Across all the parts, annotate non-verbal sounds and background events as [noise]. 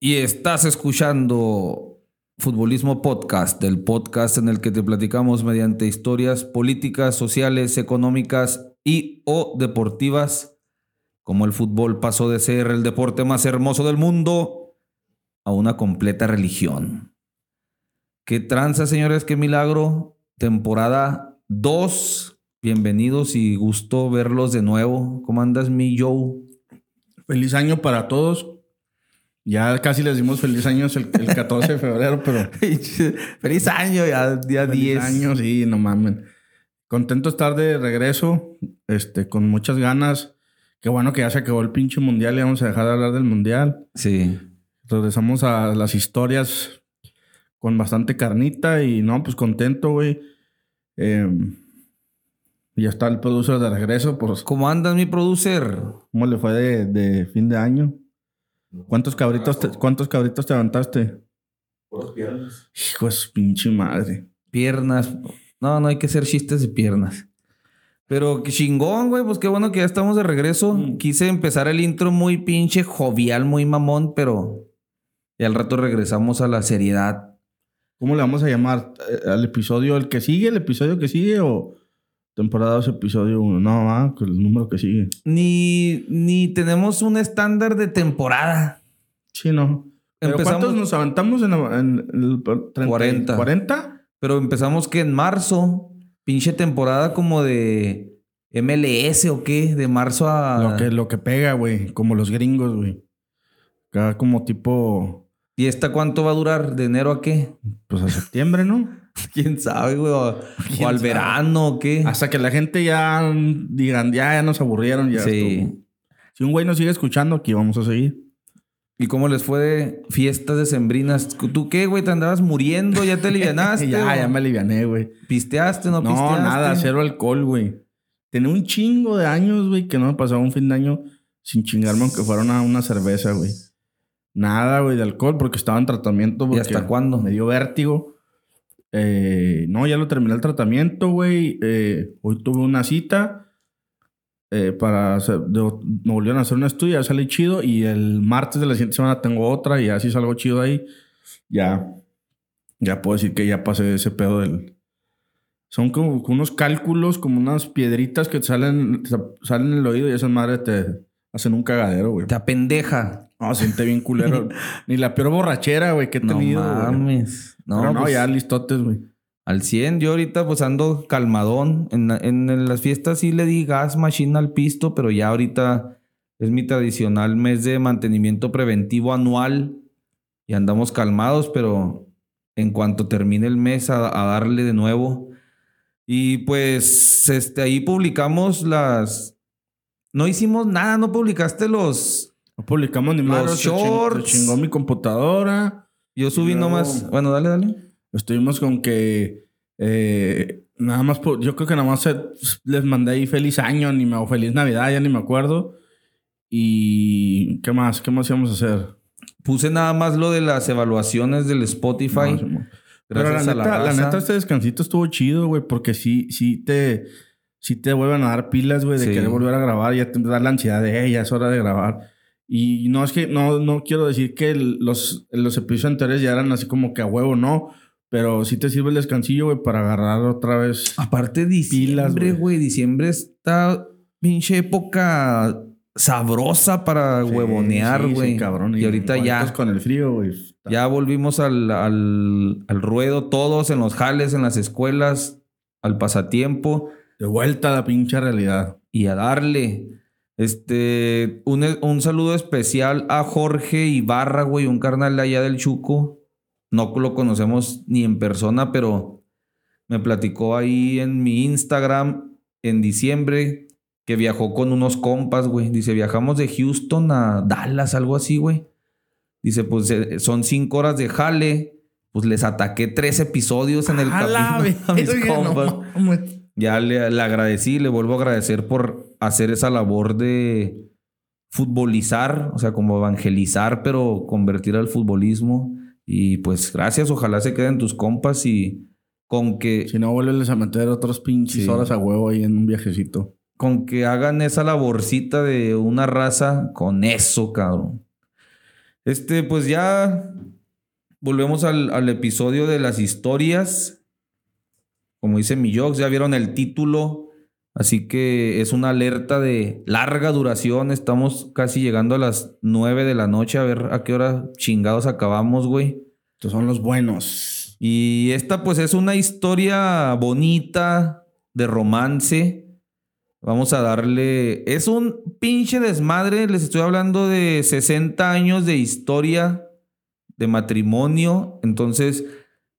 Y estás escuchando Futbolismo Podcast, el podcast en el que te platicamos mediante historias políticas, sociales, económicas y o deportivas, como el fútbol pasó de ser el deporte más hermoso del mundo a una completa religión. Qué tranza, señores, qué milagro. Temporada 2. Bienvenidos y gusto verlos de nuevo. ¿Cómo andas, mi Joe? Feliz año para todos. Ya casi les dimos feliz año el, el [laughs] 14 de febrero, pero. [laughs] Feliz año, ya día feliz 10. año, sí, no mamen. Contento estar de regreso, este, con muchas ganas. Qué bueno que ya se acabó el pinche mundial y vamos a dejar de hablar del mundial. Sí. Regresamos a las historias con bastante carnita y no, pues contento, güey. Eh, ya está el producer de regreso, pues, ¿Cómo andas, mi producer? ¿cómo le fue de, de fin de año? ¿Cuántos cabritos te, ¿Cuántos cabritos te levantaste? Hijo de su pinche madre. Piernas. No, no hay que hacer chistes de piernas. Pero qué chingón, güey. Pues qué bueno que ya estamos de regreso. Mm. Quise empezar el intro muy pinche jovial, muy mamón, pero. Y al rato regresamos a la seriedad. ¿Cómo le vamos a llamar? Eh, ¿Al episodio el que sigue? ¿El episodio que sigue? ¿O temporada 2, episodio 1? No, va, con el número que sigue. Ni, ni tenemos un estándar de temporada. Sí, no. ¿Pero Empezamos- ¿Cuántos nos aventamos en, en el 30? 40. ¿40? Pero empezamos que en marzo. Pinche temporada como de MLS o qué. De marzo a. Lo, que, lo que pega, güey. Como los gringos, güey. Cada como tipo... ¿Y esta cuánto va a durar? ¿De enero a qué? Pues a septiembre, ¿no? [laughs] ¿Quién sabe, güey? O, [laughs] o ¿Quién al sabe? verano o qué. Hasta que la gente ya digan, ya, ya nos aburrieron. Ya Sí. estuvo. Si un güey nos sigue escuchando, aquí vamos a seguir. ¿Y cómo les fue de fiestas decembrinas? ¿Tú qué, güey? ¿Te andabas muriendo? ¿Ya te [laughs] alivianaste? ya, ya me aliviané, güey. ¿Pisteaste? ¿No, No, pisteaste? nada, cero alcohol, güey. Tenía un chingo de años, güey, que no me pasaba un fin de año sin chingarme aunque fuera una, una cerveza, güey. Nada, güey, de alcohol porque estaba en tratamiento. ¿Y porque hasta cuándo? Me dio vértigo. Eh, no, ya lo terminé el tratamiento, güey. Eh, hoy tuve una cita eh, para hacer, de- me volvieron a hacer un estudio, ya salí chido. Y el martes de la siguiente semana tengo otra y así salgo chido ahí. Ya, ya puedo decir que ya pasé ese pedo del... Son como unos cálculos, como unas piedritas que te salen, salen en el oído y esas madres te hacen un cagadero, güey. Te apendeja. No, siente bien culero. [laughs] Ni la peor borrachera, güey, que he No tenido, güey. mames. No, Pero no, pues, ya listotes, güey. Al 100. Yo ahorita pues ando calmadón. En, en las fiestas sí le di gas machine al pisto, pero ya ahorita es mi tradicional mes de mantenimiento preventivo anual. Y andamos calmados, pero en cuanto termine el mes a, a darle de nuevo. Y pues este, ahí publicamos las... No hicimos nada, no publicaste los... No publicamos ni Los shorts. se chingó mi computadora. Yo subí luego- nomás... Bueno, dale, dale. Estuvimos con que... eh, nada más... po- Yo creo que nada más se- les mandé ahí feliz año ni me, o feliz navidad, ya ni me acuerdo. Y... ¿Qué más? ¿Qué más íbamos a hacer? Puse nada más lo de las evaluaciones del Spotify. No. Pero la neta, la, neta, este descansito estuvo chido, güey, porque sí, sí te, sí te vuelven a dar pilas, güey, de Sí. querer volver a grabar, ya te da la ansiedad de, "Ey, ya es hora de grabar. Y no es que, no, no quiero decir que los, los episodios anteriores ya eran así como que a huevo, no, pero sí te sirve el descansillo, güey, para agarrar otra vez. Aparte, diciembre, güey. Diciembre está pinche época sabrosa para Sí, huevonear, sí, sí, güey. cabrón. y ahorita ya, con el frío, güey. ya volvimos al, al, al ruedo todos en los jales, en las escuelas, al pasatiempo De vuelta a la pinche realidad. y a darle. Este, un, un saludo especial a Jorge Ibarra, güey, un carnal de allá del Chuco. No lo conocemos ni en persona, pero me platicó ahí en mi Instagram en diciembre que viajó con unos compas, güey. Dice, viajamos de Houston a Dallas, algo así, güey. Dice, pues eh, son cinco horas de jale. Pues les ataqué tres episodios en el camino a mis no. Ya le, le agradecí, le vuelvo a agradecer por hacer esa labor de futbolizar, o sea, como evangelizar, pero convertir al futbolismo. Y pues gracias, ojalá se queden tus compas y con que, Si no, vuelves a meter otros pinches Sí. horas a huevo ahí en un viajecito. con que hagan esa laborcita de una raza, con eso, cabrón. Este, pues ya volvemos al, al episodio de las historias. Como dice mi Jox, ya vieron el título. Así que es una alerta de larga duración. Estamos casi llegando a las 9 de la noche. A ver a qué hora chingados acabamos, güey. Estos son los buenos. Y esta pues es una historia bonita de romance. Vamos a darle... Es un pinche desmadre. Les estoy hablando de 60 años de historia de matrimonio. Entonces,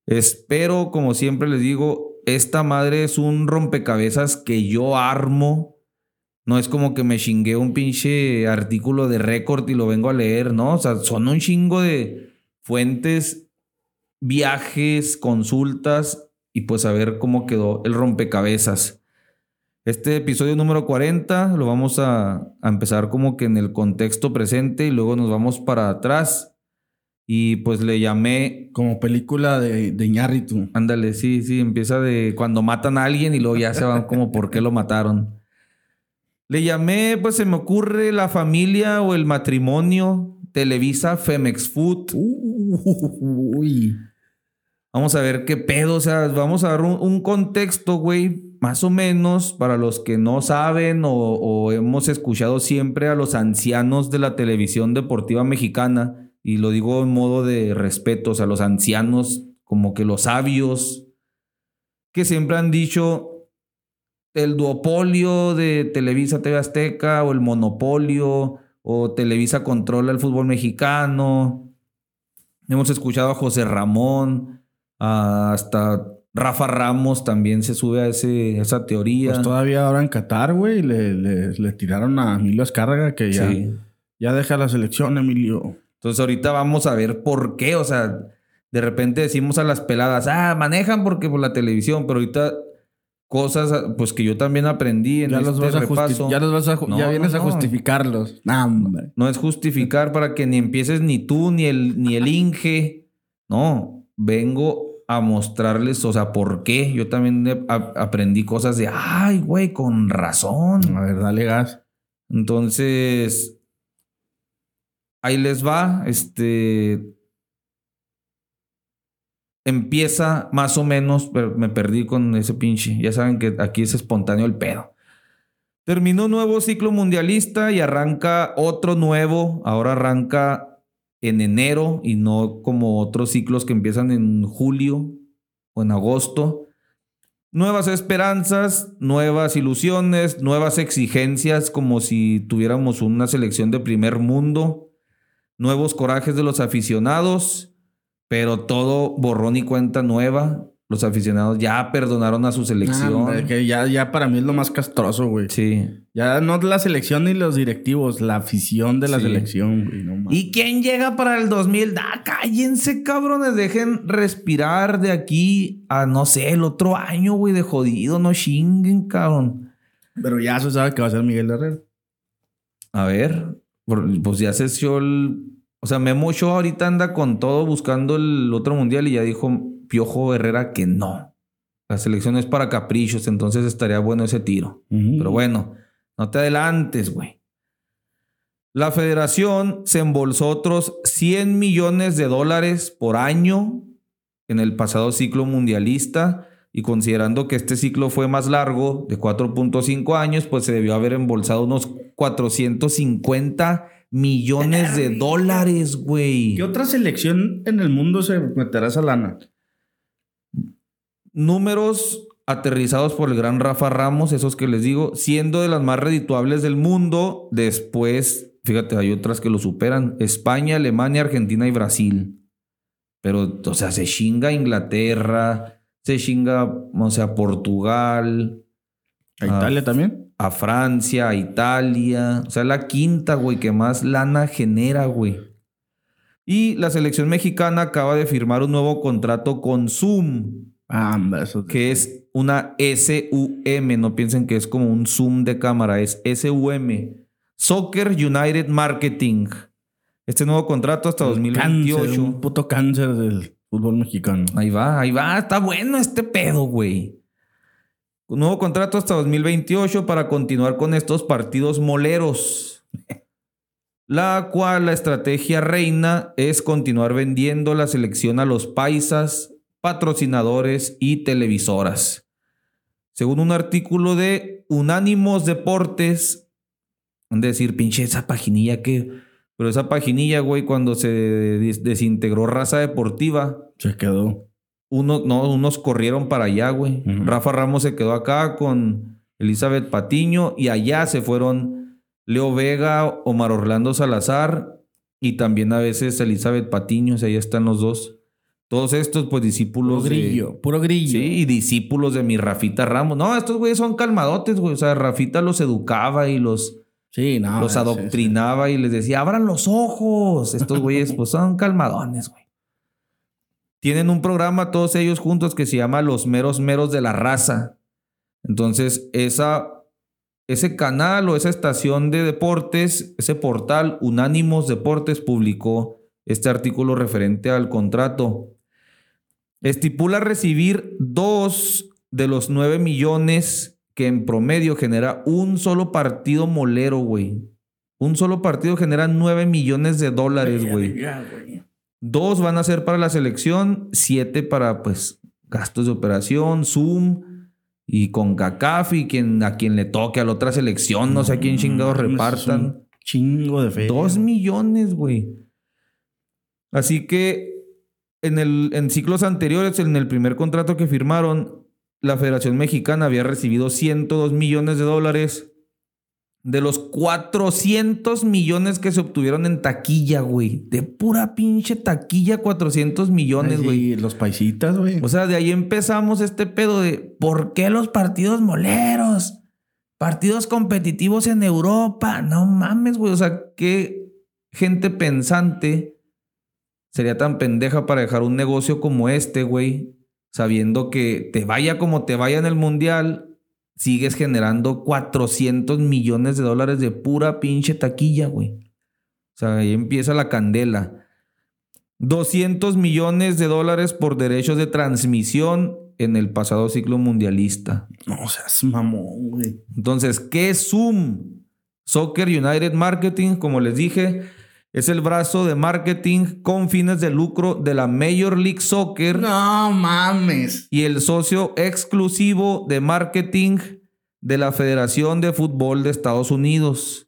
espero, como siempre les digo, esta madre es un rompecabezas que yo armo. No es como que me chingué un pinche artículo de récord y lo vengo a leer, ¿no? O sea, son un chingo de fuentes, viajes, consultas y pues a ver cómo quedó el rompecabezas. Este episodio número 40 lo vamos a, a, empezar como que en el contexto presente y luego nos vamos para atrás. Y pues le llamé... Como película de, de Iñárritu. Ándale, sí, sí, empieza de cuando matan a alguien y luego ya se van como por qué lo mataron. Le llamé, pues se me ocurre la familia o el matrimonio, Televisa, Femex Food. Uy. Vamos a ver qué pedo, o sea, vamos a dar un, un contexto, güey, más o menos para los que no saben o, o, hemos escuchado siempre a los ancianos de la televisión deportiva mexicana, y lo digo en modo de respeto, o sea, los ancianos, como que los sabios, que siempre han dicho el duopolio de Televisa TV Azteca o el monopolio o Televisa controla el fútbol mexicano. Hemos escuchado a José Ramón, hasta Rafa Ramos también se sube a ese, esa teoría. Pues todavía ahora en Qatar, güey, le, le, le, tiraron a Emilio Escárraga que ya, sí. ya deja la selección, Emilio. Entonces ahorita vamos a ver por qué, o sea, de repente decimos a las peladas, ah, manejan porque por la televisión, pero ahorita cosas pues que yo también aprendí en ya este los vas repaso. A ya los vas a no, ya vienes no, no. a justificarlos. No, no es justificar para que ni empieces ni tú ni el ni el Inge. No, vengo a mostrarles, o sea, por qué. Yo también aprendí cosas de, ay, güey, con razón. A ver, dale gas. Entonces, ahí les va. Este. Empieza más o menos, me perdí con ese pinche. Ya saben que aquí es espontáneo el pedo. Terminó un nuevo ciclo mundialista y arranca otro nuevo. Ahora arranca en enero y no como otros ciclos que empiezan en julio o en agosto. Nuevas esperanzas, nuevas ilusiones, nuevas exigencias como si tuviéramos una selección de primer mundo, nuevos corajes de los aficionados, pero todo borrón y cuenta nueva. Los aficionados ya perdonaron a su selección. Que ya, ya para mí es lo más castroso, güey. Sí. Ya no la selección ni los directivos, la afición de la sí. selección, güey. No ¿Y quién llega para el 2000? Ah, cállense, cabrones. Dejen respirar de aquí a, no sé, el otro año, güey, de jodido. No chinguen, cabrón. Pero ya se sabe que va a ser Miguel Herrera. A ver, pues ya se echó el... O sea, Memo Ochoa ahorita anda con todo buscando el otro mundial y ya dijo Piojo Herrera que no. La selección es para caprichos, entonces estaría bueno ese tiro. Uh -huh. Pero bueno, no te adelantes, güey. La federación se embolsó otros 100 millones de dólares por año en el pasado ciclo mundialista y considerando que este ciclo fue más largo, de 4.5 años, pues se debió haber embolsado unos 450 millones de dólares, güey. ¿Qué otra selección en el mundo se meterá esa lana? Números aterrizados por el gran Rafa Ramos, esos que les digo, siendo de las más redituables del mundo. Después, fíjate, hay otras que lo superan. España, Alemania, Argentina y Brasil. Pero, o sea, se chinga Inglaterra, se chinga, o sea, Portugal. ¿A Italia a, también? A Francia, a Italia. O sea, la quinta, güey, que más lana genera, güey. Y la selección mexicana acaba de firmar un nuevo contrato con Zoom. Ah, eso... Que es una SUM. No piensen que es como un Zoom de cámara. Es SUM. Soccer United Marketing. Este nuevo contrato hasta un 2028. Cáncer, un puto cáncer del fútbol mexicano. Ahí va, ahí va. Está bueno este pedo, güey. Un nuevo contrato hasta 2028 para continuar con estos partidos moleros. [laughs] la cual la estrategia reina es continuar vendiendo la selección a los paisas, patrocinadores y televisoras. Según un artículo de Unánimos Deportes, decir, pinche esa paginilla que... Pero esa paginilla, güey, cuando se des- desintegró Raza Deportiva, Se quedó. uno, no, unos corrieron para allá, güey. Rafa Ramos se quedó acá con Elizabeth Patiño y allá se fueron Leo Vega, Omar Orlando Salazar y también a veces Elizabeth Patiño, o sea, ahí están los dos. Todos estos, pues, Puro discípulos de- grillo. Puro grillo. Sí, y discípulos de mi Rafita Ramos. No, estos güeyes son calmadotes, güey. O sea, Rafita los educaba y los, Sí, no. los sí, adoctrinaba y les decía, abran los ojos. Estos güeyes, pues son calmadones, güey. Tienen un programa todos ellos juntos que se llama Los Meros Meros de la Raza. Entonces, esa, ese canal o esa estación de deportes, ese portal Unánimos Deportes publicó este artículo referente al contrato. Estipula recibir dos de los nueve millones que en promedio genera un solo partido molero, güey. Un solo partido genera nueve millones de dólares, güey. Dos van a ser para la selección, siete para, pues, gastos de operación, Zoom y con CACAF y quien, a quien le toque a la otra selección, no sé a quién chingados repartan. Chingo de fe. Dos millones, güey. Así que en, el, en ciclos anteriores, en el primer contrato que firmaron, la Federación Mexicana había recibido 102 millones de dólares de los 400 millones que se obtuvieron en taquilla, güey. De pura pinche taquilla, 400 millones, güey. sí, los paisitas, güey. O sea, de ahí empezamos este pedo de ¿por qué los partidos moleros? Partidos competitivos en Europa. No mames, güey. O sea, qué gente pensante sería tan pendeja para dejar un negocio como este, güey, sabiendo que te vaya como te vaya en el mundial, sigues generando 400 millones de dólares de pura pinche taquilla, güey. O sea, ahí empieza la candela. 200 millones de dólares por derechos de transmisión en el pasado ciclo mundialista. No seas mamón, güey. Entonces, ¿qué es Zoom? Soccer United Marketing, como les dije, es el brazo de marketing con fines de lucro de la Major League Soccer No mames. y el socio exclusivo de marketing de la Federación de Fútbol de Estados Unidos,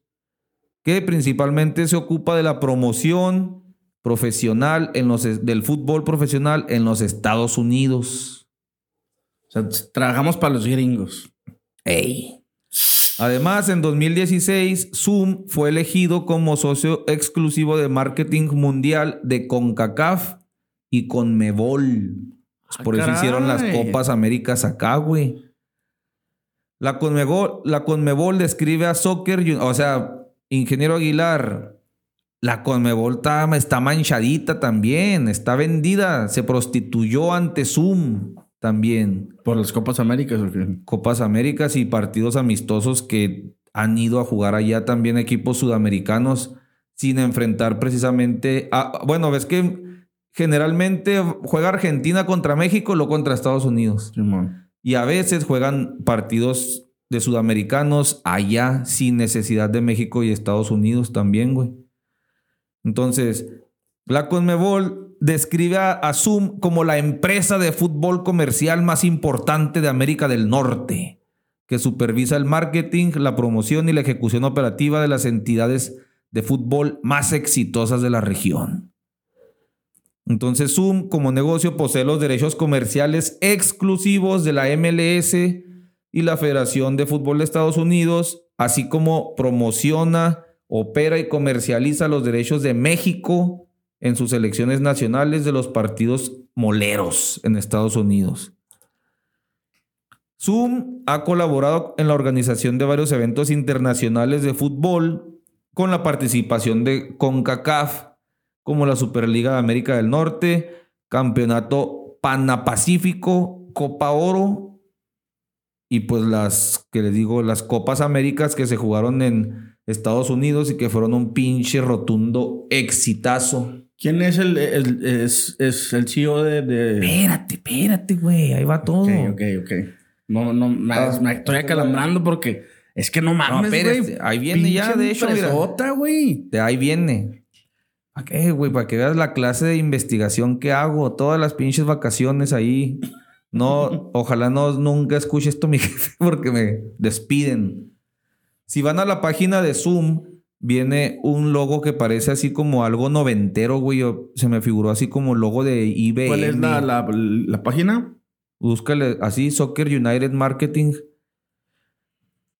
que principalmente se ocupa de la promoción profesional en los, del fútbol profesional en los Estados Unidos. O sea, trabajamos para los gringos. Ey. Además, en 2016, Zoom fue elegido como socio exclusivo de marketing mundial de CONCACAF y CONMEBOL. Pues Ah, por eso hicieron las. Copas Américas acá, güey. La CONMEBOL, la CONMEBOL describe a Soccer, o sea, ingeniero Aguilar, la CONMEBOL está, está manchadita también, está vendida, se prostituyó ante Zoom también. Por las Copas Américas, ¿o qué? Copas Américas y partidos amistosos que han ido a jugar allá también equipos sudamericanos sin enfrentar precisamente a... Bueno, ves que generalmente juega Argentina contra México, lo contra Estados Unidos. Y a veces juegan partidos de sudamericanos allá sin necesidad de México y Estados Unidos también, güey. Entonces, la Conmebol describe a, Zoom como la empresa de fútbol comercial más importante de América del Norte, que supervisa el marketing, la promoción y la ejecución operativa de las entidades de fútbol más exitosas de la región. Entonces Zoom como negocio posee los derechos comerciales exclusivos de la MLS y la Federación de Fútbol de Estados Unidos, así como promociona, opera y comercializa los derechos de México en sus selecciones nacionales de los partidos moleros en Estados Unidos. Zoom ha colaborado en la organización de varios eventos internacionales de fútbol con la participación de CONCACAF, como la Superliga de América del Norte, Campeonato Panapacífico, Copa Oro y pues las que les digo, las Copas Américas que se jugaron en Estados Unidos y que fueron un pinche rotundo exitazo. ¿Quién es el, el- es, es el CEO de. de... Espérate, espérate, güey, ahí va todo. Ok, ok, ok. No, no, me, Ah, me estoy acalambrando porque Es que no mames, espérate, güey. ahí viene ya, de hecho, mira. empresota, güey. De ahí viene. ¿Para qué, güey? Para que veas la clase de investigación que hago. Todas las pinches vacaciones ahí. No, [laughs] ojalá no nunca escuche esto mi jefe porque me despiden. Si van a la página de Zoom, viene un logo que parece así como algo noventero, güey. Yo- Se me figuró así como logo de IBM. ¿Cuál es la, la, la página? Búscale así, Soccer United Marketing.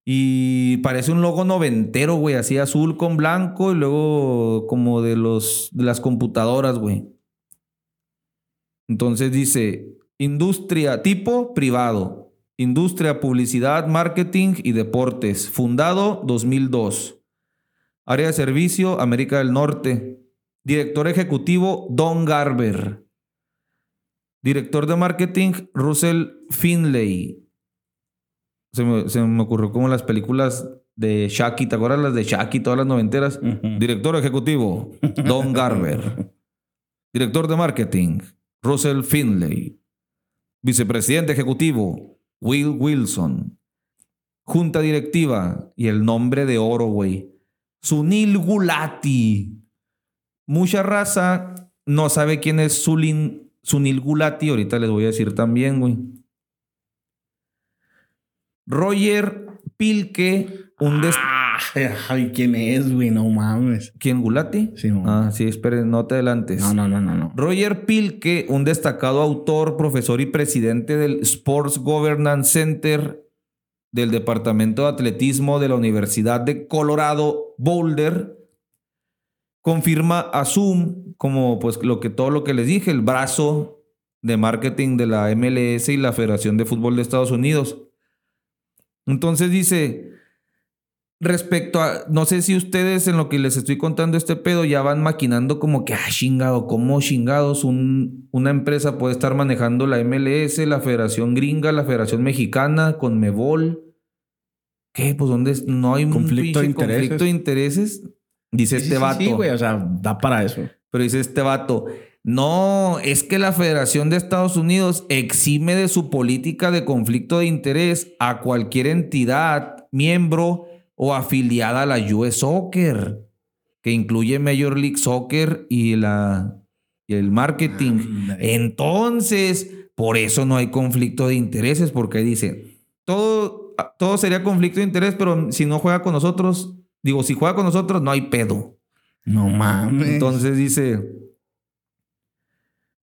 Y parece un logo noventero, güey, así azul con blanco y luego como de los de las computadoras, güey. Entonces dice, industria tipo privado, industria, publicidad, marketing y deportes, fundado 2002. Área de servicio, América del Norte. Director ejecutivo, Don Garber. Director de marketing, Russell Finlay. Se me, se me ocurrió como las películas de Shaki, ¿te acuerdas las de Shaki, todas las noventeras? Director ejecutivo, Don [laughs] Garber. Director de marketing, Russell Finlay. Vicepresidente ejecutivo, Will Wilson. Junta directiva y el nombre de oro, güey. Sunil Gulati. Mucha raza no sabe quién es Sulin- Sunil Gulati. Ahorita les voy a decir también, güey. Roger Pilke, un des... Ah, ay, ¿quién es, güey? No mames. ¿Quién, Gulati? Sí, no. Ah, sí, esperen, no te adelantes. No, no, no, no, no. Roger Pilke, un destacado autor, profesor y presidente del Sports Governance Center del Departamento de Atletismo de la Universidad de Colorado Boulder, confirma a Zoom como pues lo que todo lo que les dije, el brazo de marketing de la MLS y la Federación de Fútbol de Estados Unidos. Entonces dice, respecto a, no sé si ustedes en lo que les estoy contando este pedo ya van maquinando como que, ah, chingado, ¿cómo chingados un- una empresa puede estar manejando la MLS, la Federación Gringa, la Federación Mexicana, con Mebol? ¿Qué? Pues ¿dónde es? no hay un Conflicto de pinche intereses. conflicto de intereses. Dice Sí, este sí, vato. Sí, güey, o sea, da para eso. Pero dice este vato, no, es que la Federación de Estados Unidos exime de su política de conflicto de interés a cualquier entidad, miembro o afiliada a la US Soccer, que incluye Major League Soccer y, la, y el marketing. Entonces, por eso no hay conflicto de intereses, porque dice, todo, todo sería conflicto de interés, pero si no juega con nosotros, digo, si juega con nosotros, no hay pedo. No mames. Entonces dice,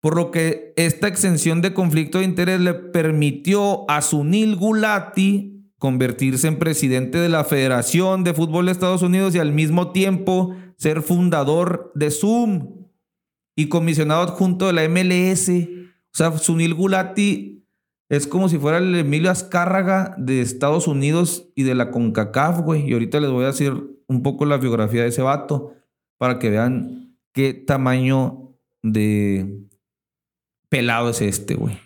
por lo que esta exención de conflicto de interés le permitió a Sunil Gulati convertirse en presidente de la Federación de Fútbol de Estados Unidos y al mismo tiempo ser fundador de Zoom y comisionado adjunto de la MLS. O sea, Sunil Gulati es como si fuera el Emilio Azcárraga de Estados Unidos y de la CONCACAF, güey. Y ahorita les voy a decir un poco la biografía de ese vato para que vean qué tamaño de pelado es este, güey.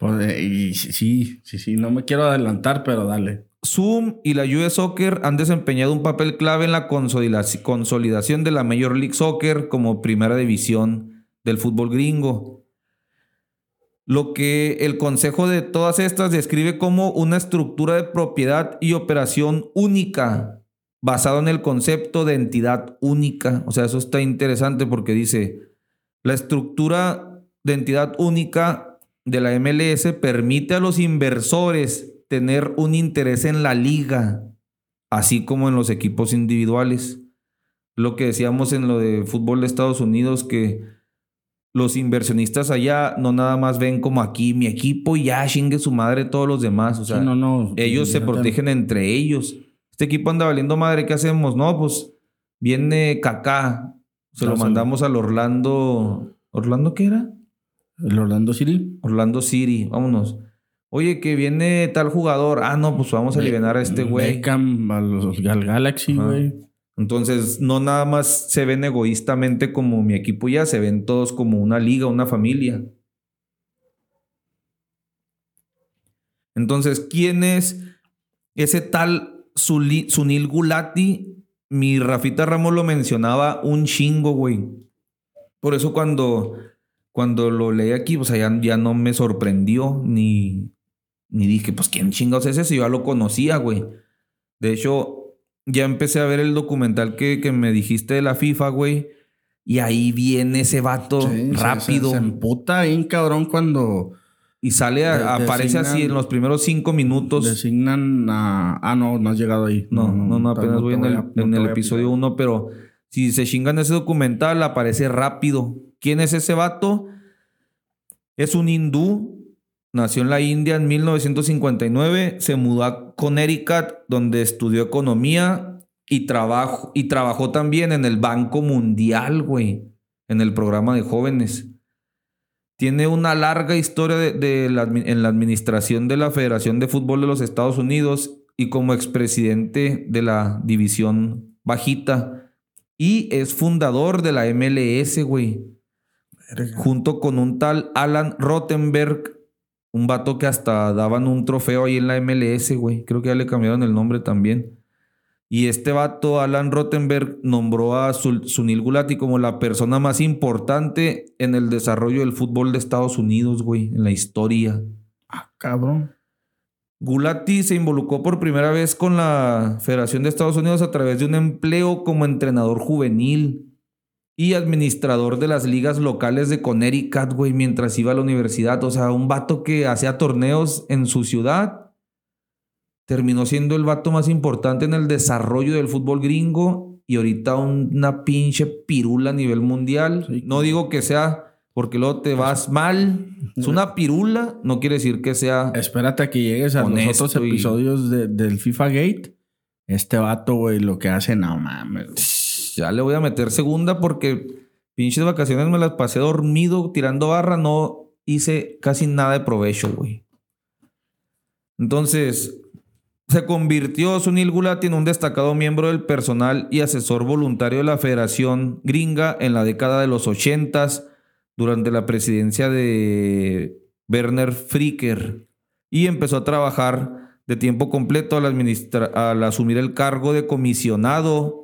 Pues, eh, y sí, sí, sí, no me quiero adelantar, pero dale. Zoom y la US Soccer han desempeñado un papel clave en la consolidaci- consolidación de la Major League Soccer como primera división del fútbol gringo. Lo que el consejo de todas estas describe como una estructura de propiedad y operación única, basado en el concepto de entidad única. O sea, eso está interesante porque dice, la estructura de entidad única de la MLS permite a los inversores tener un interés en la liga, así como en los equipos individuales. Lo que decíamos en lo de fútbol de Estados Unidos, que los inversionistas allá no nada más ven como aquí mi equipo y ya chingue su madre todos los demás. O sea, Sí, no, no. ellos se protegen entre ellos. Este equipo anda valiendo madre, ¿qué hacemos? No, pues viene Kaká. Se lo mandamos al Orlando. ¿Orlando qué era? El Orlando City. Orlando City, vámonos. Oye, que viene tal jugador. Ah, no, pues vamos a aliviar a este güey. Beckham, a los al Galaxy, güey. Entonces, no nada más se ven egoístamente como mi equipo ya, se ven todos como una liga, una familia. Entonces, ¿quién es ese tal Sunil Gulati? Mi Rafita Ramos lo mencionaba un chingo, güey. Por eso cuando, cuando lo leí aquí, pues ya, ya no me sorprendió ni, ni dije, pues quién chingados es ese, yo ya lo conocía, güey. De hecho, ya empecé a ver el documental que, que me dijiste de la FIFA, güey. Y ahí viene ese vato Sí, se- rápido. Se, se emputa bien cabrón cuando y sale, a- de- aparece así en los primeros cinco minutos. designan a... Ah, no, no has llegado ahí. No, no, no, apenas te voy en el, a- no en el episodio. 1, pero si se chingan ese documental, aparece rápido. ¿Quién es ese vato? Es un hindú, nació en la India en 1959, se mudó a Connecticut, donde estudió economía y, trabajo, y trabajó también en el Banco Mundial, güey, en el programa de jóvenes. Tiene una larga historia en la administración de la Federación de Fútbol de los Estados Unidos y como expresidente de la división bajita. Y es fundador de la MLS, güey. Junto con un tal Alan Rottenberg, un vato que hasta daban un trofeo ahí en la MLS, güey. Creo que ya le cambiaron el nombre también. Y este vato, Alan Rottenberg, nombró a Sunil Gulati como la persona más importante en el desarrollo del fútbol de Estados Unidos, güey, en la historia. Ah, cabrón. Gulati se involucró por primera vez con la Federación de Estados Unidos a través de un empleo como entrenador juvenil y administrador de las ligas locales de Connecticut, güey, mientras iba a la universidad. O sea, un vato que hacía torneos en su ciudad terminó siendo el vato más importante en el desarrollo del fútbol gringo y ahorita una pinche pirula a nivel mundial. Sí. No digo que sea porque luego te vas mal. Es una pirula, no quiere decir que sea Espérate a que llegues a los otros y- episodios de- del FIFA Gate. Este vato, güey, lo que hace, no mames. Güey. Ya le voy a meter segunda porque pinches vacaciones me las pasé dormido tirando barra, no hice casi nada de provecho, güey. Entonces, se convirtió Sunil Gulati en un destacado miembro del personal y asesor voluntario de la Federación Gringa en la década de los ochentas durante la presidencia de Werner Fricker y empezó a trabajar de tiempo completo al, al asumir el cargo de comisionado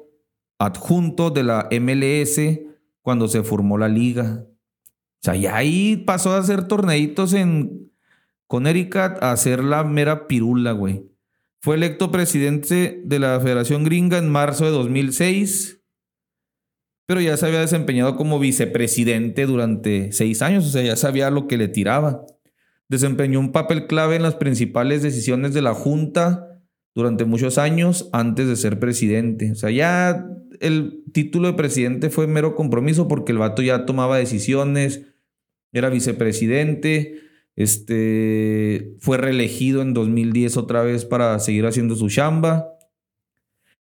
adjunto de la MLS cuando se formó la liga. O sea, ya ahí pasó a hacer torneitos en Connecticut a hacer la mera pirula, güey. Fue electo presidente de la Federación Gringa en marzo de 2006, pero ya se había desempeñado como vicepresidente durante seis años, o sea, ya sabía lo que le tiraba. Desempeñó un papel clave en las principales decisiones de la Junta durante muchos años antes de ser presidente. O sea, ya el título de presidente fue mero compromiso porque el vato ya tomaba decisiones, era vicepresidente, este, fue reelegido en 2010 otra vez para seguir haciendo su chamba.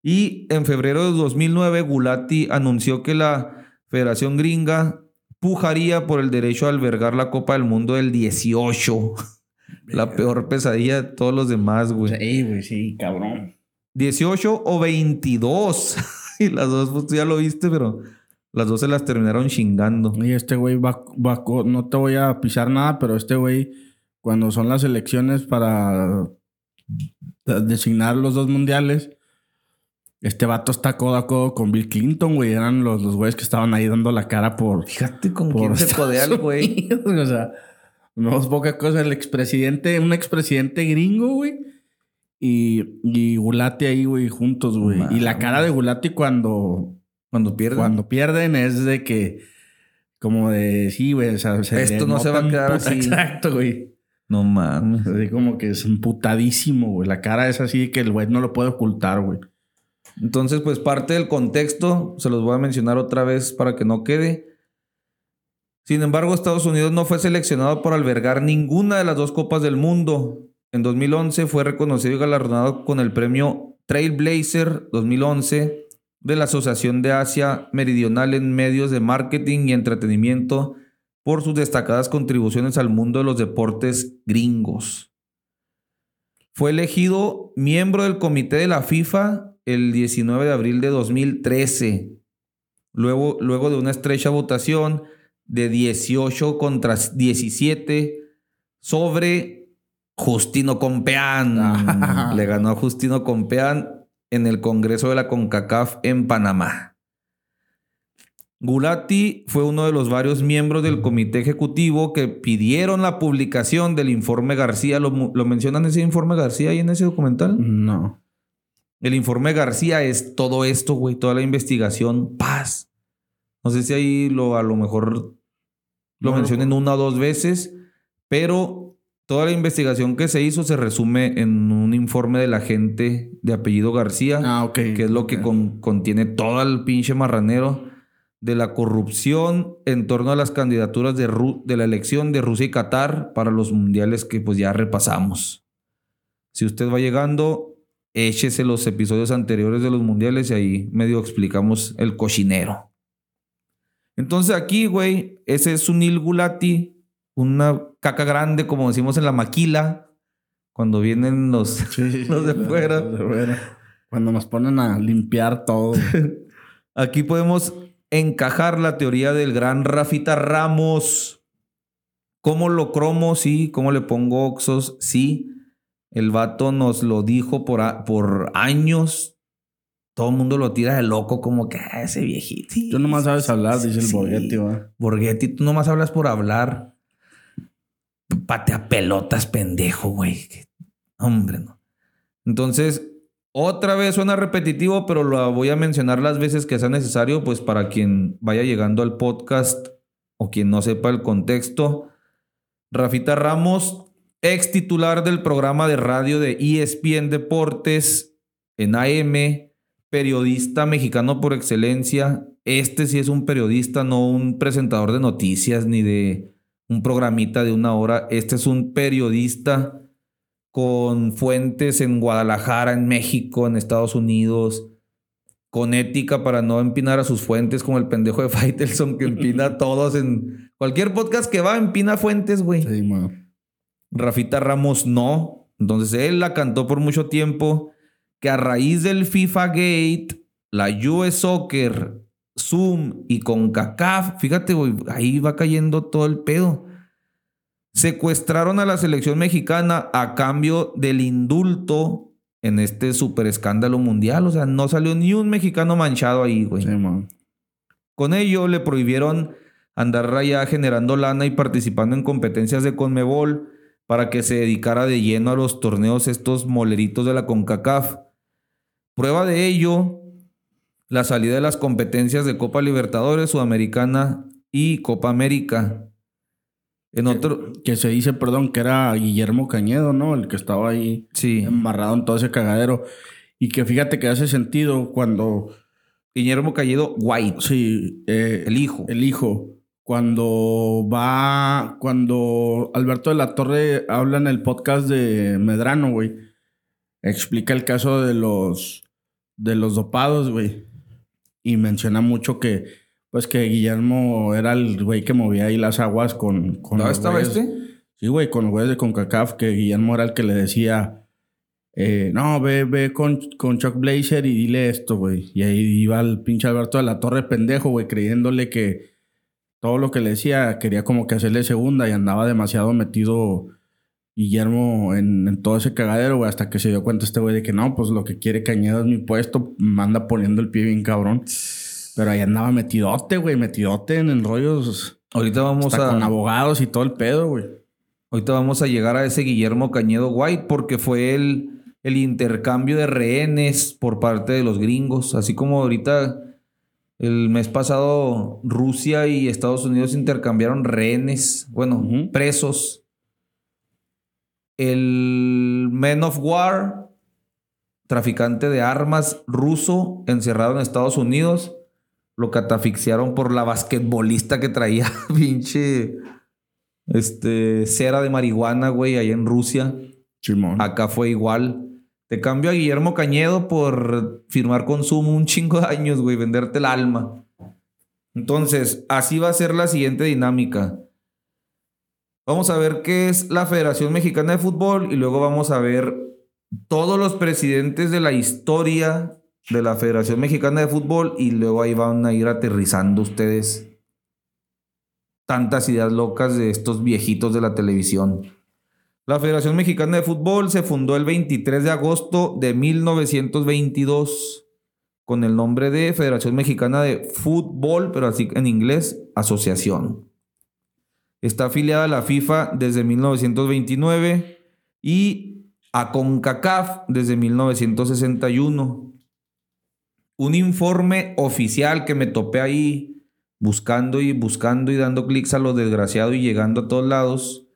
Y en febrero de 2009, Gulati anunció que la Federación Gringa pujaría por el derecho a albergar la Copa del Mundo del 18. [laughs] la peor pesadilla de todos los demás, güey. Sí, güey, sí, cabrón. 18 o 22. [laughs] [laughs] y las dos, pues tú ya lo viste, pero las dos se las terminaron chingando. Y este güey va, va no te voy a pisar nada, pero este güey, cuando son las elecciones para designar los dos mundiales, este vato está codo a codo con Bill Clinton, güey. Eran los, los güeyes que estaban ahí dando la cara por, Fíjate con por quién se codea el [laughs] güey. O sea, no es poca cosa. El expresidente, un expresidente gringo, güey. Y, y Gulati ahí, güey, juntos, güey. Y la cara de Gulati cuando, Cuando pierde. cuando pierden es de que, como de, sí, güey, o sea, se Esto no se va a quedar puta- así. Exacto, güey. No mames. Así como que es emputadísimo, güey. La cara es así que el güey no lo puede ocultar, güey. Entonces, pues parte del contexto, se los voy a mencionar otra vez para que no quede. Sin embargo, Estados Unidos no fue seleccionado por albergar ninguna de las dos Copas del Mundo. En 2011 fue reconocido y galardonado con el premio Trailblazer 2011 de la Asociación de Asia Meridional en Medios de Marketing y Entretenimiento por sus destacadas contribuciones al mundo de los deportes gringos. Fue elegido miembro del comité de la FIFA el 19 de abril de 2013. Luego, luego de una estrecha votación de 18 contra 17 sobre Justino Compeán. Le ganó a Justino Compeán en el Congreso de la CONCACAF en Panamá. Gulati fue uno de los varios miembros del comité ejecutivo que pidieron la publicación del informe García. ¿Lo, lo mencionan ese informe García ahí en ese documental? No. El informe García es todo esto, güey, toda la investigación, paz. No sé si ahí lo, a lo mejor lo No, mencionen una o dos veces, pero toda la investigación que se hizo se resume en un informe de la gente de apellido García, Ah, que es lo que con- contiene todo el pinche marranero de la corrupción en torno a las candidaturas de, Ru- de la elección de Rusia y Qatar para los mundiales que pues ya repasamos. Si usted va llegando, échese los episodios anteriores de los mundiales y ahí medio explicamos el cochinero. Entonces aquí, güey, ese es un ilgulati, una caca grande, como decimos en la maquila, cuando vienen los... Sí, [laughs] Los de fuera. Los de fuera. Cuando nos ponen a limpiar todo. [laughs] Aquí podemos encajar la teoría del gran Rafita Ramos. ¿Cómo lo cromo? Sí. ¿Cómo le pongo oxos? Sí. El vato nos lo dijo por, a- por años. Todo el mundo lo tira de loco, como que "Ah, ese viejito. Tú nomás sabes hablar, dice el sí. Borghetti, va. Borghetti, tú nomás hablas por hablar. Patea pelotas, pendejo, güey. Hombre, no. Entonces, otra vez suena repetitivo, pero lo voy a mencionar las veces que sea necesario, pues para quien vaya llegando al podcast o quien no sepa el contexto. Rafita Ramos, ex titular del programa de radio de ESPN Deportes en AM, periodista mexicano por excelencia. Este sí es un periodista, no un presentador de noticias ni de un programita de una hora. Este es un periodista con fuentes en Guadalajara, en México, en Estados Unidos, con ética para no empinar a sus fuentes como el pendejo de [laughs] Faitelson que empina a todos en cualquier podcast que va, empina fuentes, güey. Sí. Rafita Ramos no. Entonces él la cantó por mucho tiempo. Que a raíz del FIFA Gate, la US Soccer, Zoom y CONCACAF, fíjate, güey, ahí va cayendo todo el pedo. Secuestraron a la selección mexicana a cambio del indulto en este super escándalo mundial. O sea, no salió ni un mexicano manchado ahí, güey. Sí. Con ello le prohibieron andar allá generando lana y participando en competencias de Conmebol para que se dedicara de lleno a los torneos estos moleritos de la CONCACAF. Prueba de ello, la salida de las competencias de Copa Libertadores, Sudamericana y Copa América. En otro... Que se dice, perdón, que era Guillermo Cañedo, ¿no? El que estaba ahí Sí, embarrado en todo ese cagadero. Y que fíjate que hace sentido cuando... Guillermo Calledo White, Sí, eh, el hijo. El hijo. Cuando va, cuando Alberto de la Torre habla en el podcast de Medrano, güey, explica el caso de los, de los dopados, güey. Y menciona mucho que, pues que Guillermo era el güey que movía ahí las aguas con... con ¿No los estaba güeyes- este? Sí, güey, con los güeyes de CONCACAF, que Guillermo era el que le decía, eh, no, ve, ve con, con Chuck Blazer y dile esto, güey. Y ahí iba el pinche Alberto de la Torre pendejo, güey, creyéndole que todo lo que le decía quería como que hacerle segunda y andaba demasiado metido Guillermo en, en todo ese cagadero, güey, hasta que se dio cuenta este güey de que no, pues lo que quiere Cañedo es mi puesto, manda poniendo el pie bien cabrón. Pero ahí andaba metidote, güey, metidote en rollos, Ahorita vamos hasta a... con abogados y todo el pedo, güey. Ahorita vamos a llegar a ese Guillermo Cañedo White porque fue el, el intercambio de rehenes por parte de los gringos. Así como ahorita el mes pasado Rusia y Estados Unidos intercambiaron rehenes, bueno, presos. El Men of War, traficante de armas ruso, encerrado en Estados Unidos, lo catafixiaron por la basquetbolista que traía [laughs] pinche este, cera de marihuana, güey, ahí en Rusia. Simón. Acá fue igual. Te cambio a Guillermo Cañedo por firmar consumo un chingo de años, güey, venderte el alma. Entonces, así va a ser la siguiente dinámica. Vamos a ver qué es la Federación Mexicana de Fútbol y luego vamos a ver todos los presidentes de la historia de la Federación Mexicana de Fútbol y luego ahí van a ir aterrizando ustedes tantas ideas locas de estos viejitos de la televisión. La Federación Mexicana de Fútbol se fundó el 23 de agosto de 1922 con el nombre de Federación Mexicana de Fútbol, pero así en inglés, Asociación. Está afiliada a la FIFA desde 1929 y a CONCACAF desde 1961. Un informe oficial que me topé ahí buscando y buscando y dando clics a lo desgraciado y llegando a todos lados.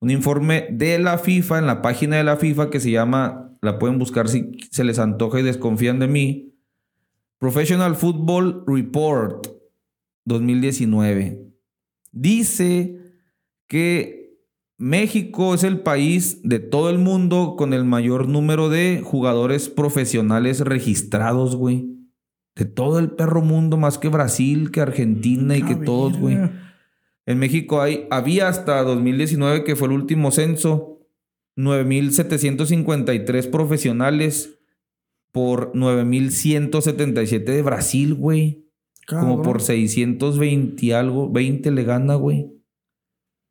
Un informe de la FIFA en la página de la FIFA que se llama, la pueden buscar si se les antoja y desconfían de mí. Professional Football Report 2019. Dice que México es el país de todo el mundo con el mayor número de jugadores profesionales registrados, güey. De todo el perro mundo, más que Brasil, que Argentina y que todos, güey. En México hay, había hasta 2019, que fue el último censo, 9.753 profesionales por 9.177 de Brasil, güey. Como por 620 y algo, 20 le gana, güey.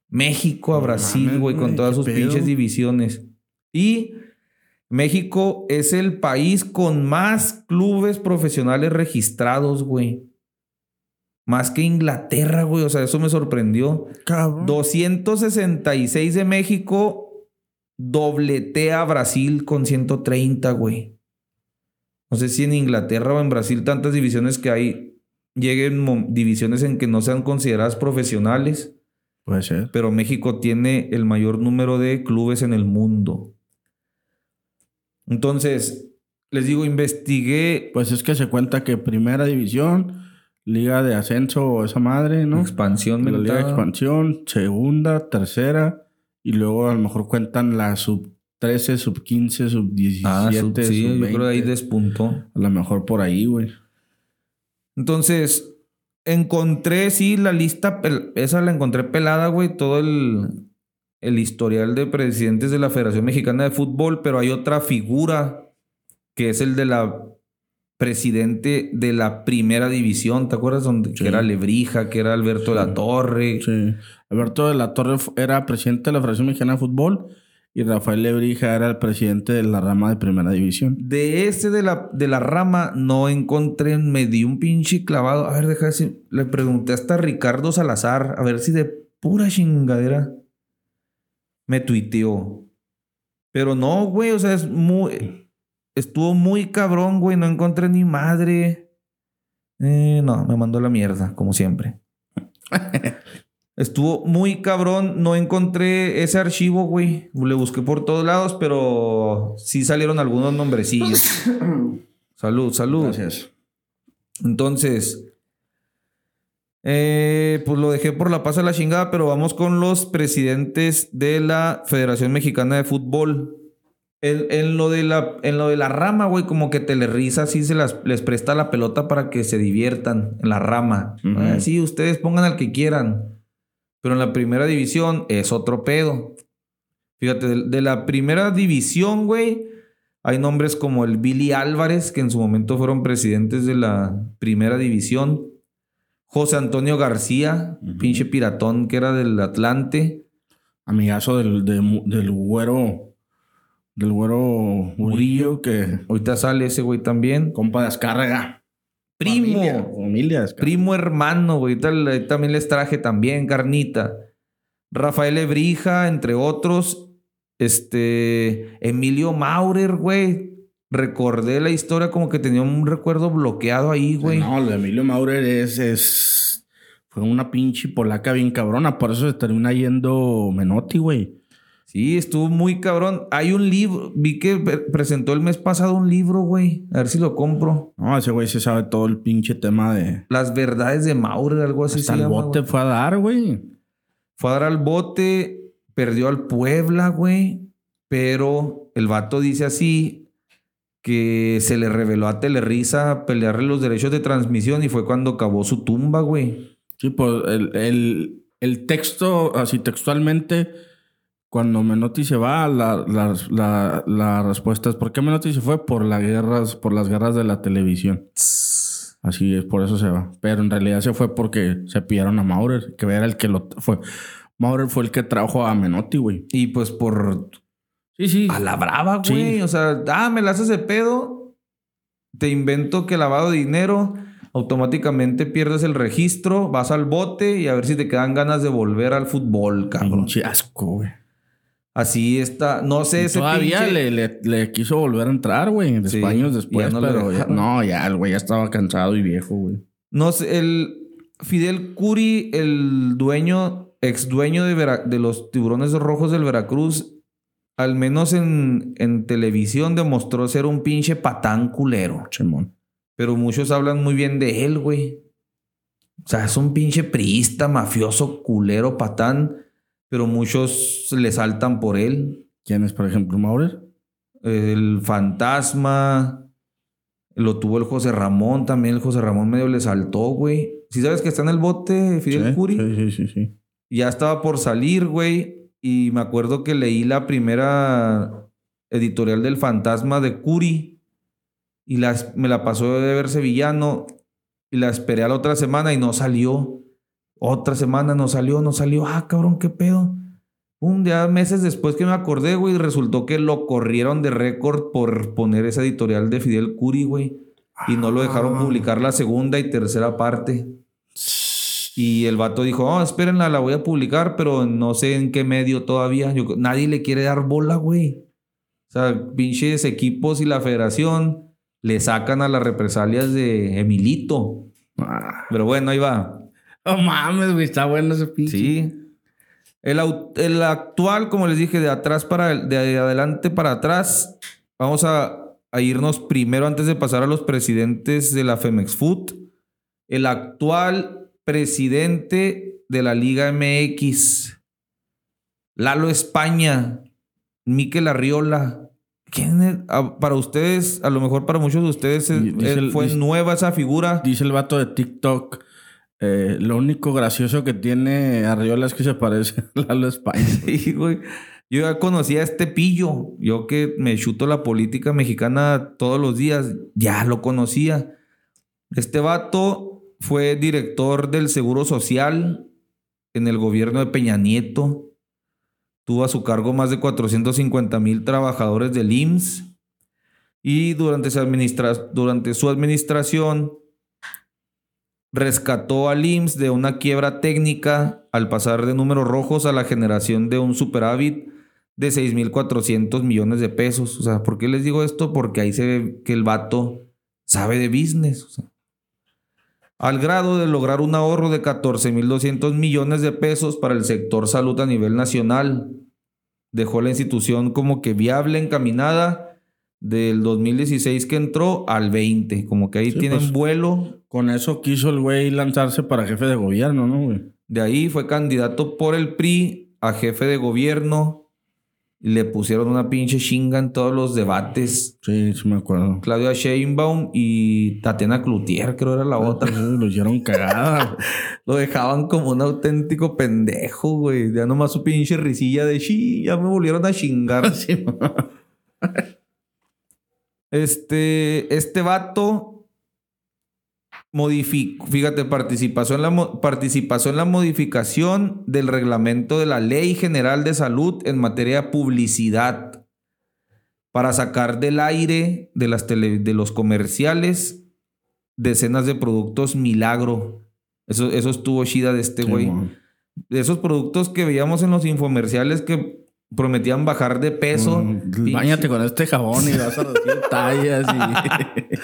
México a Brasil, güey, con todas sus pinches divisiones. Y México es el país con más clubes profesionales registrados, güey. Más que Inglaterra, güey. O sea, eso me sorprendió. Cabrón. 266 de México dobletea a Brasil con 130, güey. No sé si en Inglaterra o en Brasil tantas divisiones que hay lleguen divisiones en que no sean consideradas profesionales. Puede ser. Pero México tiene el mayor número de clubes en el mundo. Entonces, les digo, investigué. Pues es que se cuenta que primera división, liga de ascenso, esa madre, ¿no? Expansión, La liga de expansión, segunda, tercera, y luego a lo mejor cuentan la sub 13, sub 15, sub 17. Ah, sub, sí, sub yo creo que ahí 20. despuntó. A lo mejor por ahí, güey. Entonces, encontré, sí, la lista, esa la encontré pelada, güey, todo el, el historial de presidentes de la Federación Mexicana de Fútbol, pero hay otra figura que es el de la presidente de la primera división, ¿te acuerdas? Donde, Sí. Que era Lebrija, que era Alberto de la Torre. Sí. Alberto de la Torre era presidente de la Federación Mexicana de Fútbol y Rafael Lebrija era el presidente de la rama de primera división. De ese de la, de la rama no encontré, me di un pinche clavado. A ver, deja de decir, le pregunté hasta Ricardo Salazar, a ver si de pura chingadera me tuiteó. Pero no, güey, o sea, es muy. Estuvo muy cabrón, güey, no encontré ni madre. Eh, no, me mandó la mierda, como siempre. [laughs] Estuvo muy cabrón, no encontré ese archivo, güey. Le busqué por todos lados, pero sí salieron algunos nombrecillos. [coughs] salud, salud. Gracias. Entonces, eh, pues lo dejé por la paz a la chingada, pero vamos con los presidentes de la Federación Mexicana de Fútbol. En, en lo, de la, en lo de la rama, güey, como que Telerisa sí se las, les presta la pelota para que se diviertan en la rama. Ujú. Ah, sí, ustedes pongan al que quieran. Pero en la primera división es otro pedo. Fíjate, de, de la primera división, güey, hay nombres como el Billy Álvarez, que en su momento fueron presidentes de la primera división. José Antonio García, pinche piratón que era del Atlante. Amigazo del, de del güero. Del güero Murillo, que Ahorita sale ese güey también. compa de Azcárraga. Primo. Familia. Primo hermano, güey. También les traje también carnita. Rafael Ebrija, entre otros. Este. Emilio Maurer, güey. Recordé la historia como que tenía un recuerdo bloqueado ahí, güey. No, lo de Emilio Maurer es, es. Fue una pinche polaca bien cabrona. Por eso se termina yendo Menotti, güey. Sí, estuvo muy cabrón. Hay un libro. Vi que pre- presentó el mes pasado un libro, güey. A ver si lo compro. No, ese güey se sabe todo el pinche tema de. Las verdades de Maurer, algo así Hasta se el llama, bote güey. fue a dar, güey. Fue a dar al bote, perdió al Puebla, güey. Pero el vato dice así que se le reveló a Telerisa pelearle los derechos de transmisión y fue cuando acabó su tumba, güey. Sí, pues el, el- el texto, así textualmente, cuando Menotti se va, la, la- la- la respuesta es: ¿por qué Menotti se fue? Por, las guerras, por las guerras de la televisión. Así es, por eso se va. Pero en realidad se fue porque se pillaron a Maurer, que era el que lo fue. Maurer fue el que trajo a Menotti, güey. Y pues por Sí, sí. a la brava, güey. Sí. O sea, ah, me la haces de pedo. Te invento que lavado de dinero. Automáticamente pierdes el registro, vas al bote y a ver si te quedan ganas de volver al fútbol, cabrón. Pinche asco, güey. Así está. No sé ese Todavía pinche- le, le- le quiso volver a entrar, güey, Sí, años después, no pero ya- no, ya el güey ya estaba cansado y viejo, güey. No sé, el Fidel Curi, el dueño, ex dueño de, Vera- de los tiburones rojos del Veracruz, al menos en, en televisión demostró ser un pinche patán culero. Chimón. Pero muchos hablan muy bien de él, güey. O sea, es un pinche priista, mafioso, culero, patán. Pero muchos le saltan por él. ¿Quién es, por ejemplo, Maurer? El fantasma. Lo tuvo el José Ramón también. El José Ramón medio le saltó, güey. ¿Sí sabes que está en el bote Fidel Sí, Curi? Sí, sí, sí, sí. Ya estaba por salir, güey. Y me acuerdo que leí la primera editorial del fantasma de Curi. Y las, me la pasó de ver sevillano. Y la esperé a la otra semana y no salió. Otra semana no salió, no salió. Ah, cabrón, qué pedo. Un día, meses después que me acordé, güey, resultó que lo corrieron de récord por poner esa editorial de Fidel Curi, güey. Y no lo dejaron Ah. publicar la segunda y tercera parte. Y el vato dijo, oh, espérenla, la voy a publicar, pero no sé en qué medio todavía. Yo- nadie le quiere dar bola, güey. O sea, pinches equipos y la federación le sacan a las represalias de Emilito. Ah. Pero bueno, ahí va. No mames, güey, está bueno ese pinche. Sí. El, au- el actual, como les dije, de atrás para el- de adelante para atrás, vamos a, a irnos primero antes de pasar a los presidentes de la Femex Food. El actual presidente de la Liga MX, Lalo España, Miquel Arriola. ¿Quién es? Ah, Para ustedes, a lo mejor para muchos de ustedes, eh, Dice el- fue dice- nueva esa figura. Dice el vato de TikTok. Eh, lo único gracioso que tiene Arriola es que se parece [laughs] a Lalo España. Sí, güey. Yo ya conocía a este pillo. Yo que me chuto la política mexicana todos los días, ya lo conocía. Este vato fue director del Seguro Social en el gobierno de Peña Nieto. Tuvo a su cargo más de 450 mil trabajadores del IMSS. Y durante su, durante su administración rescató al IMSS de una quiebra técnica al pasar de números rojos a la generación de un superávit de 6.400 millones de pesos. O sea, ¿por qué les digo esto? Porque ahí se ve que el vato sabe de business. o sea. al grado de lograr un ahorro de 14.200 millones de pesos para el sector salud a nivel nacional. Dejó la institución como que viable, encaminada del 2016 que entró al 20. Como que ahí Sí, tienen pues. vuelo. Con eso quiso el güey lanzarse para jefe de gobierno, ¿no, güey? De ahí fue candidato por el PRI a jefe de gobierno. Le pusieron una pinche chinga en todos los debates. Sí, sí me acuerdo. Claudia Sheinbaum y Tatiana Cloutier, creo era la otra. Sí, Lo hicieron [laughs] cagada. Lo dejaban como un auténtico pendejo, güey. Ya nomás su pinche risilla de sí, ya me volvieron a chingar. [laughs] Sí, Este, este vato fíjate, participó en, la, mo- participó en la modificación del reglamento de la Ley General de Salud en materia de publicidad para sacar del aire de, las tele- de los comerciales decenas de productos milagro. Eso, eso estuvo chida de este güey. de esos productos que veíamos en los infomerciales que prometían bajar de peso. Mm, Báñate con este jabón y vas a recibir [laughs] tallas y...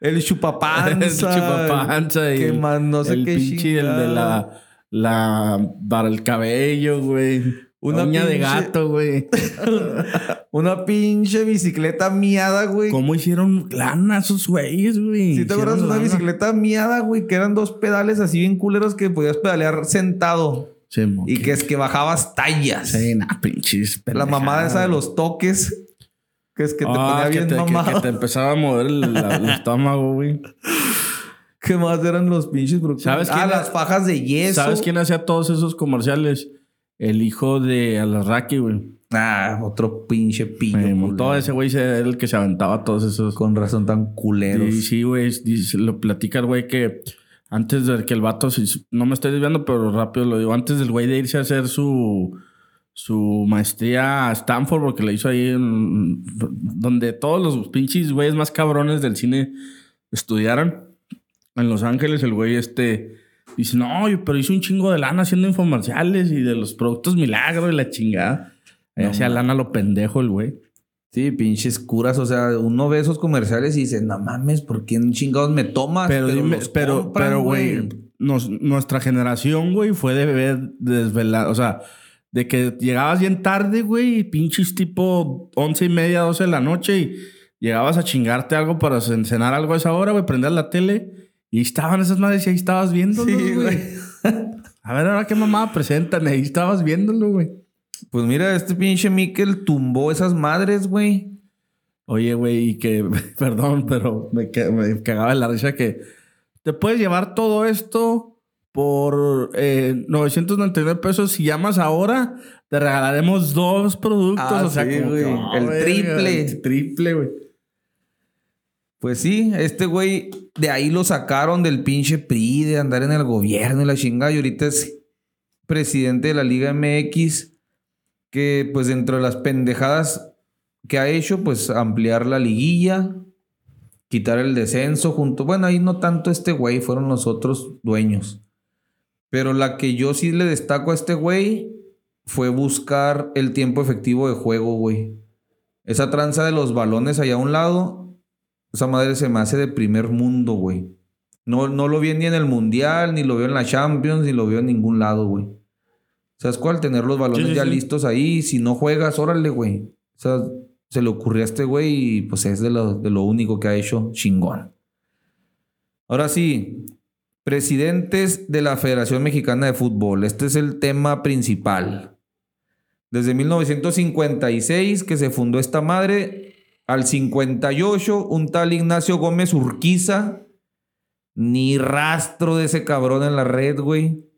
[laughs] El chupapanza. el chupapanza y ¿Qué más? No sé el qué pinche el de la la para el cabello, güey. Una uña de pinche- gato, güey. [laughs] Una pinche bicicleta miada, güey. ¿Cómo hicieron lana esos güeyes, güey? Si te acuerdas de una bicicleta miada, güey, que eran dos pedales así bien culeros que podías pedalear sentado Sí, y que es que bajabas tallas. Sí, nah, pinches. La mamada esa de los toques, que es que te Ah, ponía que bien te, que- te empezaba a mover el, la- el [laughs] estómago, güey. ¿Qué más eran los pinches productos? ¿Sabes ah, quién las fajas de yeso. ¿Sabes quién hacía todos esos comerciales? El hijo de Alarraqui, güey. Ah, otro pinche pillo. Eh, todo ese güey era el que se aventaba todos esos. Con razón tan culeros. Sí, sí, güey. Lo platica el güey que antes de que el vato, si- no me estoy desviando, pero rápido lo digo, antes del güey de irse a hacer su, su maestría a Stanford, porque la hizo ahí en- donde todos los pinches güeyes más cabrones del cine estudiaron. En Los Ángeles, el güey este dice, no, pero hizo un chingo de lana haciendo infomerciales y de los productos milagro y la chingada. Ahí hacía lana lo pendejo el güey. Sí, pinches curas. O sea, uno ve esos comerciales y dice, no mames, ¿por qué chingados me tomas? Pero dime, pero, compran, pero, güey, nos- nuestra generación, güey, fue de ver desvelado. O sea, de que llegabas bien tarde, güey, y pinches tipo once y media, doce de la noche y llegabas a chingarte algo para cen- cenar algo a esa hora, güey, prendías la tele y estaban esas madres y ahí estabas viéndolo, güey. A ver, ahora qué mamá presentan, ahí estabas viéndolo, güey. Pues mira, este pinche Miquel tumbó esas madres, güey. Oye, güey, y que, [laughs] perdón, pero me, ca- me cagaba de la risa que te puedes llevar todo esto por eh, 999 pesos. Si llamas ahora, te regalaremos dos productos. Ah, o sea, sí, como El triple. el triple, güey. Pues sí, este güey, de ahí lo sacaron del pinche PRI, de andar en el gobierno y la chingada. Y ahorita es presidente de la Liga MX, que pues dentro de las pendejadas que ha hecho, pues ampliar la liguilla, quitar el descenso junto. Bueno, ahí no tanto este güey, fueron los otros dueños. Pero la que yo sí le destaco a este güey fue buscar el tiempo efectivo de juego, güey. Esa tranza de los balones allá a un lado, esa madre se me hace de primer mundo, güey. No, no lo vi ni en el Mundial, ni lo veo en la Champions, ni lo veo en ningún lado, güey. ¿Sabes cuál? Tener los balones Sí, sí, ya sí. listos ahí. Si no juegas, órale, güey. O sea, se le ocurrió a este güey y pues es de lo, de lo único que ha hecho chingón. Ahora sí, presidentes de la Federación Mexicana de Fútbol. Este es el tema principal. Desde 1956 que se fundó esta madre, al 58 un tal Ignacio Gómez Urquiza, ni rastro de ese cabrón en la red, güey.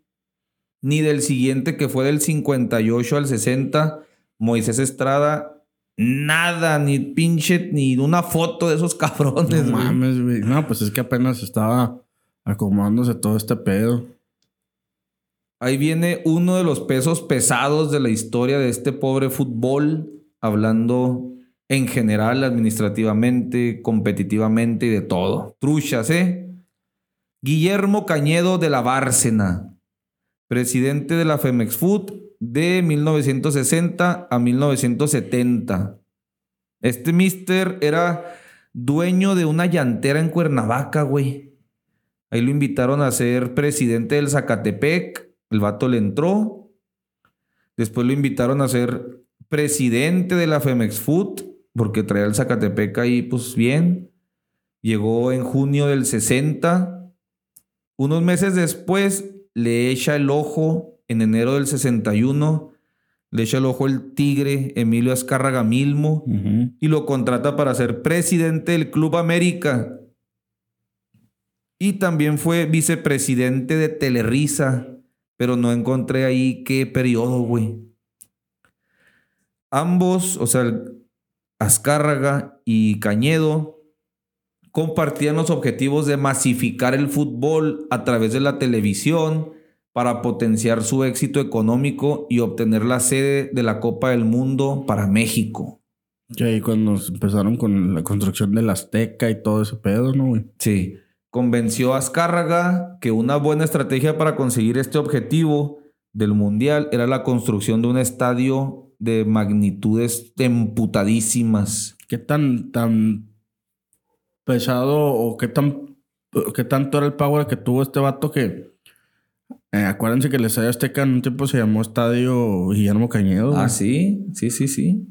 Ni del siguiente que fue del 58 al 60, Moisés Estrada, nada, ni pinche, ni una foto de esos [laughs] cabrones, No mames, güey. No, pues es que apenas estaba acomodándose todo este pedo. Ahí viene uno de los pesos pesados de la historia de este pobre fútbol, hablando en general, administrativamente, competitivamente y de todo. Truchas, ¿eh? Guillermo Cañedo de la Bárcena, presidente de la Femex Food de 1960 a 1970. Este mister era dueño de una llantera en Cuernavaca, güey. Ahí lo invitaron a ser presidente del Zacatepec. El vato le entró. Después lo invitaron a ser presidente de la Femex Food, porque traía el Zacatepec ahí, pues bien. Llegó en junio del 60. Unos meses después le echa el ojo, en enero del 61, le echa el ojo el tigre Emilio Azcárraga Milmo y lo contrata para ser presidente del Club América. Y también fue vicepresidente de Telerisa, pero no encontré ahí qué periodo, güey. Ambos, o sea, Azcárraga y Cañedo, compartían los objetivos de masificar el fútbol a través de la televisión para potenciar su éxito económico y obtener la sede de la Copa del Mundo para México. Y ahí cuando empezaron con la construcción del Azteca y todo ese pedo, ¿no, güey? Sí. Convenció a Azcárraga que una buena estrategia para conseguir este objetivo del Mundial era la construcción de un estadio de magnitudes emputadísimas. ¿Qué tan, tan pesado o qué tan qué tanto era el power que tuvo este vato que eh, acuérdense que el Estadio Azteca en un tiempo se llamó Estadio Guillermo Cañedo. güey. Ah, sí, sí, sí, sí.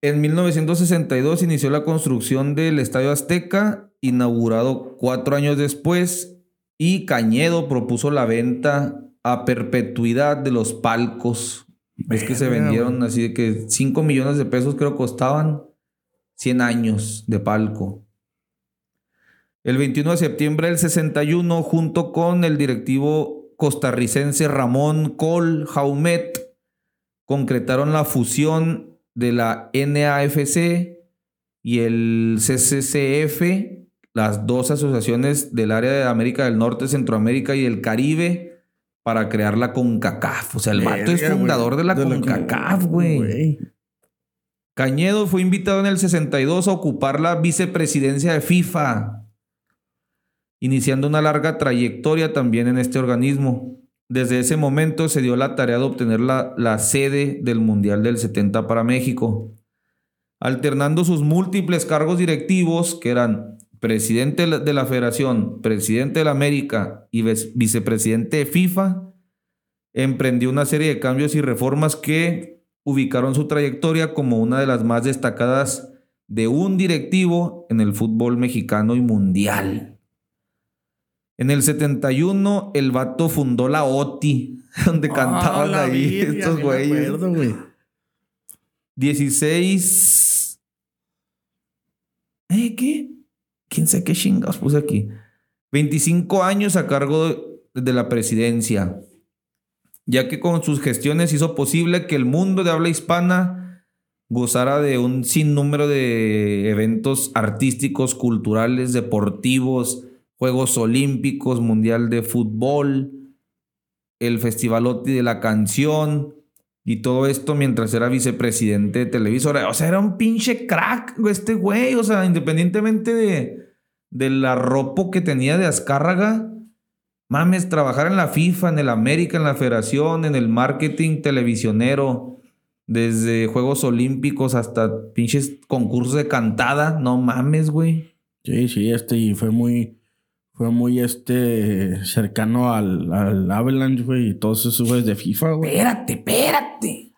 En 1962 inició la construcción del Estadio Azteca, inaugurado cuatro años después, y Cañedo propuso la venta a perpetuidad de los palcos. Es que se vendieron güey. así de que 5 millones de pesos creo costaban 100 años de palco. El 21 de septiembre del 61, junto con el directivo costarricense Ramón Col Jaumet, concretaron la fusión de la NAFC y el CCCF, las dos asociaciones del área de América del Norte, Centroamérica y el Caribe, para crear la CONCACAF. O sea, el vato es fundador de la De CONCACAF, güey. Cañedo fue invitado en el 62 a ocupar la vicepresidencia de FIFA, iniciando una larga trayectoria también en este organismo. Desde ese momento se dio la tarea de obtener la, sede del Mundial del 70 para México, alternando sus múltiples cargos directivos, que eran presidente de la Federación, presidente de la América y vicepresidente de FIFA, emprendió una serie de cambios y reformas que ubicaron su trayectoria como una de las más destacadas de un directivo en el fútbol mexicano y mundial. En el 71, el vato fundó la OTI, [laughs] donde ah, cantaban ahí estos güeyes. 16. ¿Eh? ¿Qué? ¿Quién sabe qué chingados puse aquí? 25 años a cargo de la presidencia, ya que con sus gestiones hizo posible que el mundo de habla hispana gozara de un sinnúmero de eventos artísticos, culturales, deportivos, Juegos Olímpicos, Mundial de Fútbol, el Festival OTI de la Canción y todo esto mientras era vicepresidente de Televisora. O sea, era un pinche crack este güey. O sea, independientemente de, de la ropa que tenía de Azcárraga, mames, trabajar en la FIFA, en el América, en la Federación, en el marketing televisionero, desde Juegos Olímpicos hasta pinches concursos de cantada. No mames, güey. Sí, sí, este fue muy fue muy este cercano al, al Avalanche, güey, y todos esos güeyes de FIFA, güey. Espérate, espérate.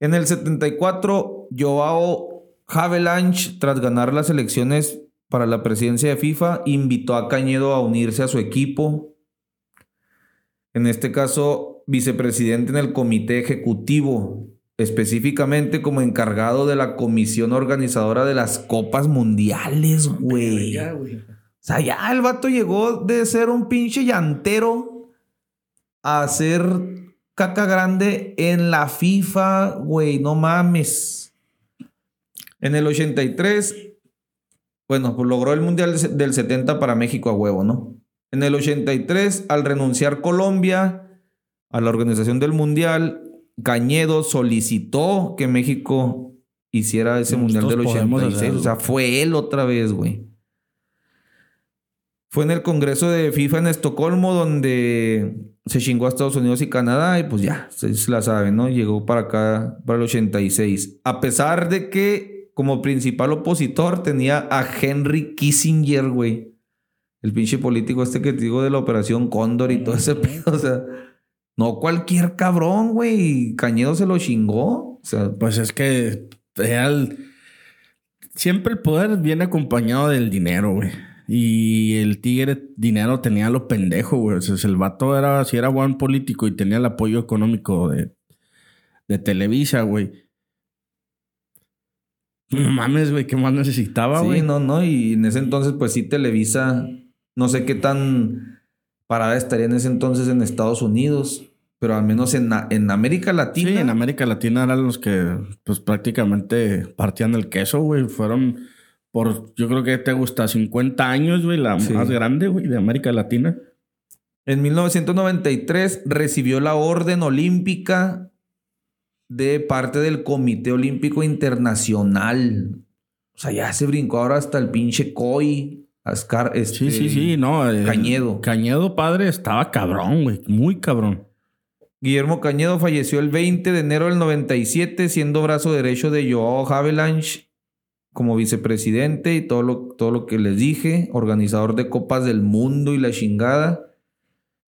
En el 74, Joao Havelange, tras ganar las elecciones para la presidencia de FIFA, invitó a Cañedo a unirse a su equipo. En este caso, vicepresidente en el comité ejecutivo, específicamente como encargado de la comisión organizadora de las copas mundiales, güey. O sea, ya el vato llegó de ser un pinche llantero a ser caca grande en la FIFA, güey, no mames. En el 83, bueno, pues logró el Mundial del 70 para México a huevo, ¿no? En el 83, al renunciar Colombia a la organización del Mundial, Cañedo solicitó que México hiciera ese Mundial del 86. O sea, fue él otra vez, güey. Fue en el Congreso de FIFA en Estocolmo donde se chingó a Estados Unidos y Canadá y pues ya, se la saben, ¿no? Llegó para acá, para el 86. A pesar de que como principal opositor tenía a Henry Kissinger, güey. El pinche político este que te digo de la Operación Cóndor y todo ese pedo, o sea... No cualquier cabrón, güey. Cañedo se lo chingó. O sea, pues es que siempre el poder viene acompañado del dinero, güey. Y el tigre dinero tenía lo pendejo, güey. O sea, el vato era, si era buen político y tenía el apoyo económico de, de Televisa, güey. No mames, güey, ¿qué más necesitaba, güey? Sí, no, no. Y en ese entonces, pues sí, Televisa, no sé qué tan parada estaría en ese entonces en Estados Unidos. Pero al menos en, en América Latina. Sí, en América Latina eran los que, pues prácticamente partían el queso, güey. Fueron por, yo creo que te gusta 50 años, güey, la más grande, güey, de América Latina. En 1993 recibió la Orden Olímpica de parte del Comité Olímpico Internacional. O sea, ya se brincó ahora hasta el pinche COI. Ascar, este, sí, sí, sí, no. Cañedo. Cañedo padre estaba cabrón, güey, muy cabrón. Guillermo Cañedo falleció el 20 de enero del 97, siendo brazo derecho de Joao Havelange como vicepresidente y todo lo, todo lo que les dije, organizador de Copas del Mundo y la chingada.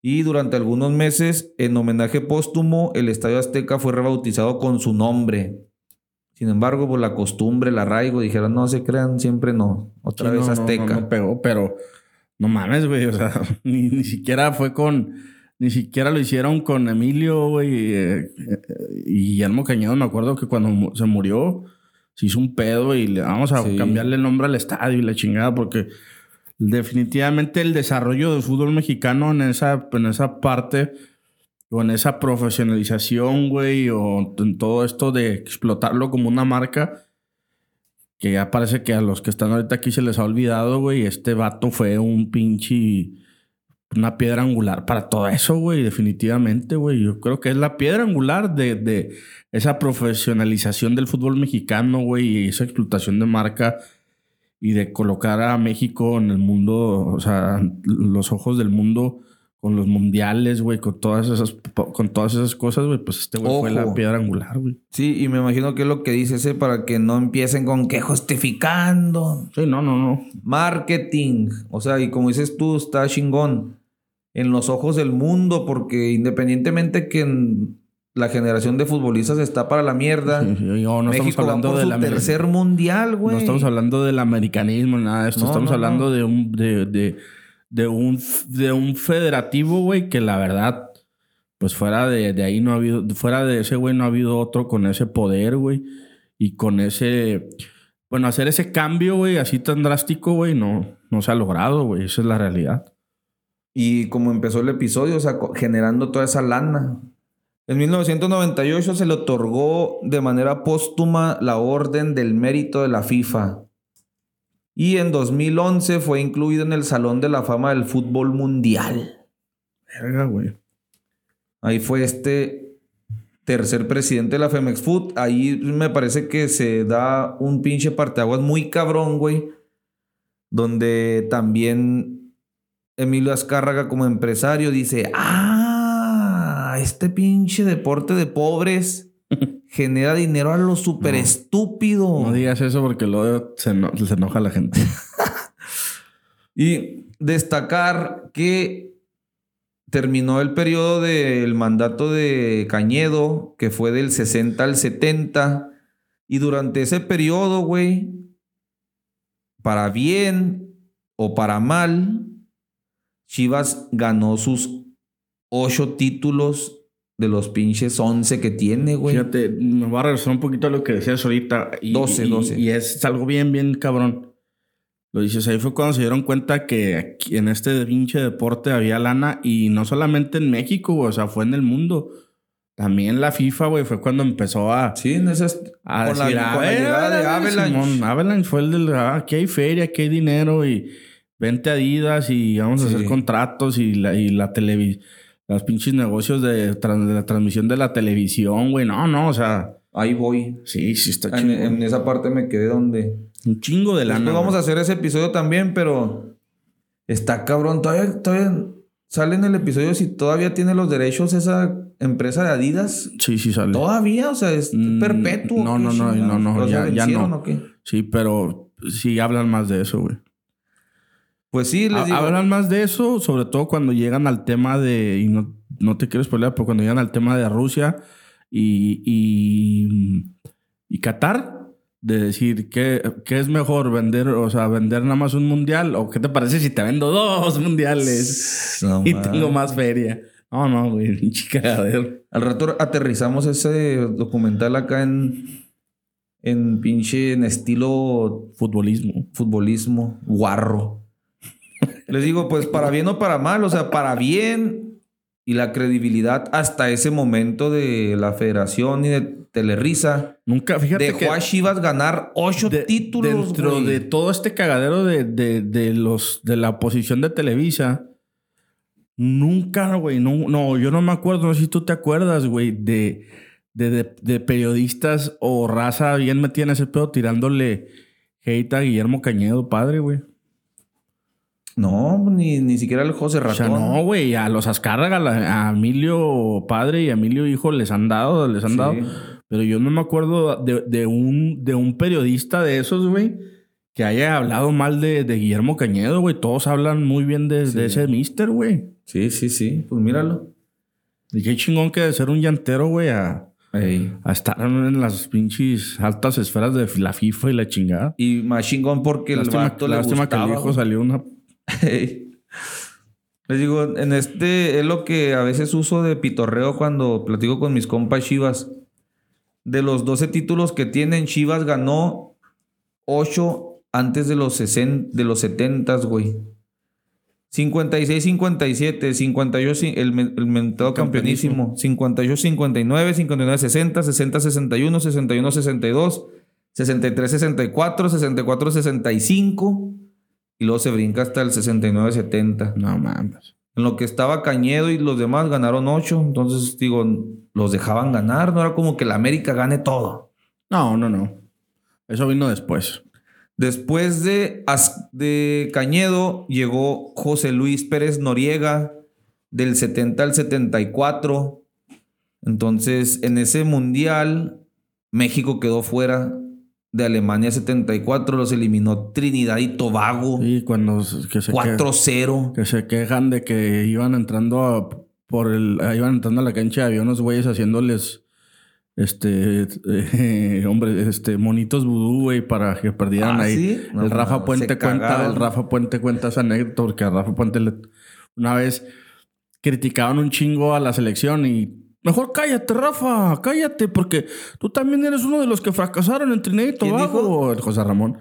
Y durante algunos meses, en homenaje póstumo, el Estadio Azteca fue rebautizado con su nombre. Sin embargo, por la costumbre, el arraigo, dijeron, no se crean, siempre no. Otra vez Azteca. No, pegó, pero no mames, güey. O sea, [laughs] ni, ni, siquiera fue con. Ni siquiera lo hicieron con Emilio, güey. Eh, eh, y Guillermo Cañedo, me acuerdo que cuando se murió se hizo un pedo y le vamos a cambiarle el nombre al estadio y la chingada, porque definitivamente el desarrollo del fútbol mexicano en esa, en esa parte, en esa profesionalización, güey, o en todo esto de explotarlo como una marca, que ya parece que a los que están ahorita aquí se les ha olvidado, güey, este vato fue un pinche una piedra angular para todo eso, güey, definitivamente, güey. Yo creo que es la piedra angular de, de esa profesionalización del fútbol mexicano, güey, y esa explotación de marca y de colocar a México en el mundo, o sea, los ojos del mundo con los mundiales, güey, con todas esas, con todas esas cosas, güey, pues este güey fue la piedra angular, güey. Sí, y me imagino que es lo que dice ese para que no empiecen con que justificando. Sí, no, no, no. Marketing. O sea, y como dices tú, está chingón. En los ojos del mundo, porque independientemente que en la generación de futbolistas está para la mierda. Sí, sí, no, no México estamos va hablando por del su amer- tercer mundial, güey. No estamos hablando del americanismo, nada de esto. No, estamos no, hablando de un, de, de, de un, de un federativo, güey, que la verdad, pues fuera de, de ahí no ha habido, fuera de ese güey no ha habido otro con ese poder, güey. Y con ese, bueno, hacer ese cambio, güey, así tan drástico, güey, no, no se ha logrado, güey. Esa es la realidad. Y como empezó el episodio, o sea, generando toda esa lana. En 1998 se le otorgó de manera póstuma la Orden del Mérito de la FIFA. Y en 2011 fue incluido en el Salón de la Fama del Fútbol Mundial. Verga, güey. Ahí fue este tercer presidente de la Femex Food. Ahí me parece que se da un pinche parteaguas muy cabrón, güey. Donde también Emilio Azcárraga como empresario dice, ah, este pinche deporte de pobres genera dinero a lo súper estúpido. No digas eso porque luego se, eno- se enoja la gente. [laughs] Y destacar que terminó el periodo del mandato de Cañedo, que fue del 60 al 70. Y durante ese periodo, güey, para bien o para mal, Chivas ganó sus ocho títulos de los pinches 11 que tiene, güey. Fíjate, me voy a regresar un poquito a lo que decías ahorita. Y, 12, y- 12. Y es algo bien, bien cabrón. Lo dices, ahí fue cuando se dieron cuenta que aquí en este pinche deporte había lana y no solamente en México, güey, o sea, fue en el mundo. También la FIFA, güey, fue cuando empezó a, Sí, en esas... a con la- con la "Ah, de ah, Avalanche". Simón, Avalanche fue el del, ah, aquí hay feria, aquí hay dinero y vente a Adidas y vamos a hacer contratos y la, y la televi- los pinches negocios de, la transmisión de la televisión, güey. No, no, o sea, Ahí voy. sí, sí está chido. en esa parte me quedé donde... Un chingo de lana. Después vamos a hacer ese episodio también, pero está cabrón. Todavía, todavía sale en el episodio si todavía tiene los derechos esa empresa de Adidas. Sí, sí sale. Todavía, o sea, es Mm, perpetuo. no, ¿qué no, no, no, no, ¿O ya- ya no. Sí, pero sí hablan más de eso, güey. Pues sí, les digo. Hablan más de eso, sobre todo cuando llegan al tema de. Y no, no te quiero spoiler, pero cuando llegan al tema de Rusia y. y, y Qatar. De decir, ¿qué, ¿qué es mejor? ¿Vender, o sea, vender nada más un mundial? ¿O qué te parece si te vendo dos mundiales? [laughs] No y tengo más feria. No, no, güey, [laughs] cagadero. Al rato aterrizamos ese documental acá en. En pinche. En estilo Futbolismo. futbolismo guarro. Les digo, pues para bien o para mal, o sea, para bien y la credibilidad hasta ese momento de la federación y de Telerisa Nunca, fíjate dejó que. a Chivas ganar ocho de- títulos. dentro de todo este cagadero de, de, de los de la oposición de Televisa nunca güey no, no yo no me acuerdo no sé si tú te acuerdas güey de, de, de- de periodistas o raza bien metida en ese pedo tirándole hate a Guillermo Cañedo padre güey No, ni, ni siquiera el José o Ratón. sea no güey a los Azcárraga a Emilio padre y a Emilio hijo les han dado les han Sí. dado pero yo no me acuerdo de, de un, de un periodista de esos, güey, que haya hablado mal de, de Guillermo Cañedo, güey. Todos hablan muy bien de, Sí. de ese mister, güey. Sí, sí, sí. Pues míralo. Y qué chingón que de ser un llantero, güey, a, Ey. a estar en las pinches altas esferas de la FIFA y la chingada. Y más chingón porque el lástima vato le lástima que el hijo salió una... [laughs] Les digo, en este es lo que a veces uso de pitorreo cuando platico con mis compas Chivas. De los 12 títulos que tienen, Chivas ganó 8 antes de los, 60, de los 70, güey. 56-57, 58, el, el mentado campeonísimo. 58-59, 59-60, 60-61, 61-62, 63-64, 64-65. Y luego se brinca hasta el 69-70. No mames. En lo que estaba Cañedo y los demás ganaron 8. Entonces, digo, los dejaban ganar. No era como que la América gane todo. No, no, no. Eso vino después. Después de, de Cañedo llegó José Luis Pérez Noriega, del 70 al 74. Entonces, en ese mundial, México quedó fuera de Alemania 74, los eliminó Trinidad y Tobago. Y cuando que se, 4-0. que se quejan de que iban entrando a, por el, iban entrando a la cancha, había unos güeyes haciéndoles este eh, [laughs] hombre, este monitos vudú, güey, para que perdieran Ah, ahí. ¿sí? No, el Rafa no, Puente cuenta, cagaron. el Rafa Puente cuenta esa anécdota porque a Rafa Puente le- una vez criticaban un chingo a la selección y mejor cállate, Rafa, cállate, porque tú también eres uno de los que fracasaron en Trinidad y ¿Quién Tobago, José Ramón.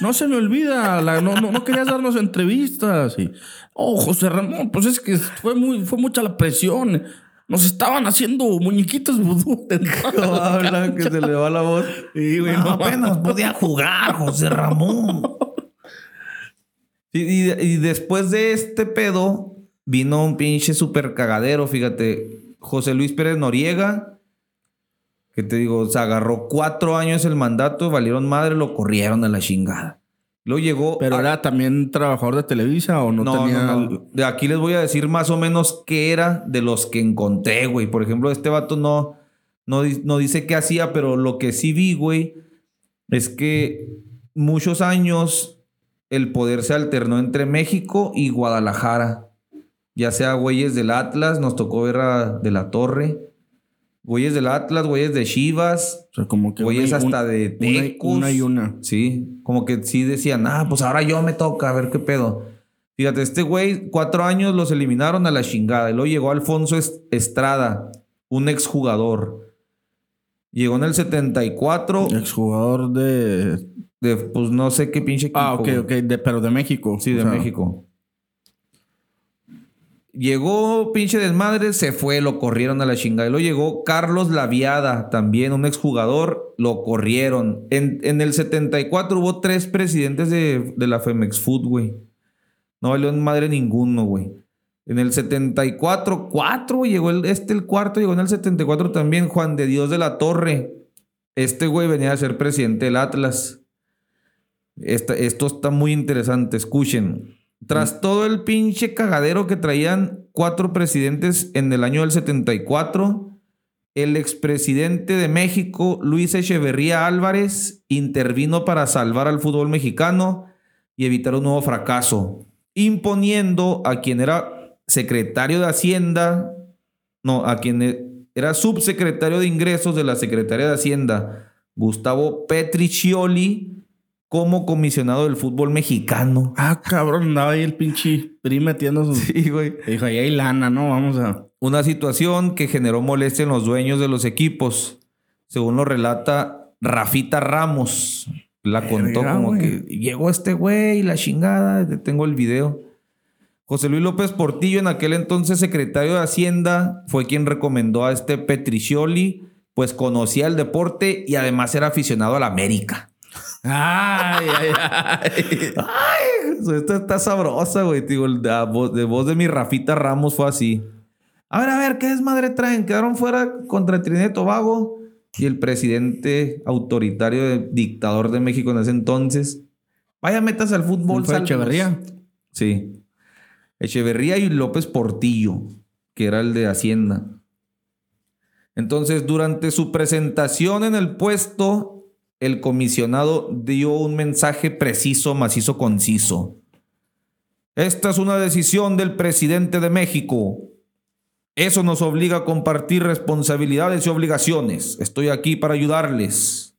No se me olvida, la- no, no, no querías darnos entrevistas. Y, oh, José Ramón, pues es que fue, muy, fue mucha la presión. Nos estaban haciendo muñequitos vudú. [laughs] No habla, que se le va la voz. Güey, No, no apenas podía jugar, José Ramón. Y, y- y después de este pedo, vino un pinche super cagadero, fíjate. José Luis Pérez Noriega, que te digo, se agarró cuatro años el mandato, valieron madre, lo corrieron a la chingada. Luego llegó. Pero a- era también trabajador de Televisa o no, no, tenía. no, no. De aquí les voy a decir más o menos qué era de los que encontré, güey. Por ejemplo, este vato no, no, no dice qué hacía, pero lo que sí vi, güey, es que muchos años el poder se alternó entre México y Guadalajara. Ya sea güeyes del Atlas, nos tocó ver a de la Torre. Güeyes del Atlas, güeyes de Chivas, O sea, como que. güeyes una- hasta un- de Tecos. una y una. Sí, como que sí decían, ah, pues ahora yo me toca, a ver qué pedo. Fíjate, este güey, cuatro años los eliminaron a la chingada. Y luego llegó Alfonso Est- Estrada, un exjugador. Llegó en el 74, Exjugador de. de, pues no sé qué pinche equipo. Ah, ok, ok. de- pero de México. Sí, de sea, México. Llegó pinche desmadre, se fue, lo corrieron a la chingada. Y luego llegó Carlos Laviada, también un exjugador, lo corrieron. En, en el 74 hubo tres presidentes de, de la Femex Food, güey. No valió en madre ninguno, güey. En el 74, cuatro, güey, llegó el, este el cuarto, llegó en el 74 también Juan de Dios de la Torre. Este güey venía a ser presidente del Atlas. Esta- esto está muy interesante, escuchen. Tras todo el pinche cagadero que traían cuatro presidentes en el año del 74, el expresidente de México, Luis Echeverría Álvarez, intervino para salvar al fútbol mexicano y evitar un nuevo fracaso, imponiendo a quien era secretario de Hacienda, no, a quien era subsecretario de Ingresos de la Secretaría de Hacienda, Gustavo Petriccioli, como comisionado del fútbol mexicano. Ah, cabrón, andaba ahí el pinche PRI metiendo su. Sí, güey. Dijo, ahí hay lana, ¿no? Vamos a. Una situación que generó molestia en los dueños de los equipos. Según lo relata Rafita Ramos. La contó como que llegó este güey, la chingada. Tengo el video. José Luis López Portillo, en aquel entonces secretario de Hacienda, fue quien recomendó a este Petricioli, pues conocía el deporte y además era aficionado a la América. Ay, ay, ay. [laughs] Ay, esta está sabrosa, güey. Digo, de, voz, de voz de mi Rafita Ramos fue así. A ver, a ver, ¿qué desmadre traen? Quedaron fuera contra Trinidad y Tobago. Y el presidente autoritario, dictador de México en ese entonces. Vaya, metas al fútbol. ¿Fue. Echeverría? Sí. Echeverría y López Portillo, que era el de Hacienda. Entonces, durante su presentación en el puesto, el comisionado dio un mensaje preciso, macizo, conciso. Esta es una decisión del presidente de México. Eso nos obliga a compartir responsabilidades y obligaciones. Estoy aquí para ayudarles.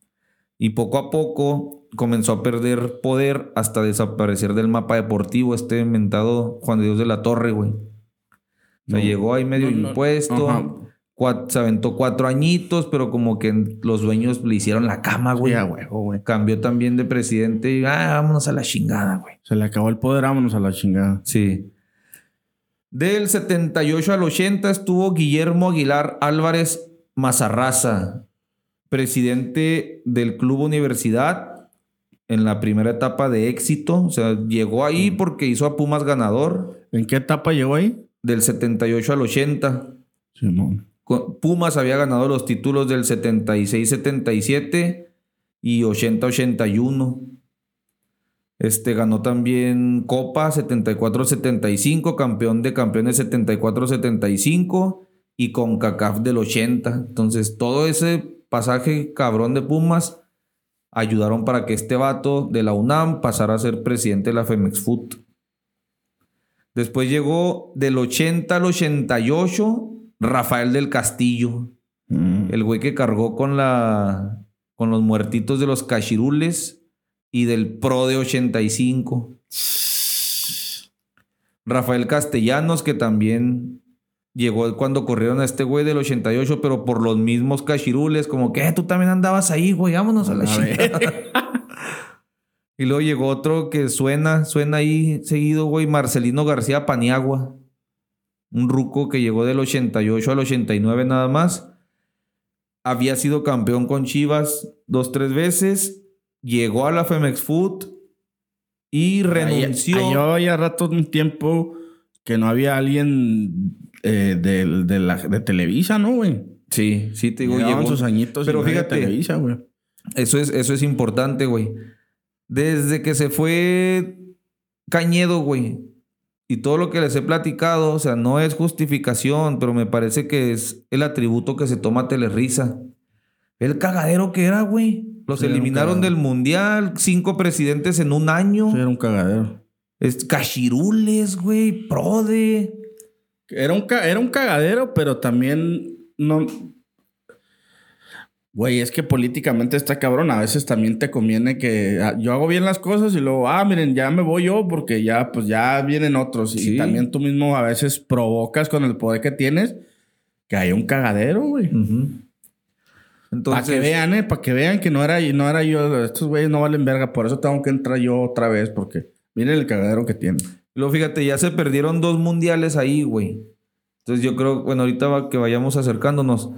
Y poco a poco comenzó a perder poder hasta desaparecer del mapa deportivo este inventado Juan de Dios de la Torre, güey. O sea, No. llegó ahí medio No, no. impuesto. Cua- se aventó cuatro añitos, pero como que los dueños le hicieron la cama, güey. Sí, a huevo, güey. Cambió también de presidente y ah, vámonos a la chingada, güey. Se le acabó el poder, vámonos a la chingada. Sí. Del 78 al 80 estuvo Guillermo Aguilar Álvarez Mazarraza, presidente del Club Universidad en la primera etapa de éxito. O sea, llegó ahí porque hizo a Pumas ganador ¿En qué etapa llegó ahí? del 78 al 80. Simón. Pumas había ganado los títulos del 76-77 y 80-81. Este ganó también Copa 74-75, campeón de campeones 74-75 y con CACAF del 80. Entonces, todo ese pasaje cabrón de Pumas ayudaron para que este vato de la UNAM pasara a ser presidente de la Femex Food. Después llegó del 80 al 88 Rafael del Castillo, Mm. el güey que cargó con la con los muertitos de los cachirules y del Pro de 85. Rafael Castellanos, que también llegó cuando corrieron a este güey del 88, pero por los mismos cachirules, como que "Eh, tú también andabas ahí, güey, vámonos a la A ver. chingada. [laughs] y luego llegó otro que suena, suena ahí seguido, güey, Marcelino García Paniagua. Un ruco que llegó del 88 al 89 nada más. Había sido campeón con Chivas dos, tres veces. Llegó a la Femex Food y renunció. Ahí- ahí Llevaba ya rato un tiempo que no había alguien eh, de, de la, de Televisa, ¿no, güey? Sí, sí, te digo, Llevaban llegó. sus añitos Pero y fíjate, Televisa, güey. Eso es, eso es importante, güey. Desde que se fue Cañedo, güey, y todo lo que les he platicado, o sea, no es justificación, pero me parece que es el atributo que se toma Telerisa. El cagadero que era, güey. Los Sí, eliminaron del mundial, cinco presidentes en un año. Sí, era un cagadero. Es cachirules, güey, prode. Era un, era un cagadero, pero también no. Güey, es que políticamente está cabrón. A veces también te conviene que ah, yo hago bien las cosas y luego, ah, miren, ya me voy yo porque ya, pues ya vienen otros. Sí. Y también tú mismo a veces provocas con el poder que tienes que haya un cagadero, güey. Ujú. Para Entonces, que vean, eh, para que vean que no era, no era yo. Estos güeyes no valen verga. Por eso tengo que entrar yo otra vez porque miren el cagadero que tienen. Luego, fíjate, ya se perdieron dos mundiales ahí, güey. Entonces yo creo, bueno, ahorita va- que vayamos acercándonos.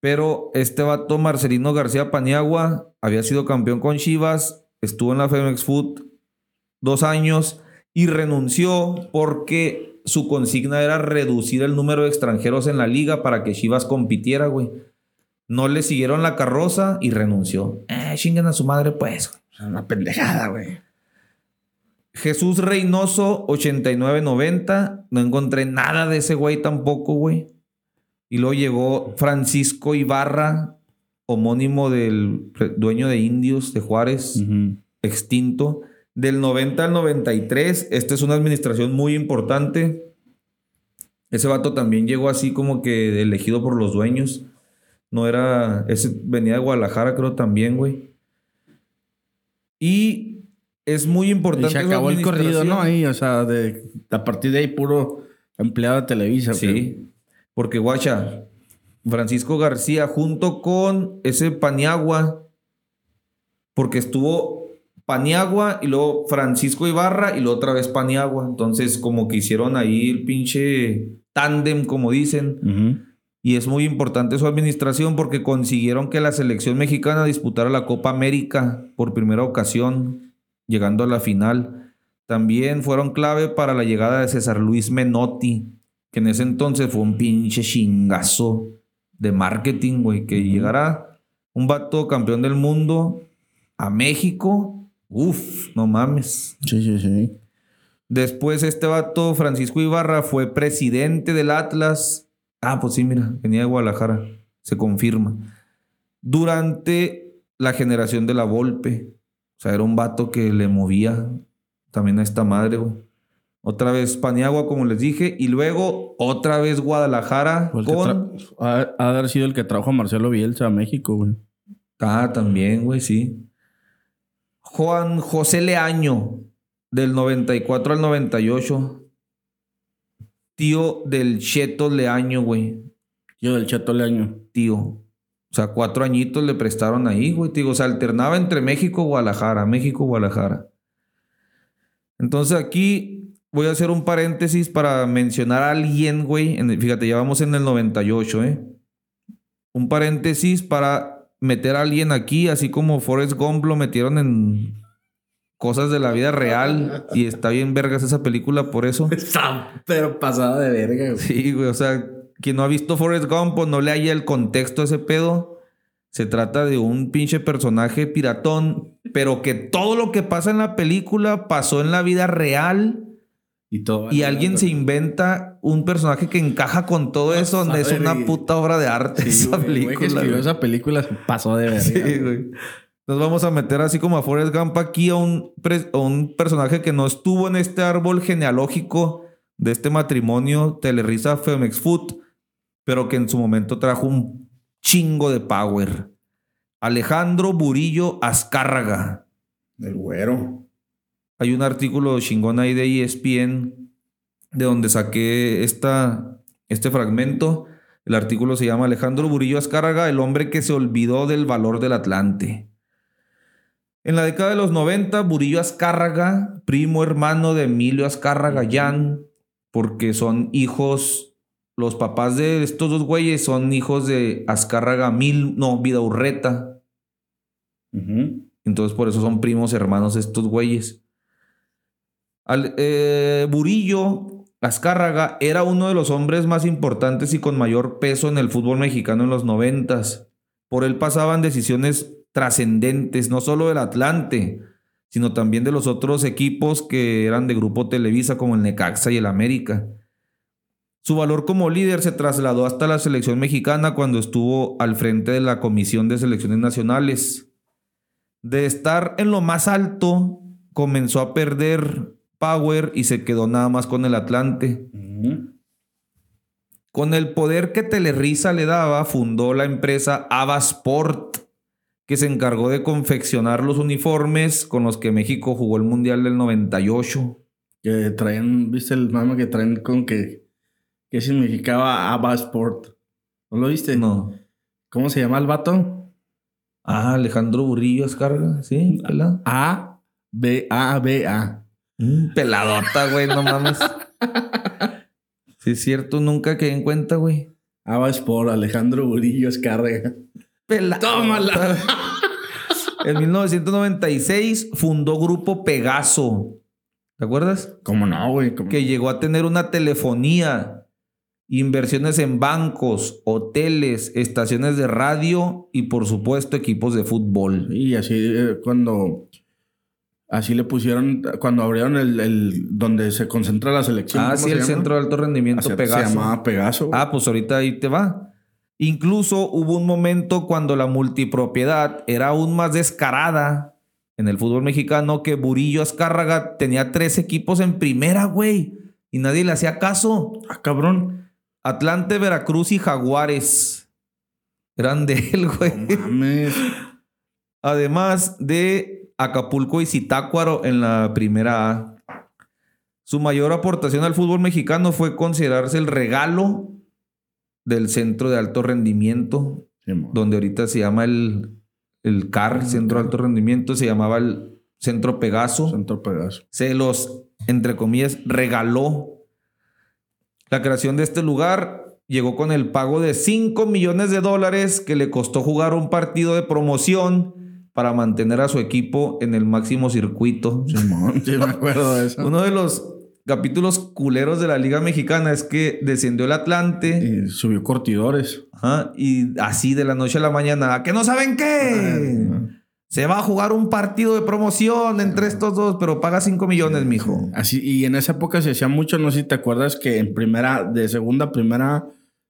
Pero este vato, Marcelino García Paniagua, había sido campeón con Chivas, estuvo en la Femex Food dos años y renunció porque su consigna era reducir el número de extranjeros en la liga para que Chivas compitiera, güey. No le siguieron la carroza y renunció. Eh, chinguen a su madre, pues. Es una pendejada, güey. Jesús Reynoso, 89-90. No encontré nada de ese güey tampoco, güey. Y luego llegó Francisco Ibarra, homónimo del dueño de Indios de Juárez, extinto. Del 90 al 93, esta es una administración muy importante. Ese vato también llegó así como que elegido por los dueños. No era. Ese venía de Guadalajara, creo también, güey. Y es muy Y importante. se su acabó el corrido, ¿no? Ahí, o sea, de, a partir de ahí puro empleado de Televisa. güey. Sí. Porque, guacha, Francisco García, junto con ese Paniagua, porque estuvo Paniagua y luego Francisco Ibarra y luego otra vez Paniagua. Entonces, como que hicieron ahí el pinche tándem, como dicen. Y es muy importante su administración porque consiguieron que la selección mexicana disputara la Copa América por primera ocasión, llegando a la final. También fueron clave para la llegada de César Luis Menotti, que en ese entonces fue un pinche chingazo de marketing, güey, que llegara un vato campeón del mundo a México. Uf, no mames. Sí, sí, sí. Después este vato, Francisco Ibarra, fue presidente del Atlas. Ah, pues sí, mira, venía de Guadalajara. Se confirma. Durante la generación de la Volpe. O sea, era un vato que le movía también a esta madre, güey. Otra vez Paniagua, como les dije. Y luego otra vez Guadalajara con... ha, ha de haber sido el que trajo a Marcelo Bielsa a México, güey. Ah, también, güey, sí. Juan José Leaño, del 94 al 98. Tío del Cheto Leaño, güey. Yo del Cheto Leaño. Tío. O sea, cuatro añitos le prestaron ahí, güey. Digo, o sea, alternaba entre México y Guadalajara, México y Guadalajara. Entonces aquí voy a hacer un paréntesis para mencionar a alguien, güey. Fíjate, ya vamos en el 98, ¿eh? Un paréntesis para meter a alguien aquí, así como Forrest Gump lo metieron en cosas de la vida real. Y está bien vergas esa película por eso. [laughs] Está pero pasada de verga, güey. Sí, güey, o sea, quien no ha visto Forrest Gump o no le haya el contexto a ese pedo, se trata de un pinche personaje piratón pero que todo lo que pasa en la película pasó en la vida real Y todo. y alguien se inventa un personaje que encaja con todo eso, donde es una y- puta obra de arte Sí, esa güey, el güey que película. escribió esa película se pasó de verga. Sí, güey. Nos vamos a meter así como a Forrest Gump aquí a un, pres- a un personaje que no estuvo en este árbol genealógico de este matrimonio Telerisa Femex Food, pero que en su momento trajo un chingo de power. Alejandro Burillo Azcárraga. El güero. Hay un artículo chingón ahí de ESPN de donde saqué esta, este fragmento. El artículo se llama Alejandro Burillo Azcárraga, el hombre que se olvidó del valor del Atlante. En la década de los 90, Burillo Azcárraga, primo hermano de Emilio Azcárraga Jan, porque son hijos, los papás de estos dos güeyes son hijos de Azcárraga Mil, no, Vidaurreta. Entonces por eso son primos hermanos estos güeyes. Al- eh, Burillo Azcárraga era uno de los hombres más importantes y con mayor peso en el fútbol mexicano en los noventas. Por él pasaban decisiones trascendentes, no solo del Atlante, sino también de los otros equipos que eran de Grupo Televisa como el Necaxa y el América. Su valor como líder se trasladó hasta la selección mexicana cuando estuvo al frente de la Comisión de Selecciones Nacionales. De estar en lo más alto, comenzó a perder power y se quedó nada más con el Atlante. Con el poder que Telerisa le daba, fundó la empresa Avasport, que se encargó de confeccionar los uniformes con los que México jugó el Mundial del 98. Que traían, ¿viste el mame que traen con que, que significaba ABBA Sport? ¿No lo viste? No. ¿Cómo se llama el vato? Ah, Alejandro Burrillo Escarga, sí. A B A B A. Mm, peladota, güey, no mames. [laughs] Sí, es cierto, nunca quedé en cuenta, güey. ABBA Sport, Alejandro Burillo Escárrega. Pelada. Tómala. En 1996 fundó Grupo Pegaso. ¿Te acuerdas? ¿Cómo no, güey? ¿Cómo? Que llegó a tener una telefonía, inversiones en bancos, hoteles, estaciones de radio y por supuesto equipos de fútbol. Y así eh, cuando... Así le pusieron, cuando abrieron el, el- donde se concentra la selección. Ah, ¿cómo sí, se el llama? Centro de Alto Rendimiento Así Se Pegaso. llamaba Pegaso. Ah, pues ahorita ahí te va. Incluso hubo un momento cuando la multipropiedad era aún más descarada en el fútbol mexicano que Burillo Azcárraga tenía tres equipos en primera, güey. Y nadie le hacía caso. Ah, cabrón. Atlante, Veracruz y Jaguares. Eran de él, güey. Mames. Además de Acapulco y Zitácuaro en la primera A. Su mayor aportación al fútbol mexicano fue considerarse el regalo del centro de alto rendimiento, donde ahorita se llama el, el CAR, Centro de Alto Rendimiento, se llamaba el Centro Pegaso. Centro Pegaso. Se los, entre comillas, regaló. La creación de este lugar llegó con el pago de 5 millones de dólares que le costó jugar un partido de promoción para mantener a su equipo en el máximo circuito. [laughs] Simón, sí me acuerdo de eso. Uno de los capítulos culeros de la Liga Mexicana es que descendió el Atlante Y subió cortidores. ajá, y así de la noche a la mañana, ¿que no saben qué? Se va a jugar un partido de promoción entre estos dos, pero paga 5 millones, mijo. Así, y en esa época se hacía mucho, no sé si te acuerdas que en primera, de segunda a primera,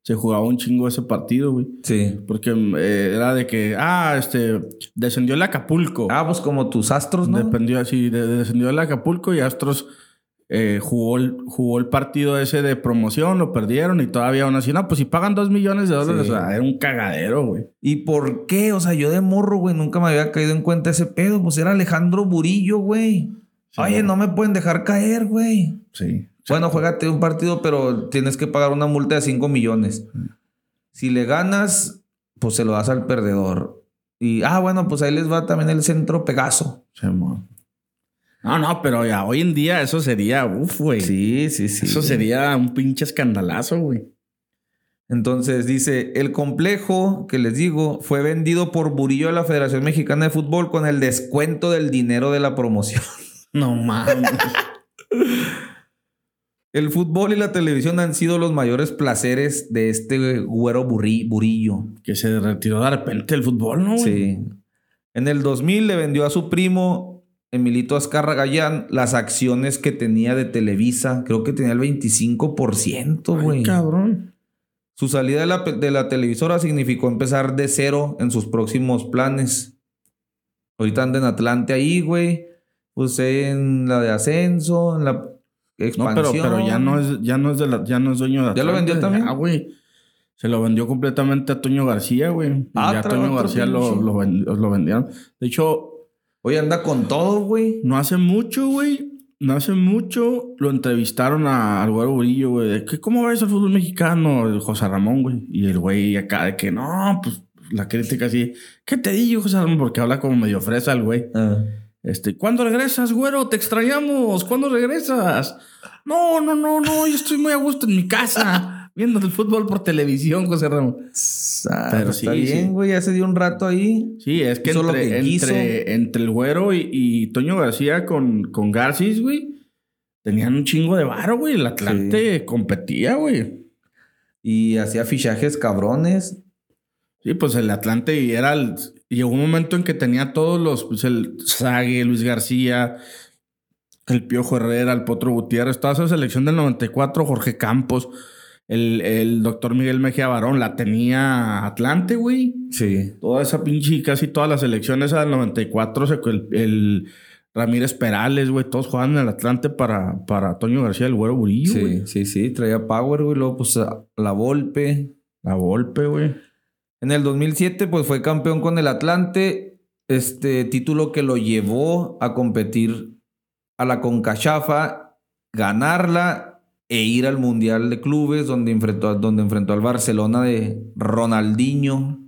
se jugaba un chingo ese partido, güey. Sí. Porque eh, era de que, ah, este, descendió el Acapulco. Ah, pues como tus astros, ¿no? Dependió así, de- descendió el Acapulco y Astros eh, jugó, el, jugó el partido ese de promoción, lo perdieron y todavía aún así, no, pues si pagan dos millones de dólares, Sí. o sea, era un cagadero, güey. ¿Y por qué? O sea, yo de morro, güey, nunca me había caído en cuenta ese pedo. Pues era Alejandro Burillo, güey. Sí, Oye, güey. no me pueden dejar caer, güey. Sí. Bueno, juégate un partido, pero tienes que pagar una multa de 5 millones. Si le ganas, pues se lo das al perdedor. Y, ah, bueno, pues ahí les va también el centro Pegaso. No, no, pero ya hoy en día eso sería, uff, güey. Sí, sí, sí. Eso sería un pinche escandalazo, güey. Entonces dice, el complejo que les digo fue vendido por Burillo a la Federación Mexicana de Fútbol con el descuento del dinero de la promoción. No mames. El fútbol y la televisión han sido los mayores placeres de este güero burri- Burillo. que se retiró de repente el fútbol, ¿no? Sí. En el 2000 le vendió a su primo Emilito Azcarra Gallán las acciones que tenía de Televisa. Creo que tenía el 25%, güey. Cabrón. Su salida de la, de la televisora significó empezar de cero en sus próximos planes. Ahorita anda en Atlante ahí, güey. Pues en la de ascenso, en la No, pero, pero ya no es, ya no es de la, ya no es dueño de ¿Ya lo vendió también? Ah, güey. Se lo vendió completamente a Toño García, güey. Ah, ya Toño García lo, lo, lo vendieron. De hecho, Oye, anda con todo, güey. no hace mucho, güey. No hace mucho lo entrevistaron a, al güero Burillo, güey. que, ¿Cómo ves el fútbol mexicano? El José Ramón, güey. Y el güey acá de que no, pues la crítica así. ¿Qué te digo, José Ramón? Porque habla como medio fresa el güey. Ah. Este, ¿cuándo regresas, güero? Te extrañamos. ¿Cuándo regresas? No, no, no, no. Yo estoy muy a gusto en mi casa. Viendo el fútbol por televisión, José Ramón. Ah, Pero está sí, bien, sí. güey. Ya se dio un rato ahí. Sí, es que entre, que entre, entre el güero y, y Toño García con, con Garcis, güey, tenían un chingo de varo, güey. El Atlante competía, güey. Y hacía fichajes cabrones. Sí, pues el Atlante era el... Llegó un momento en que tenía todos los... Pues el Sague, Luis García, el Piojo Herrera, el Potro Gutiérrez, toda esa selección del 94, Jorge Campos, el, el doctor Miguel Mejía Barón, la tenía Atlante, güey. Sí. Toda esa pinche, casi todas las elecciones del 94, se- el, el Ramírez Perales, güey, todos jugaban en el Atlante para, para Toño García, el güero Burillo. Sí, sí, sí. Traía Power, güey. Luego, pues, la Volpe. La golpe, güey. En el 2007, pues, fue campeón con el Atlante. Este título que lo llevó a competir a la Concachafa, ganarla e ir al Mundial de Clubes, donde enfrentó, donde enfrentó al Barcelona de Ronaldinho.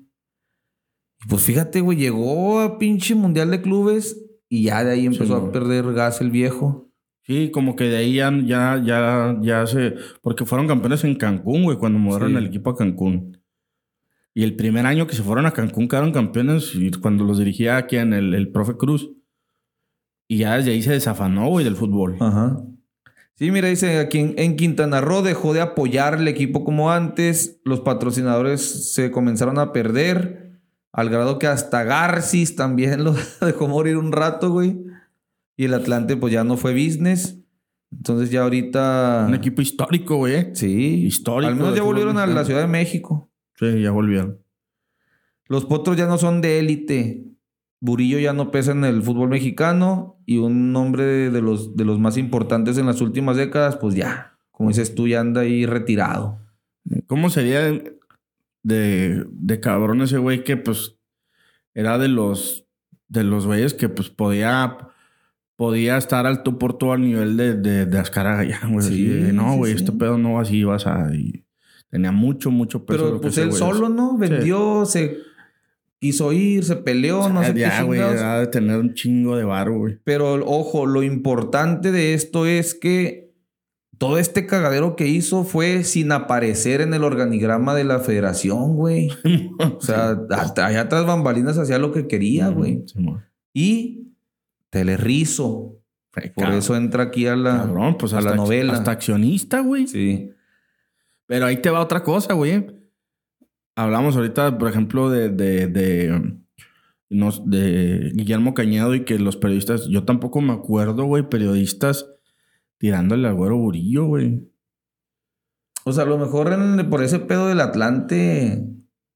Y pues fíjate, güey, llegó a pinche Mundial de Clubes y ya de ahí empezó Sí, a perder gas el viejo. Sí, como que de ahí ya, ya, ya, ya se... Porque fueron campeones en Cancún, güey, cuando mudaron Sí. el equipo a Cancún. Y el primer año que se fueron a Cancún quedaron campeones y cuando los dirigía aquí en el, el profe Cruz. Y ya desde ahí se desafanó, güey, del fútbol. Ajá. Sí, mira, dice aquí en, en Quintana Roo dejó de apoyar el equipo como antes. Los patrocinadores se comenzaron a perder. Al grado que hasta Garcis también [laughs] lo dejó morir un rato, güey. Y el Atlante, pues ya no fue business. Entonces ya ahorita. Un equipo histórico, güey. Sí. histórico Al menos ya volvieron a la. Ciudad de México. Sí, ya volvieron. Los potros ya no son de élite. Burillo ya no pesa en el fútbol mexicano. Y un hombre de, los, de los más importantes en las últimas décadas, pues ya. Como dices tú, ya anda ahí retirado. ¿Cómo sería de, de cabrón ese güey que pues era de los de los güeyes que pues podía podía estar al tú por todo al nivel de, de, de Azcárraga ya, güey? Sí, no, sí, güey, sí. este pedo no va así, vas a... y tenía mucho, mucho peso. Pero lo pues él güey solo, es. ¿no? Vendió, se quiso ir, se peleó, no sé qué ya, güey, chingados. ha de tener un chingo de varo, güey. Pero ojo, lo importante de esto es que todo este cagadero que hizo fue sin aparecer en el organigrama de la federación, güey. [laughs] O sea, hasta allá tras bambalinas hacía lo que quería, güey. Simón. Y Telerrizo. Por Cabrón, eso entra aquí a la, Cabrón, pues a hasta, la novela. hasta accionista, güey. Sí. Pero ahí te va otra cosa, güey. Hablamos ahorita, por ejemplo, de, de, de, Guillermo Cañedo y que los periodistas, yo tampoco me acuerdo, güey, periodistas tirándole al güero burillo, güey. O sea, a lo mejor en- por ese pedo del Atlante.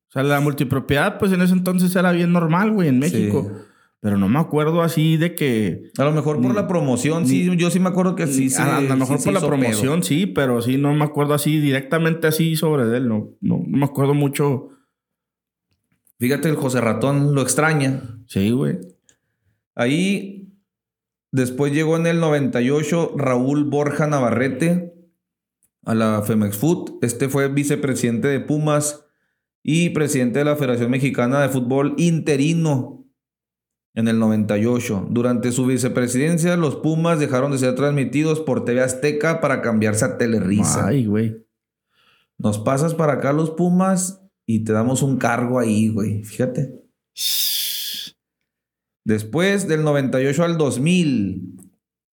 O sea, la multipropiedad, pues en ese entonces era bien normal, güey, en México. Sí. Pero no me acuerdo así de que. A lo mejor por Ni- la promoción, sí. Yo sí me acuerdo que sí. a, a lo mejor sí por la promoción, sí, pero sí, no me acuerdo así directamente así sobre él. No, no, no me acuerdo mucho. Fíjate, el José Ratón lo extraña. Sí, güey. Ahí, después llegó en el 98 Raúl Borja Navarrete a la Femex Food. Este fue vicepresidente de Pumas y presidente de la Federación Mexicana de Fútbol interino en el 98. Durante su vicepresidencia, los Pumas dejaron de ser transmitidos por TV Azteca para cambiarse a Telerisa. Ay, güey. Nos pasas para acá los Pumas y te damos un cargo ahí, güey. Fíjate. Después del 98 al 2000,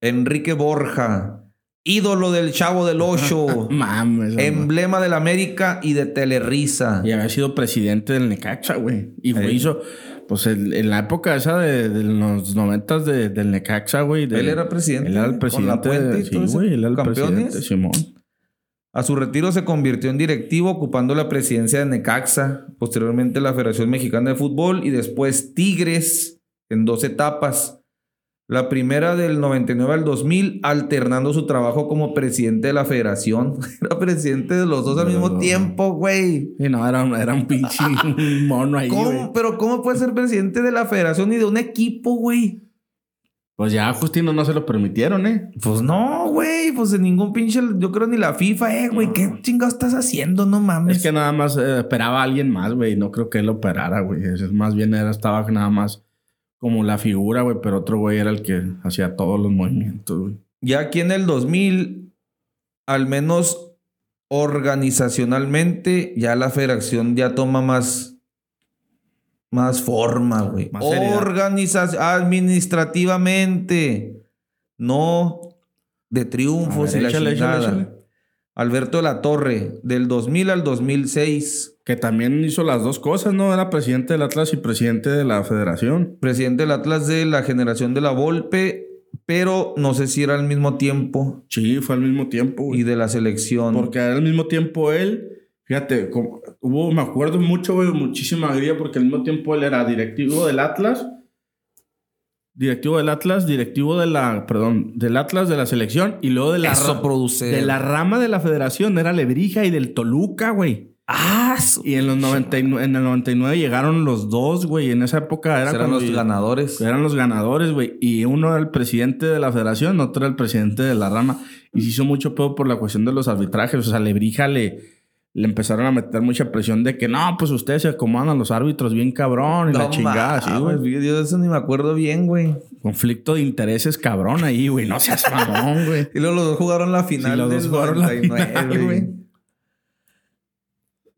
Enrique Borja ídolo del Chavo del Ocho, [laughs] Mames. emblema del América y de Telerisa. Y había sido presidente del Necaxa, güey. Y güey, Ey. hizo, pues el- en la época esa de, de los noventas de, del Necaxa, güey. de- Él era presidente. Él era el con presidente. la Puente y sí, todo güey, él era el campeones. presidente, Simón. A su retiro se convirtió en directivo, ocupando la presidencia de Necaxa, posteriormente la Federación Mexicana de Fútbol y después Tigres en dos etapas. La primera del 99 al 2000, alternando su trabajo como presidente de la federación. [laughs] Era presidente de los dos al mismo tiempo, güey. Y no, era, un- era un pinche [laughs] mono ahí. ¿Cómo? Pero ¿cómo puede ser presidente de la federación y de un equipo, güey? Pues ya a Justino no se lo permitieron, ¿eh? Pues no, güey. Pues en ningún pinche... Yo creo ni la FIFA, eh, güey. ¿Qué chingados estás haciendo? No mames. Es que nada más eh, operaba a alguien más, güey. No creo que él operara, güey. Más bien era, estaba nada más como la figura, güey. Pero otro güey era el que hacía todos los movimientos, güey. Ya aquí en el 2000, al menos organizacionalmente, ya la federación ya toma más, más forma, güey. Organización, administrativamente, no de triunfos ver, y la échale, échale, échale. Alberto de la Torre, del 2000 al 2006, Que también hizo las dos cosas, ¿no? Era presidente del Atlas y presidente de la federación. presidente del Atlas de la generación de la Volpe, pero no sé si era al mismo tiempo Sí, fue al mismo tiempo, güey. y de la selección. Porque al mismo tiempo él, fíjate, como- hubo, me acuerdo mucho, güey, muchísima alegría, porque al mismo tiempo él era directivo del Atlas, directivo del Atlas, directivo de la, perdón, del Atlas de la selección y luego de la, Eso ra- produce. de la rama de la federación, era Lebrija y del Toluca, güey. Ah, su- Y en los 99, en el 99 llegaron los dos, güey. En esa época era eran los ganadores. eran los ganadores, güey. Y uno era el presidente de la federación, otro era el presidente de la rama. Y se hizo mucho pedo por la cuestión de los arbitrajes. O sea, Lebrija le, le empezaron a meter mucha presión de que no, pues ustedes se acomodan a los árbitros bien cabrón y la chingada, sí, güey. Yo de eso ni me acuerdo bien, güey. Conflicto de intereses cabrón ahí, güey. No seas mamón, güey. [laughs] Y luego los dos jugaron la final Sí, los del dos jugaron la 99, final, güey.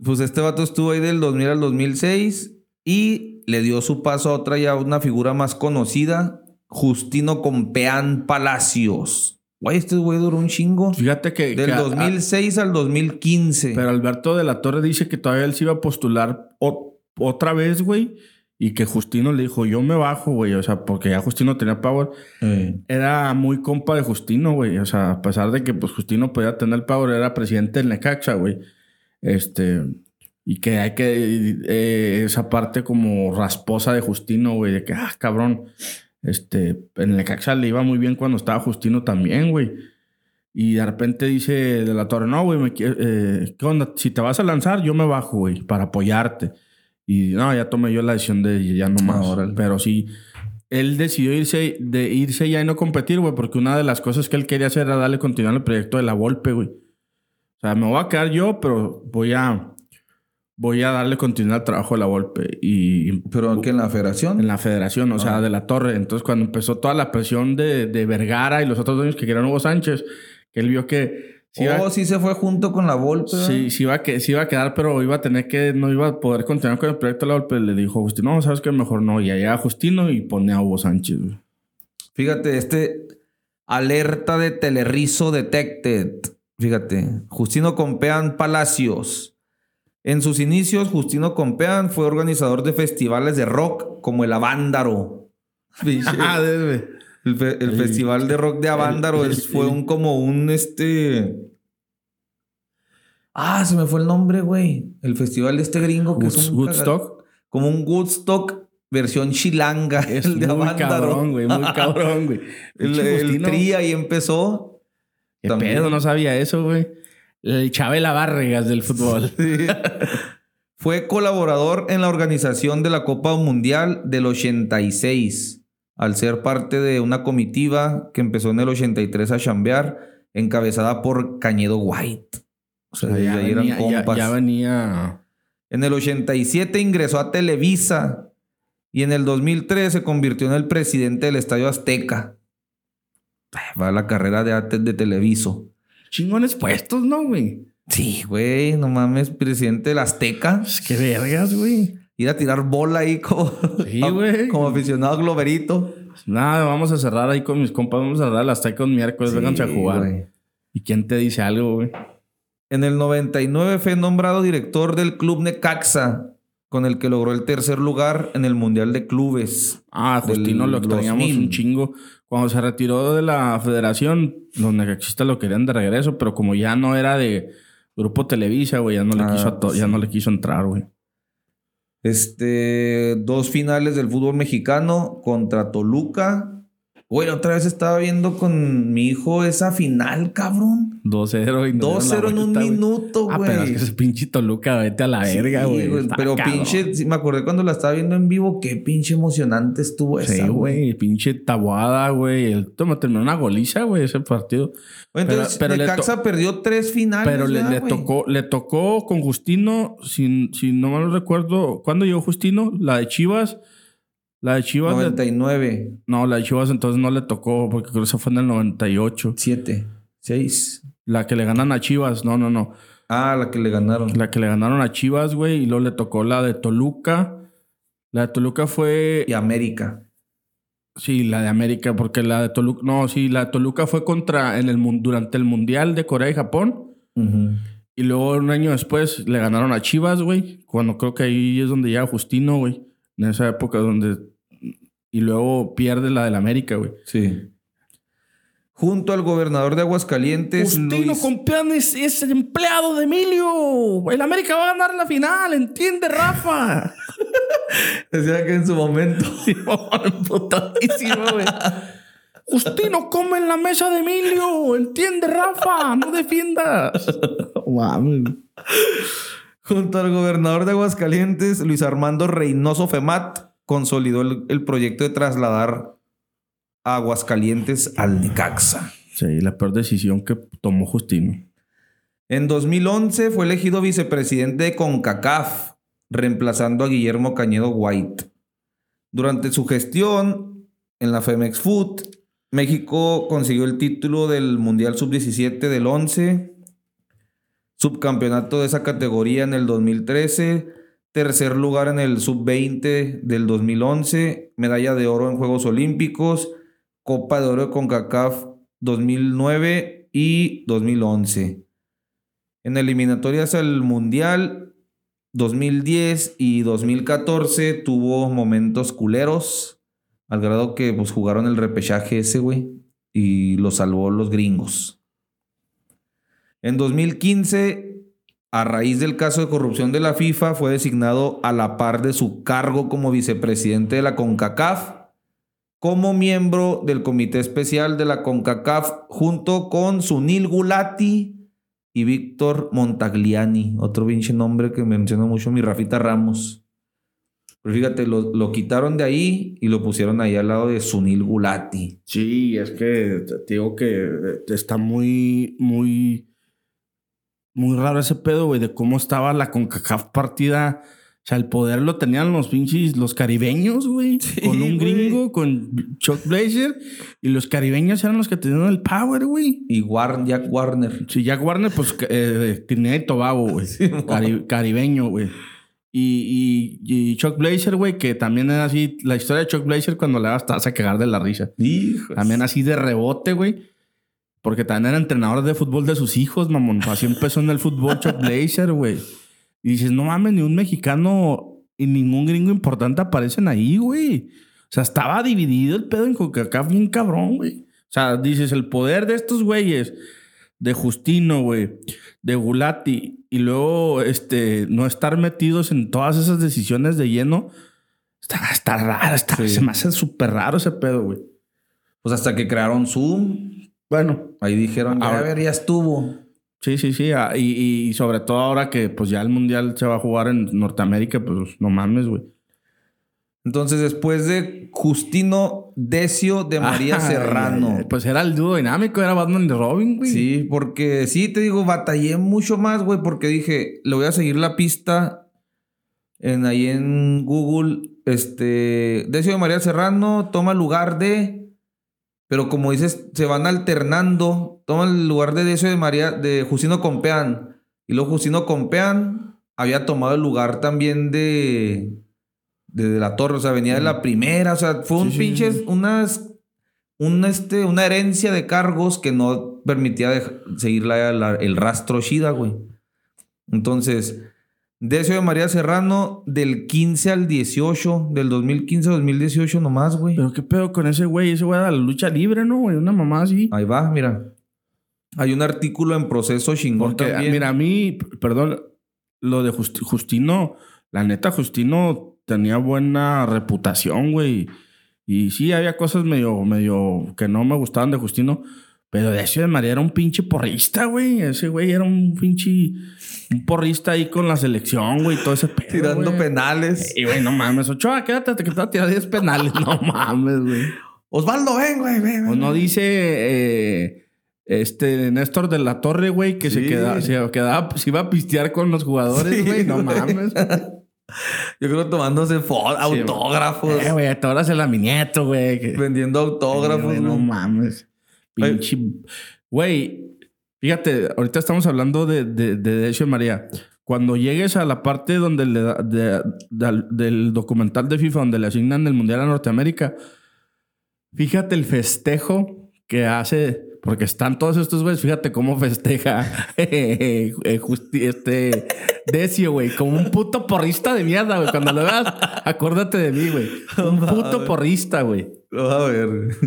Pues este vato estuvo ahí del 2000 al 2006 y le dio su paso a otra ya una figura más conocida, Justino Compeán Palacios. Güey, este güey duró un chingo. Fíjate que... Del que a- 2006 al 2015. Pero Alberto de la Torre dice que todavía él se iba a postular o- otra vez, güey. Y que Justino le dijo, yo me bajo, güey. O sea, porque ya Justino tenía power. Eh. Era muy compa de Justino, güey. O sea, a pesar de que pues Justino podía tener power, era presidente del Necaxa, güey. Este... Y que hay que... eh, esa parte como rasposa de Justino, güey. De que, ah, cabrón. Este... En el Necaxa le iba muy bien cuando estaba Justino también, güey. Y de repente dice de la torre, no, güey, me eh, ¿qué onda? Si te vas a lanzar, yo me bajo, güey, para apoyarte. Y no, ya tomé yo la decisión de ya no más. Ah, órale. Pero sí, él decidió irse, de irse ya y no competir, güey, porque una de las cosas que él quería hacer era darle continuidad al proyecto de la Volpe, güey. O sea, me voy a quedar yo, pero voy a, voy a darle continuidad al trabajo de la Volpe. Y Pero aquí en la federación. en la federación, o sea, Ah. de la torre. Entonces, cuando empezó toda la presión de, de Vergara y los otros dueños que querían Hugo Sánchez, que él vio que iba, oh, sí se fue junto con la Volpe. sí, sí iba, a que, sí iba a quedar, pero iba a tener que, no iba a poder continuar con el proyecto de la Volpe. Le dijo Justino, no, sabes que mejor no. Y allá Justino y pone a Hugo Sánchez. Fíjate, este alerta de Telerrizo Detected. Fíjate, Justino Compeán Palacios. En sus inicios, Justino Compeán fue organizador de festivales de rock como el Avándaro. [laughs] [laughs] Ah, El, fe- el El- festival de rock de Avándaro el- es- fue un como un este. Ah, se me fue el nombre, güey. El festival de este gringo que es un Woodstock. como un Woodstock versión chilanga. Es el de muy Avándaro. cabrón, güey, muy [laughs] cabrón, güey. El, el tri ahí empezó. ¿Qué también. pedo? No sabía eso, güey. El Chabela Vargas del fútbol. Fue colaborador en la organización de la Copa Mundial del 86, al ser parte de una comitiva que empezó en el 83 a chambear, encabezada por Cañedo White. O sea, ya, ahí eran venía, ya- compas. ya venía... En el 87 ingresó a Televisa y en el 2003 se convirtió en el presidente del Estadio Azteca. Va la carrera de antes de Televiso. Chingones puestos, ¿no, güey? Sí, güey, no mames, presidente del Azteca. Pues qué vergas, güey. Ir a tirar bola ahí como, Sí, [laughs] güey. como aficionado globerito. Nada, vamos a cerrar ahí con mis compas. Vamos a cerrar el Azteca un miércoles. Vénganse a Sí, jugar. güey. ¿Y quién te dice algo, güey? En el 99 fue nombrado director del Club Necaxa, con el que logró el tercer lugar en el Mundial de Clubes. Ah, Justino lo extrañamos 2000. un chingo. Cuando se retiró de la federación, los necaxistas lo querían de regreso, pero como ya no era de Grupo Televisa, güey, ya no le Ah, quiso ya no le quiso entrar, güey. Este, dos finales del fútbol mexicano contra Toluca. Güey, otra vez estaba viendo con mi hijo esa final, cabrón. 2-0 y nos dieron la 2-0 en un vuelta, güey. minuto, Ah, güey. pero es que ese pinche Toluca, vete a la Sí, verga, güey. Pero cabrón. pinche, sí, me acordé cuando la estaba viendo en vivo, qué pinche emocionante estuvo esa, Sí, güey, pinche tabuada, güey. El toma terminó una goliza, güey, ese partido. Güey, Entonces, Pero- pero Necaxa perdió tres finales. Pero le, tocó, le tocó con Justino, si, si no mal recuerdo, ¿cuándo llegó Justino? La de Chivas. La de Chivas. le- 99, no, la de Chivas entonces no le tocó, porque creo que esa fue en el 98. 7, 6. La que le ganan a Chivas, no, no, no. Ah, la que le ganaron. La que le ganaron a Chivas, güey, y luego le tocó la de Toluca. La de Toluca fue. Y América. Sí, la de América, porque la de Toluca. No, sí, la de Toluca fue contra en el durante el Mundial de Corea y Japón. Y luego un año después le ganaron a Chivas, güey. Cuando creo que ahí es donde llega Justino, güey. En esa época donde. Y luego pierde la del América, güey. Sí. Junto al gobernador de Aguascalientes, Justino Luis... Compeán es, es el empleado de Emilio. El América va a ganar la final, ¿entiende, Rafa? [laughs] Decía que en su momento... [laughs] Putadísimo, güey. Justino come en la mesa de Emilio, ¿entiende, Rafa? No defiendas. [laughs] Mames. Junto al gobernador de Aguascalientes, Luis Armando Reynoso Femat, consolidó el, el proyecto de trasladar a Aguascalientes al Necaxa. Sí, la peor decisión que tomó Justino. En 2011 fue elegido vicepresidente de CONCACAF, reemplazando a Guillermo Cañedo White. Durante su gestión en la Femex Food, México consiguió el título del Mundial Sub-17 del 11, subcampeonato de esa categoría en el 2013, tercer lugar en el Sub-20 del 2011, medalla de oro en Juegos Olímpicos, Copa de Oro de CONCACAF 2009 y 2011. En eliminatorias al Mundial 2010 y 2014 tuvo momentos culeros, al grado que pues jugaron el repechaje ese, güey, y lo salvó los gringos. En 2015, a raíz del caso de corrupción de la FIFA, fue designado a la par de su cargo como vicepresidente de la CONCACAF, como miembro del Comité Especial de la CONCACAF, junto con Sunil Gulati y Víctor Montagliani, otro pinche nombre que menciona mucho mi Rafita Ramos. Pero fíjate, lo, lo quitaron de ahí y lo pusieron ahí al lado de Sunil Gulati. Sí, es que te digo que está muy, muy, muy raro ese pedo, güey, de cómo estaba la CONCACAF partida. O sea, el poder lo tenían los pinches, los caribeños, güey. [laughs] Sí, con un güey. gringo, con Chuck Blazer. Y los caribeños eran los que tenían el power, güey. Y War- Jack Warner. Sí, Jack Warner, pues, eh, Trinidad y Tobago, güey. Cari- caribeño, güey. Y, y, y Chuck Blazer, güey, que también era así. La historia de Chuck Blazer cuando le te vas a cagar de la risa. Hijos. También así de rebote, güey. Porque también era entrenador de fútbol de sus hijos, mamón. Así empezó en el fútbol Chuck Blazer, güey. Y dices, no mames, ni un mexicano y ningún gringo importante aparecen ahí, güey. O sea, estaba dividido el pedo en CONCACAF bien cabrón, güey. O sea, dices, el poder de estos güeyes, de Justino, güey, de Gulati, y luego, este, no estar metidos en todas esas decisiones de lleno, está, está raro, está, Sí. se me hace súper raro ese pedo, güey. Pues hasta que crearon Zoom. Bueno, Ahí dijeron, ya, Ahora- a ver, ya estuvo. Sí, sí, sí. ah, Y, y sobre todo ahora que pues ya el mundial se va a jugar en Norteamérica, pues no mames, güey. Entonces, después de Justino Decio de María Serrano. ay, Pues era el dúo dinámico, era Batman y Robin, güey. Sí, porque sí, te digo, batallé mucho más, güey, porque dije, le voy a seguir la pista en, ahí en Google. Este, Decio de María Serrano toma lugar de, pero como dices, se van alternando, toma el lugar de Decio de María, de Justino Compeán. Y luego Justino Compeán había tomado el lugar también de, de, de la torre, o sea, venía de la primera, o sea, fue un Sí, sí, pinches, sí. unas, un, este, una herencia de cargos que no permitía dej- seguir la- la- el rastro Shida, güey. Entonces, Decio de María Serrano, del 15 al 18, del 2015 al 2018 nomás, güey. Pero qué pedo con ese güey. Ese güey de la lucha libre, ¿no, güey? Una mamá así. Ahí va, mira. Hay un artículo en proceso chingón Porque, también. mira, a mí, perdón, lo de Just- Justino, la neta, Justino tenía buena reputación, güey. Y sí, había cosas medio, medio que no me gustaban de Justino. Pero Decio de María era un pinche porrista, güey. Ese güey era un pinche... Un porrista ahí con la selección, güey. Todo ese pedo, tirando güey. penales. Y, güey, no mames. Ochoa, quédate, que te va a tirar 10 penales. No [laughs] mames, güey. Osvaldo, ven, güey, ven. O no dice eh, este Néstor de la Torre, güey, que se Sí. queda, se quedaba, se iba a pistear con los jugadores, Sí, güey. no güey. [laughs] mames. Yo creo tomándose fo- autógrafos. Eh, güey, hasta ahora se la mi nieto, güey. vendiendo autógrafos, Güey, No mames. Pinche. Güey, fíjate, ahorita estamos hablando de, de, de Decio María. Cuando llegues a la parte donde le de- del- documental de FIFA, donde le asignan el Mundial a Norteamérica, fíjate el festejo que hace, porque están todos estos güeyes, fíjate cómo festeja [laughs] eh, eh, justi- este Decio, güey, como un puto porrista de mierda, güey. Cuando lo veas, acuérdate de mí, güey. Un [laughs] puto porrista, güey. A ver.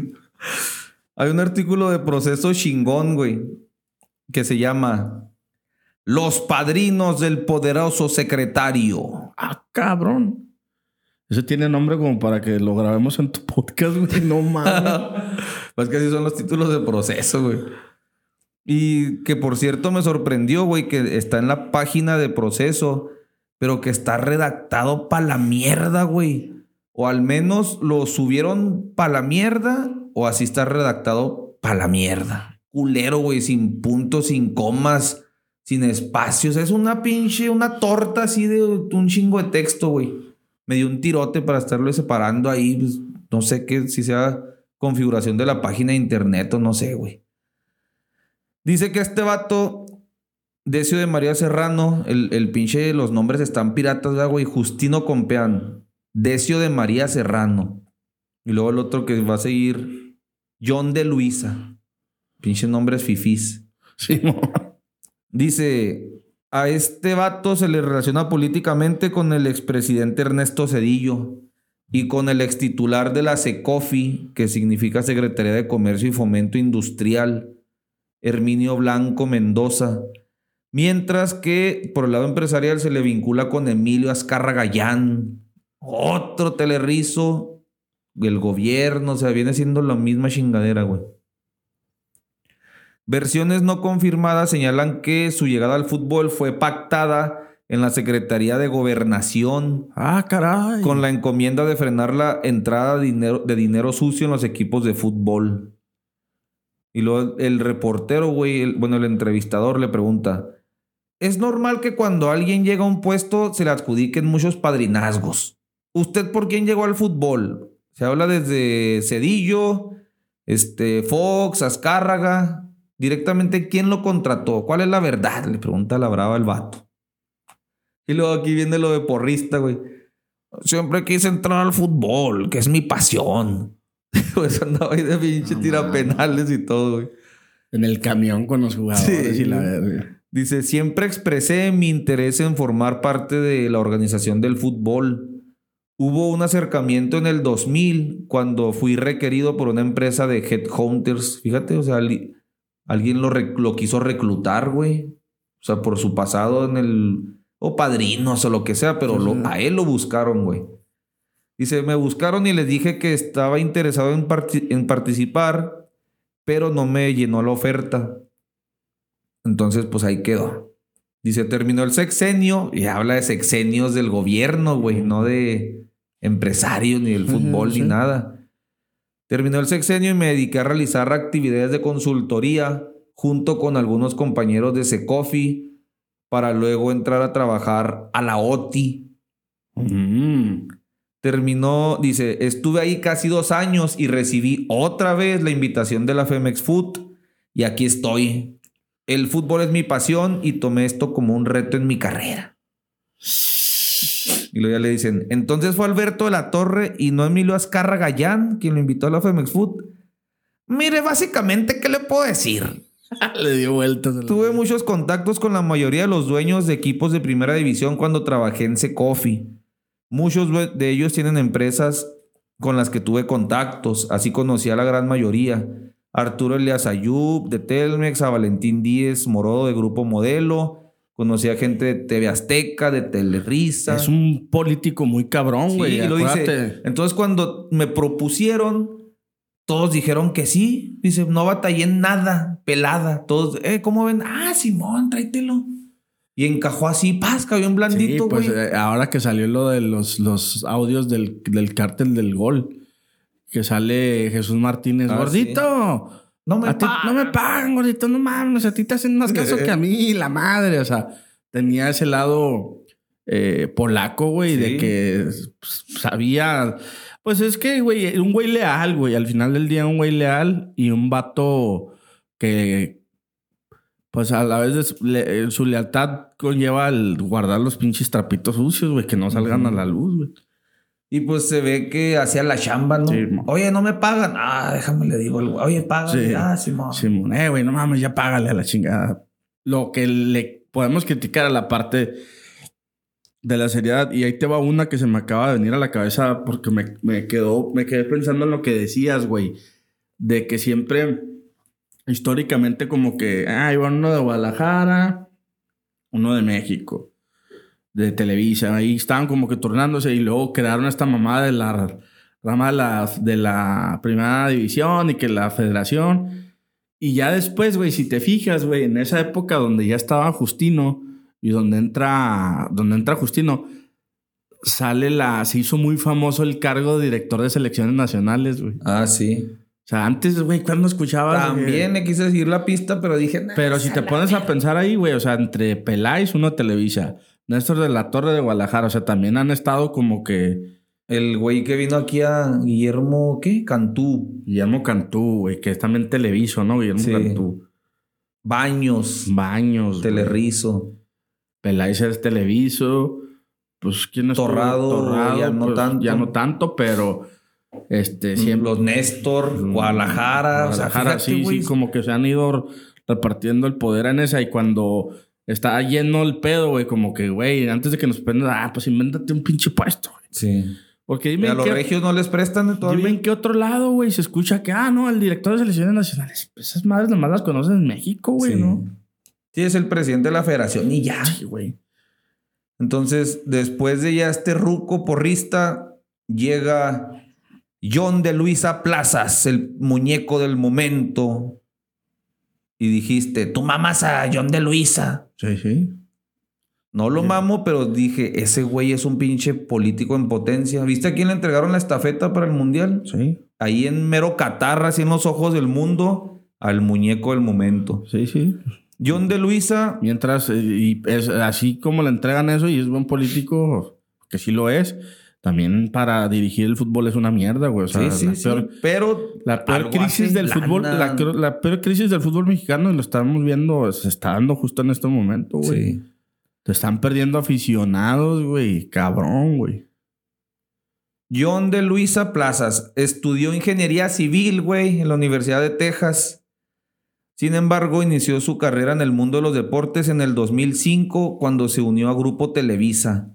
Hay un artículo de proceso chingón, güey, que se llama Los padrinos del poderoso secretario. Ah, cabrón. Ese tiene nombre como para que lo grabemos en tu podcast, güey. No mames. [laughs] Pues que así son los títulos de proceso, güey. Y que por cierto me sorprendió, güey, que está en la página de proceso, pero que está redactado pa' la mierda, güey. O al menos lo subieron pa' la mierda, o así está redactado pa' la mierda. Culero, güey, sin puntos, sin comas, sin espacios. Es una pinche, una torta así de un chingo de texto, güey. Me dio un tirote para estarlo separando ahí. pues, no sé qué, si sea configuración de la página de internet o no sé, güey. Dice que este vato, Decio de María Serrano, el, el pinche, los nombres están piratas, ¿verdad, güey. Justino Compeán, Decio de María Serrano. Y luego el otro que va a seguir, John de Luisa. Pinche nombres fifís. Sí. [laughs] Dice, a este vato se le relaciona políticamente con el expresidente Ernesto Cedillo y con el extitular de la SECOFI, que significa Secretaría de Comercio y Fomento Industrial, Herminio Blanco Mendoza. Mientras que por el lado empresarial se le vincula con Emilio Azcarra Gallán, otro telerrizo del gobierno, o sea, viene siendo la misma chingadera, güey. Versiones no confirmadas señalan que su llegada al fútbol fue pactada en la Secretaría de Gobernación Ah, caray. con la encomienda de frenar la entrada de dinero, de dinero sucio en los equipos de fútbol. Y luego el reportero, güey, el- bueno, el entrevistador le pregunta, ¿es normal que cuando alguien llega a un puesto se le adjudiquen muchos padrinazgos? ¿Usted por quién llegó al fútbol? Se habla desde Cedillo, este, Fox, Azcárraga. Directamente, ¿quién lo contrató? ¿Cuál es la verdad? Le pregunta la brava el vato. Y luego aquí viene lo de porrista, güey. Siempre quise entrar al fútbol, que es mi pasión. [laughs] Pues andaba ahí de pinche tira penales y todo, güey. En el camión con los jugadores Sí. y la verga. Dice, siempre expresé mi interés en formar parte de la organización del fútbol. Hubo un acercamiento en el 2000 cuando fui requerido por una empresa de headhunters. Fíjate, o sea, alguien lo, rec- lo quiso reclutar, güey. O sea, por su pasado en el... O padrinos o lo que sea, pero lo- a él lo buscaron, güey. Dice, me buscaron y les dije que estaba interesado en, parti- en participar, pero no me llenó la oferta. Entonces, pues ahí quedó. Dice, terminó el sexenio y habla de sexenios del gobierno, güey, no de empresarios ni del fútbol sí. ni nada. Terminó el sexenio y me dediqué a realizar actividades de consultoría junto con algunos compañeros de Secofi para luego entrar a trabajar a la OTI. Mm. Terminó, dice, estuve ahí casi dos años y recibí otra vez la invitación de la Femex Food y aquí estoy. El fútbol es mi pasión y tomé esto como un reto en mi carrera. Y luego ya le dicen, entonces fue Alberto de la Torre y no Emilio Azcarra Gallán quien lo invitó a la Femex Food. Mire, básicamente, ¿qué le puedo decir? [laughs] Le dio vueltas. Tuve muchos contactos con la mayoría de los dueños de equipos de primera división cuando trabajé en Secofi. Muchos de ellos tienen empresas con las que tuve contactos, así conocí a la gran mayoría. Arturo Elias Ayub de Telmex, a Valentín Díez Morodo de Grupo Modelo, conocí a gente de TV Azteca, de Telerisa. Es un político muy cabrón, Sí, güey. y lo dice. Entonces, cuando me propusieron, todos dijeron que sí. Dice, no batallé en nada, pelada. Todos, eh, ¿cómo ven? Ah, Simón, tráetelo. Y encajó así, paz, cayó Sí, blandito, pues güey. eh, ahora que salió lo de los, los audios del, del cártel del gol, que sale Jesús Martínez, Ah, gordito. No me a ti- no me pagan, gordito, no mames, a ti te hacen más caso que a mí, la madre. O sea, tenía ese lado eh, polaco, güey, de que pues, sabía. Pues es que, güey, un güey leal, güey. Al final del día, un güey leal y un vato que, pues a la vez de su, le- su lealtad conlleva el guardar los pinches trapitos sucios, güey, que no salgan a la luz, güey. Y pues se ve que hacía la chamba, ¿no? Sí. Oye, no me pagan. Ah, déjame le digo. Oye, págame. Sí. Ah, Simón. Simón, eh, güey, no mames, ya págale a la chingada. Lo que le podemos criticar a la parte de la seriedad. Y ahí te va una que se me acaba de venir a la cabeza porque me, me quedó, me quedé pensando en lo que decías, güey. De que siempre, históricamente, como que, ah, iba uno de Guadalajara, uno de México, de Televisa. Ahí estaban como que turnándose y luego crearon esta mamada de la rama de la, de la primera división y que la federación. Y ya después, güey, si te fijas, güey, en esa época donde ya estaba Justino y donde entra, donde entra Justino, sale la, se hizo muy famoso el cargo de director de selecciones nacionales, güey. Ah, sí. O sea, antes, güey, cuando escuchabas... También le quise seguir la pista, pero dije, nah, Pero si te pones a pensar ahí, güey, o sea, entre Peláez, uno Televisa, Néstor de la Torre de Guadalajara, o sea, también han estado como que el güey que vino aquí a Guillermo, ¿qué? Cantú. Guillermo Cantú, güey, que es también Televiso, ¿no? Guillermo Sí. Cantú. Baños. Baños. güey. Telerrizo. Peláez es Televiso. Pues, ¿quién es? Torrado, ya no tanto. Ya no tanto, pero este, siempre. Los Néstor, Mm, Guadalajara. o sea, Guadalajara, fíjate, sí, güey. sí, como que se han ido repartiendo el poder en esa y cuando está lleno el pedo, güey, como que, güey, antes de que nos prendan, ah, pues invéntate un pinche puesto, güey. Sí. Porque dime, a los qué, regios no les prestan dime todavía. en qué otro lado, güey, se escucha que, ah, no, el director de selecciones nacionales. Pues esas madres nomás las conocen en México, güey, Sí. ¿no? Sí, es el presidente de la federación y ya. Sí, güey. Entonces, después de ya este ruco porrista, llega John de Luisa Plazas, el muñeco del momento. Y dijiste, tú mamas a John de Luisa. Sí, sí. No lo mamo, pero dije, ese güey es un pinche político en potencia. ¿Viste a quién le entregaron la estafeta para el mundial? Sí, Ahí en mero Qatar, así en los ojos del mundo, al muñeco del momento. sí, sí. John de Luisa, Mientras, eh, y es así como le entregan eso y es buen político, que sí lo es, también para dirigir el fútbol es una mierda, güey. O sea, sí, sí, la sí, pero la peor crisis del fútbol, la, cr- la peor crisis del fútbol mexicano, y lo estamos viendo, se está dando justo en este momento, güey. Sí. Te están perdiendo aficionados, güey. Cabrón, güey. John de Luisa Plazas estudió ingeniería civil, güey, en la Universidad de Texas. Sin embargo, inició su carrera en el mundo de los deportes en el 2005 cuando se unió a Grupo Televisa,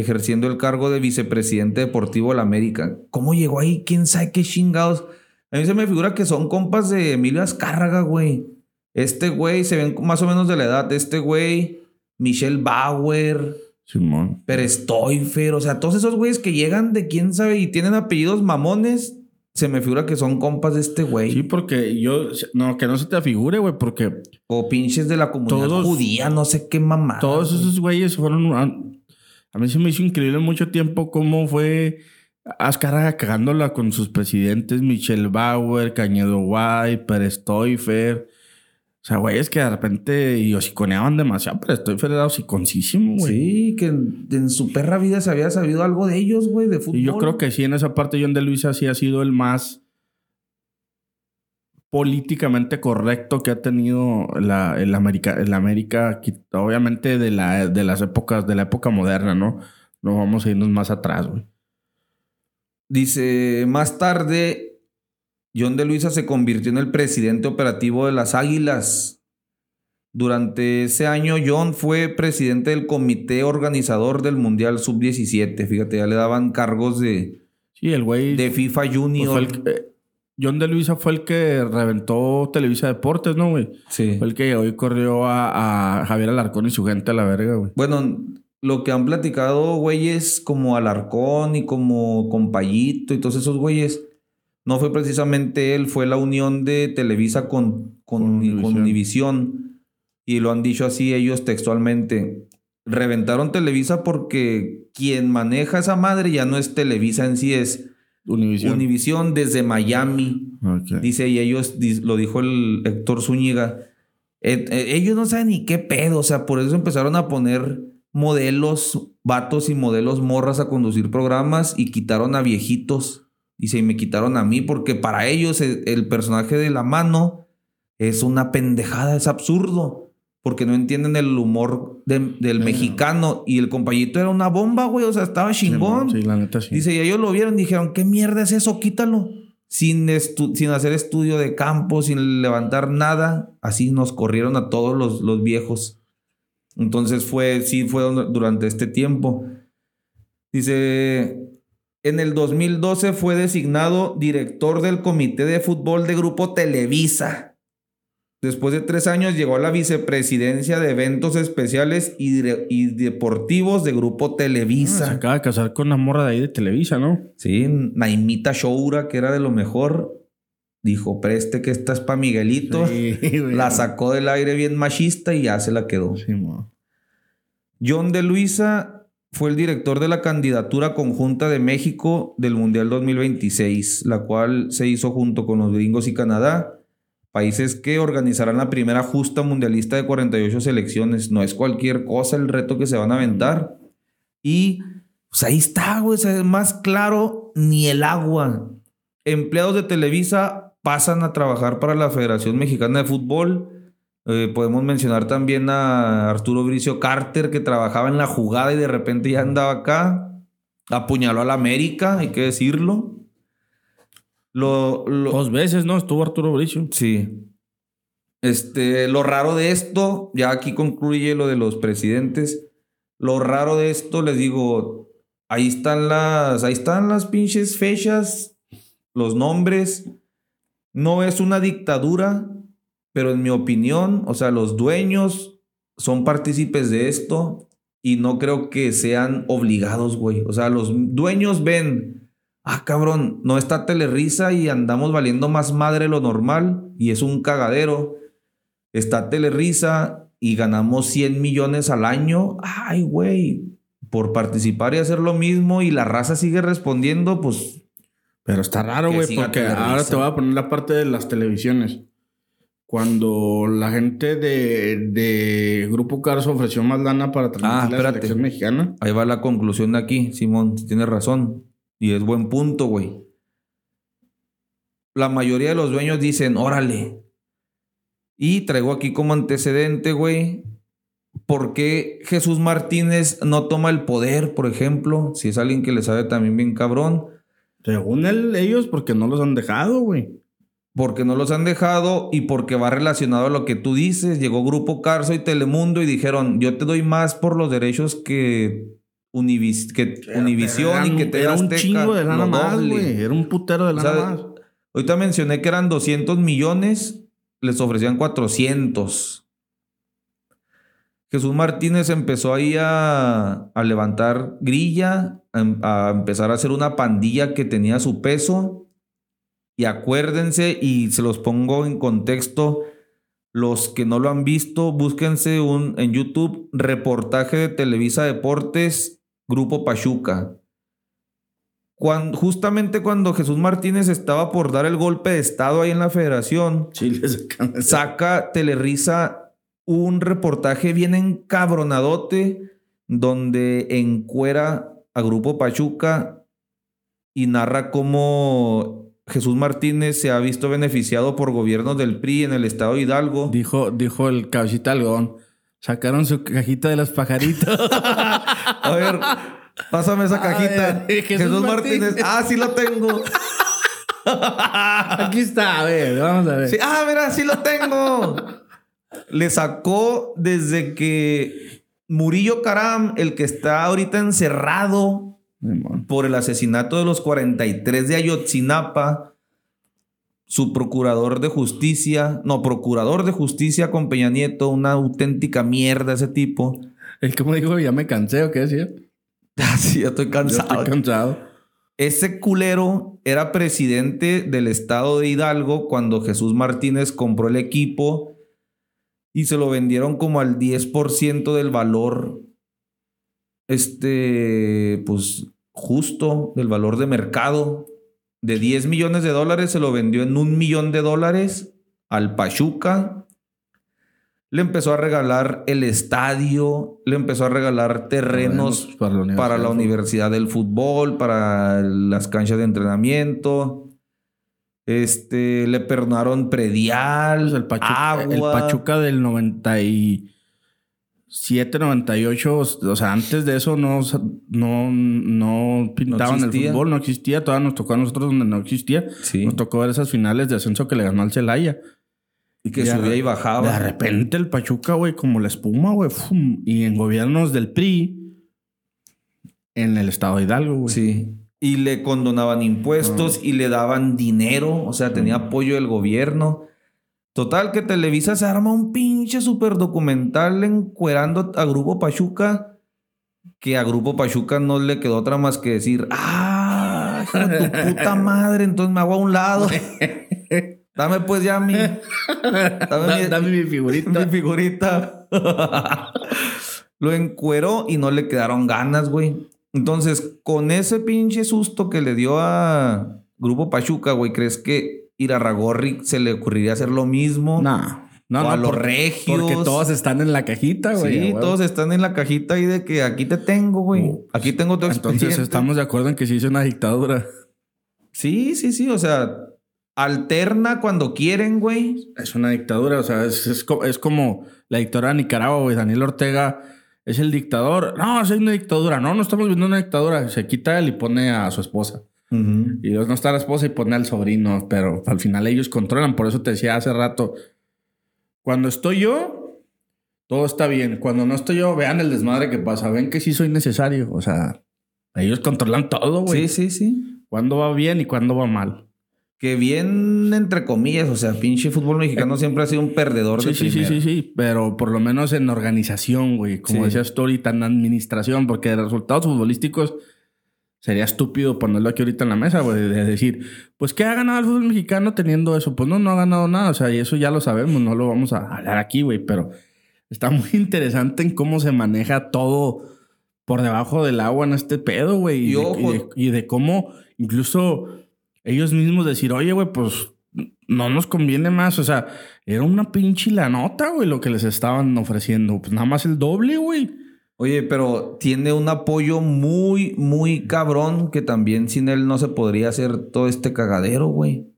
ejerciendo el cargo de vicepresidente deportivo de la América. ¿Cómo llegó ahí? ¿Quién sabe qué chingados? A mí se me figura que son compas de Emilio Azcárraga, güey. Este güey se ven más o menos de la edad. Este güey, Michelle Bauer, Simón. Perestoifer, o sea, todos esos güeyes que llegan de quién sabe y tienen apellidos mamones, se me figura que son compas de este güey. Sí, porque yo, no, que no se te afigure, güey, porque O pinches de la comunidad Todos- judía, no sé qué mamá. todos esos güeyes fueron. A, mí se me hizo increíble mucho tiempo cómo fue Azcárraga cagándola con sus presidentes, Michelle Bauer, Cañedo Guay, Pérez Toifer. O sea, güeyes que de repente y hociconeaban demasiado. Pérez Toifer era hociconcísimo, güey. Sí, que en, en su perra vida se había sabido algo de ellos, güey, de fútbol. Y yo creo que sí, en esa parte John de Luisa sí ha sido el más políticamente correcto que ha tenido la, el América, el América, obviamente de, la, de las épocas, de la época moderna, ¿no? No vamos a irnos más atrás, güey. Dice, más tarde, John de Luisa se convirtió en el presidente operativo de las Águilas. Durante ese año, John fue presidente del comité organizador del Mundial Sub-17. Fíjate, ya le daban cargos de, Sí, el güey. de FIFA pues, Junior. el que- eh, John de Luisa fue el que reventó Televisa Deportes, ¿no, güey? Sí. Fue el que hoy corrió a, a Javier Alarcón y su gente a la verga, güey. Bueno, lo que han platicado güeyes como Alarcón y como Compayito y todos esos güeyes, no fue precisamente él, fue la unión de Televisa con, con, Con Univisión. Y lo han dicho así ellos textualmente. Reventaron Televisa porque quien maneja esa madre ya no es Televisa en sí, es Univisión. Univisión desde Miami. Dice, y ellos, lo dijo el Héctor Zúñiga, eh, eh, ellos no saben ni qué pedo, o sea, por eso empezaron a poner modelos, vatos y modelos morras a conducir programas y quitaron a viejitos. Dice, y me quitaron a mí porque para ellos el, el personaje de la mano es una pendejada, es absurdo. Porque no entienden el humor de- del mexicano. Y el compañito era una bomba, güey. O sea, estaba chingón. Sí, la neta sí. Dice, y ellos lo vieron y dijeron, ¿qué mierda es eso? Quítalo. Sin, estu- sin hacer estudio de campo, sin levantar nada. Así nos corrieron a todos los, los viejos. Entonces fue, sí, fue dur- durante este tiempo. Dice, en el 2012 fue designado director del Comité de Fútbol de Grupo Televisa. Después de tres años llegó a la vicepresidencia de eventos especiales y, y deportivos de Grupo Ah, se Televisa. acaba de casar con la morra de ahí de Televisa, ¿no? Sí, Naimita Shoura, que era de lo mejor, dijo, preste que esta es para Miguelito. Sí. [laughs] La sacó del aire bien machista y ya se la quedó. Sí. John de Luisa fue el director de la candidatura conjunta de México del Mundial 2026, la cual se hizo junto con los gringos y Canadá, países que organizarán la primera justa mundialista de 48 selecciones. No es cualquier cosa el reto que se van a aventar. Y pues ahí está, güey, sea, más claro ni el agua. Empleados de Televisa pasan a trabajar para la Federación Mexicana de Fútbol. Eh, podemos mencionar también a Arturo Bricio Carter, que trabajaba en la jugada y de repente ya andaba acá. Apuñaló a la América, hay que decirlo. Lo, lo- Dos veces, ¿no? Estuvo Arturo Bricio. Sí. Este, lo raro de esto, ya aquí concluye lo de los presidentes. Lo raro de esto, les digo, ahí están las, ahí están las pinches fechas, los nombres. No es una dictadura, pero en mi opinión, o sea, los dueños son partícipes de esto y no creo que sean obligados, güey. O sea, los dueños ven, ah, cabrón, no está Telerisa y andamos valiendo más madre lo normal y es un cagadero. Está Telerisa y ganamos 100 millones al año. Ay, güey, por participar y hacer lo mismo y la raza sigue respondiendo, pues Pero está raro, güey, porque ahora te voy a poner la parte de las televisiones. Cuando la gente de, de Grupo Carso ofreció más lana para transmitir Ah, la espérate. selección mexicana. Ahí va la conclusión de aquí, Simón, tienes razón. Y es buen punto, güey. La mayoría de los dueños dicen, órale. Y traigo aquí como antecedente, güey, ¿por qué Jesús Martínez no toma el poder, por ejemplo? Si es alguien que le sabe también bien cabrón. Según él, ellos, porque no los han dejado, güey. Porque no los han dejado y porque va relacionado a lo que tú dices. Llegó Grupo Carso y Telemundo y dijeron, yo te doy más por los derechos que, Univis- que Univisión Era y un- que te Era un chingo de lana más, güey. Era un putero de O lana sea, más. Ahorita mencioné que eran 200 millones, les ofrecían 400. Jesús Martínez empezó ahí a, a levantar grilla, a, em- a empezar a hacer una pandilla que tenía su peso. Y acuérdense, y se los pongo en contexto, los que no lo han visto, búsquense un, en YouTube reportaje de Televisa Deportes, Grupo Pachuca. Cuan- justamente cuando Jesús Martínez estaba por dar el golpe de Estado ahí en la federación, saca Telerisa un reportaje bien encabronadote donde encuera a Grupo Pachuca y narra cómo Jesús Martínez se ha visto beneficiado por gobiernos del PRI en el estado de Hidalgo. Dijo, dijo el cabecita algodón. Sacaron su cajita de los pajaritos. [laughs] A ver, pásame esa cajita. ver, Jesús, Jesús Martínez. Martínez. Ah, sí lo tengo. [laughs] Aquí está, a ver, vamos a ver. Sí, ah, mira, sí lo tengo. Le sacó desde que Murillo Caram, el que está ahorita encerrado por el asesinato de los 43 de Ayotzinapa, su procurador de justicia, no, procurador de justicia con Peña Nieto, una auténtica mierda ese tipo. El como dijo, ya me cansé, ¿o qué decía? [laughs] Ah, sí, ya estoy cansado. Estoy cansado. Ese culero era presidente del estado de Hidalgo cuando Jesús Martínez compró el equipo y se lo vendieron como al 10% del valor, este, pues justo, del valor de mercado. De 10 millones de dólares se lo vendió en un millón de dólares al Pachuca. Le empezó a regalar el estadio, le empezó a regalar terrenos para la Universidad, del Fútbol, para las canchas de entrenamiento. Este, le perdonaron predial, el Pachuca, El Pachuca del 97, 98, o sea, antes de eso no, no, no pintaban el fútbol, no existía, todavía nos tocó a nosotros donde no existía. Nos tocó ver esas finales de ascenso que le ganó al Celaya. Y que subía y bajaba. De repente el Pachuca, güey, como la espuma, güey. Y en gobiernos del PRI, en el estado de Hidalgo, güey. Sí. Y le condonaban impuestos ah. y le daban dinero. O sea, tenía apoyo del gobierno. Total, que Televisa se arma un pinche super documental encuerando a Grupo Pachuca. Que a Grupo Pachuca no le quedó otra más que decir, ¡ah! tu puta [laughs] madre! Entonces me hago a un lado. [laughs] Dame pues ya mi. Dame, mi, figurita. Mi figurita. [laughs] Lo encueró y no le quedaron ganas, güey. Entonces, con ese pinche susto que le dio a Grupo Pachuca, güey, ¿crees que Irarragorri se le ocurriría hacer lo mismo? No. No, no, a los regios. Porque todos están en la cajita, güey. Sí, todos están en la cajita y de que aquí te tengo, güey. Uh, aquí tengo tu Entonces estamos de acuerdo en que se hizo una dictadura. Sí, sí, sí. O sea, alterna cuando quieren, güey. Es una dictadura, o sea, es, como la dictadura de Nicaragua, güey. Daniel Ortega es el dictador. No, es una dictadura. No, no estamos viendo una dictadura. Se quita él y pone a su esposa. Y no está la esposa y pone al sobrino, pero al final ellos controlan. Por eso te decía hace rato, cuando estoy yo, todo está bien. Cuando no estoy yo, vean el desmadre que pasa. Ven que sí soy necesario. O sea, ellos controlan todo, güey. Sí, sí, sí. Cuándo va bien y cuándo va mal que bien entre comillas, o sea, pinche fútbol mexicano siempre ha sido un perdedor sí, de sí, Sí, sí, sí, pero por lo menos en organización, güey, como decía Story, tan administración, porque de resultados futbolísticos sería estúpido ponerlo aquí ahorita en la mesa, güey, de decir, pues ¿qué ha ganado el fútbol mexicano teniendo eso? Pues no, no ha ganado nada, o sea, y eso ya lo sabemos, no lo vamos a hablar aquí, güey, pero está muy [laughs] interesante en cómo se maneja todo por debajo del agua en este pedo, güey, y de cómo incluso ellos mismos decir, oye, güey, pues no nos conviene más. O sea, era una pinche la nota, güey, lo que les estaban ofreciendo. Pues nada más el doble, güey. Oye, pero tiene un apoyo muy, muy cabrón que también sin él no se podría hacer todo este cagadero, güey.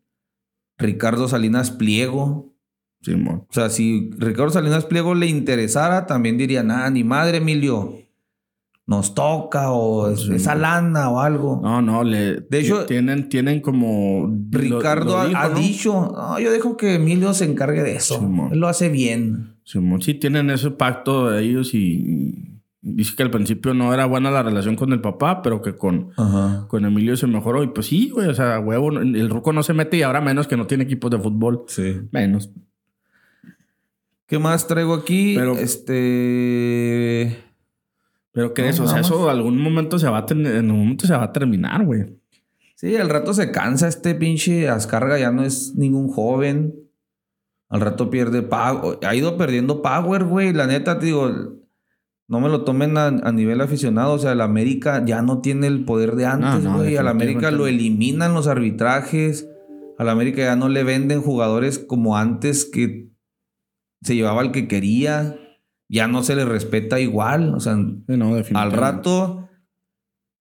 Ricardo Salinas Pliego. Sí, o sea, si Ricardo Salinas Pliego le interesara, también diría, nada, ni madre, Emilio nos toca o esa lana o algo. No, no, le, de hecho tienen, tienen como Ricardo ha, dicho, no, yo dejo que Emilio se encargue de eso. Él lo hace bien. Sí, tienen ese pacto de ellos y, dice que al principio no era buena la relación con el papá, pero que con, con Emilio se mejoró. Y pues sí, güey, o sea, huevo, el ruco no se mete y ahora menos que no tiene equipos de fútbol. Sí. Menos. ¿Qué más traigo aquí? Pero, este pero que eso, o sea, eso algún momento se va a en un momento se va a terminar, güey. Sí, al rato se cansa este pinche Ascarga, ya no es ningún joven. Al rato pierde pago. Ha ido perdiendo power, güey. La neta, te digo, no me lo tomen a, nivel aficionado. O sea, el América ya no tiene el poder de antes, güey. al América lo eliminan los arbitrajes. Al América ya no le venden jugadores como antes que se llevaba el que quería ya no se le respeta igual. O sea, al rato,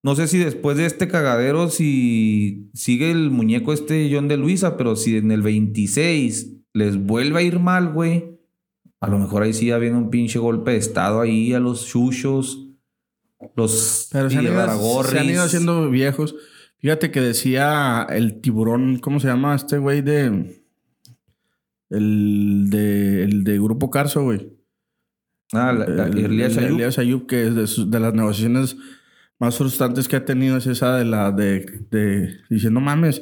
no sé si después de este cagadero, si sigue el muñeco este John de Luisa, pero si en el 26 les vuelve a ir mal, güey, a lo mejor ahí sí ya viene un pinche golpe de estado ahí a los chuchos, los pero se han, ido, se han ido haciendo viejos. Fíjate que decía el tiburón, ¿cómo se llama este güey de. El de, el de Grupo Carso, güey. Ah, la, la- El- Elías el- Ayub. Elías Ayub, que es de, sus- de las negociaciones más frustrantes que ha tenido, es esa de la de, de dice, no mames,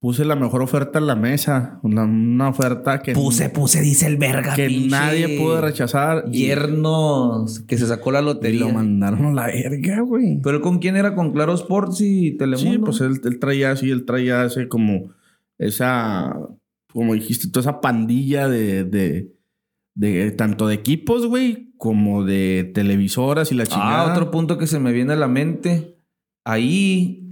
puse la mejor oferta en la mesa, una, una oferta que, Puse, puse, dice el verga. que pinche nadie pudo rechazar y, Yerno que se sacó la y lotería. lo mandaron a la verga, güey. ¿Pero con quién era? ¿Con Claro Sports y Telemundo? Sí, pues él, él traía así, él traía ese como esa, como dijiste, toda esa pandilla de, de, de tanto de equipos, güey, como de televisoras y la chingada. Ah, otro punto que se me viene a la mente. Ahí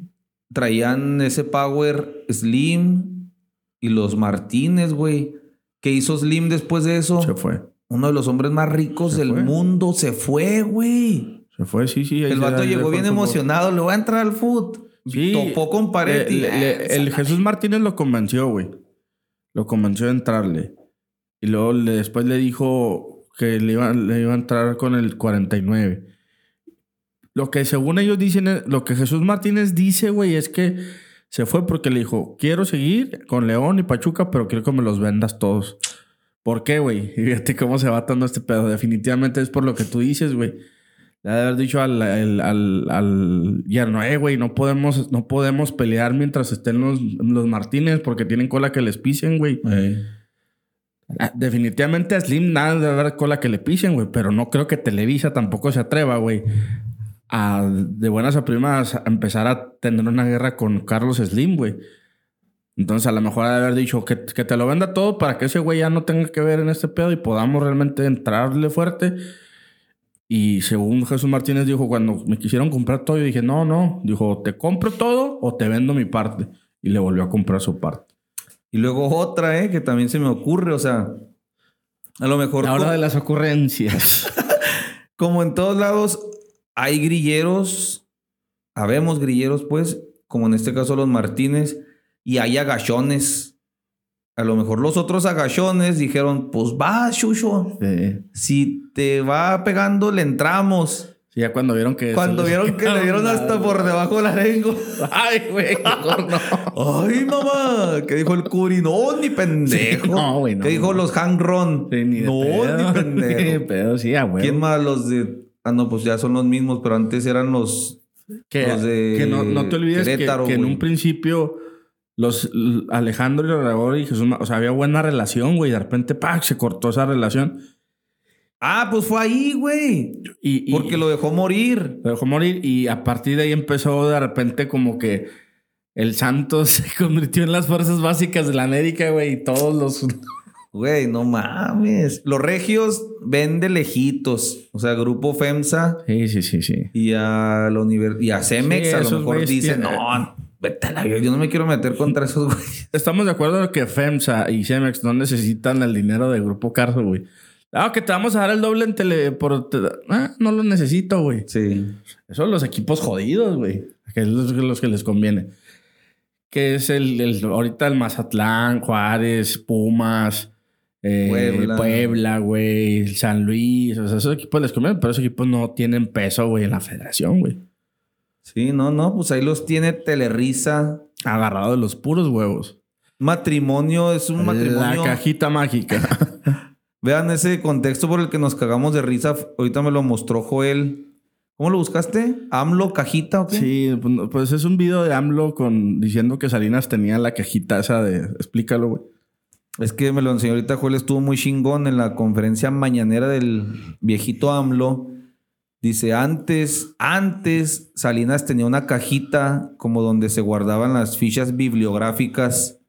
traían ese Power Slim y los Martínez, güey. ¿Qué hizo Slim después de eso? Se fue. Uno de los hombres más ricos Se del fue. mundo se fue, güey. Se fue, sí, sí. El vato llegó bien emocionado. Le voy a entrar al foot. Sí. Topó con pared. Le- le- el Jesús Martínez lo convenció, güey. Lo convenció de entrarle. Y luego le- después le dijo que le iba, le iba a entrar con el 49. Lo que según ellos dicen, lo que Jesús Martínez dice, güey, es que se fue porque le dijo, quiero seguir con León y Pachuca, pero quiero que me los vendas todos. ¿Por qué, güey? [laughs] Y Fíjate cómo se va atando este pedo. Definitivamente es por lo que tú dices, güey. Le ha de haber dicho al, al, al, al yerno, eh, güey, no podemos, no podemos pelear mientras estén los, los Martínez porque tienen cola que les pisen, güey. Ah, Definitivamente a Slim nada de haber cola que le pisen, güey, pero no creo que Televisa tampoco se atreva, güey, a de buenas a primas a empezar a tener una guerra con Carlos Slim, güey. Entonces a lo mejor haber dicho que, que te lo venda todo para que ese güey ya no tenga que ver en este pedo y podamos realmente entrarle fuerte. Y según Jesús Martínez dijo, cuando me quisieron comprar todo, yo dije, no, no. Dijo, te compro todo o te vendo mi parte. Y le volvió a comprar su parte. Y luego otra, ¿eh? Que también se me ocurre. O sea, a lo mejor... La hora co- de las ocurrencias. [laughs] Como en todos lados, hay grilleros. Habemos grilleros, pues. Como en este caso los Martínez. Y hay agachones. A lo mejor los otros agachones dijeron, pues va, Chucho. Sí. Si te va pegando, le entramos. Sí, ya cuando vieron que... Cuando vieron que le dieron hasta por debajo de la lengua. Ay, güey, mejor no. Ay, mamá. ¿Qué dijo el Curi? No, ni pendejo. Sí, no, güey, no, ¿Qué dijo no. los Hangron? Sí, ni de no, pedo. ni [laughs] pendejo. Ni de pedo, sí, a. ¿Quién más? Los de. Ah, no, pues ya son los mismos, pero antes eran los. Que, Los de que no, no te olvides que- en un principio los Alejandro y Obrador y Jesús, o sea, había buena relación, güey. De repente, ¡pac! se cortó esa relación. Ah, pues fue ahí, güey. Y, y- Porque lo dejó morir. lo dejó morir y a partir de ahí empezó de repente como que el Santos [laughs] se convirtió en las fuerzas básicas de la América, güey. Y todos los... Güey, no mames. Los regios ven de lejitos. O sea, Grupo FEMSA Sí, sí, sí, sí. y a la univers y a Cemex Sí, a lo mejor dicen, tienen- no, vete a la Yo no me quiero meter contra esos güeyes. [laughs] Estamos de acuerdo en que FEMSA y Cemex no necesitan el dinero del Grupo Carso, güey. Ah, que te vamos a dar el doble en tele... Por, ah, no lo necesito, güey. Sí. Esos son los equipos jodidos, güey. Que es los, los que les conviene. Que es el, el- ahorita el Mazatlán, Juárez, Pumas, eh, Puebla. Güey, San Luis. O sea, esos equipos les conviene, pero esos equipos no tienen peso, güey, en la federación, güey. Sí, no, no, pues ahí los tiene Telerisa. Agarrado de los puros huevos. Matrimonio es un matrimonio. La cajita mágica. [laughs] Vean ese contexto por el que nos cagamos de risa. Ahorita me lo mostró Joel. ¿Cómo lo buscaste? ¿AMLO cajita o qué? sí, pues, pues es un video de AMLO con, diciendo que Salinas tenía la cajita esa de... Explícalo, güey. Es que me lo enseñó ahorita Joel. Estuvo muy chingón en la conferencia mañanera del viejito AMLO. Dice, antes, antes Salinas tenía una cajita como donde se guardaban las fichas bibliográficas.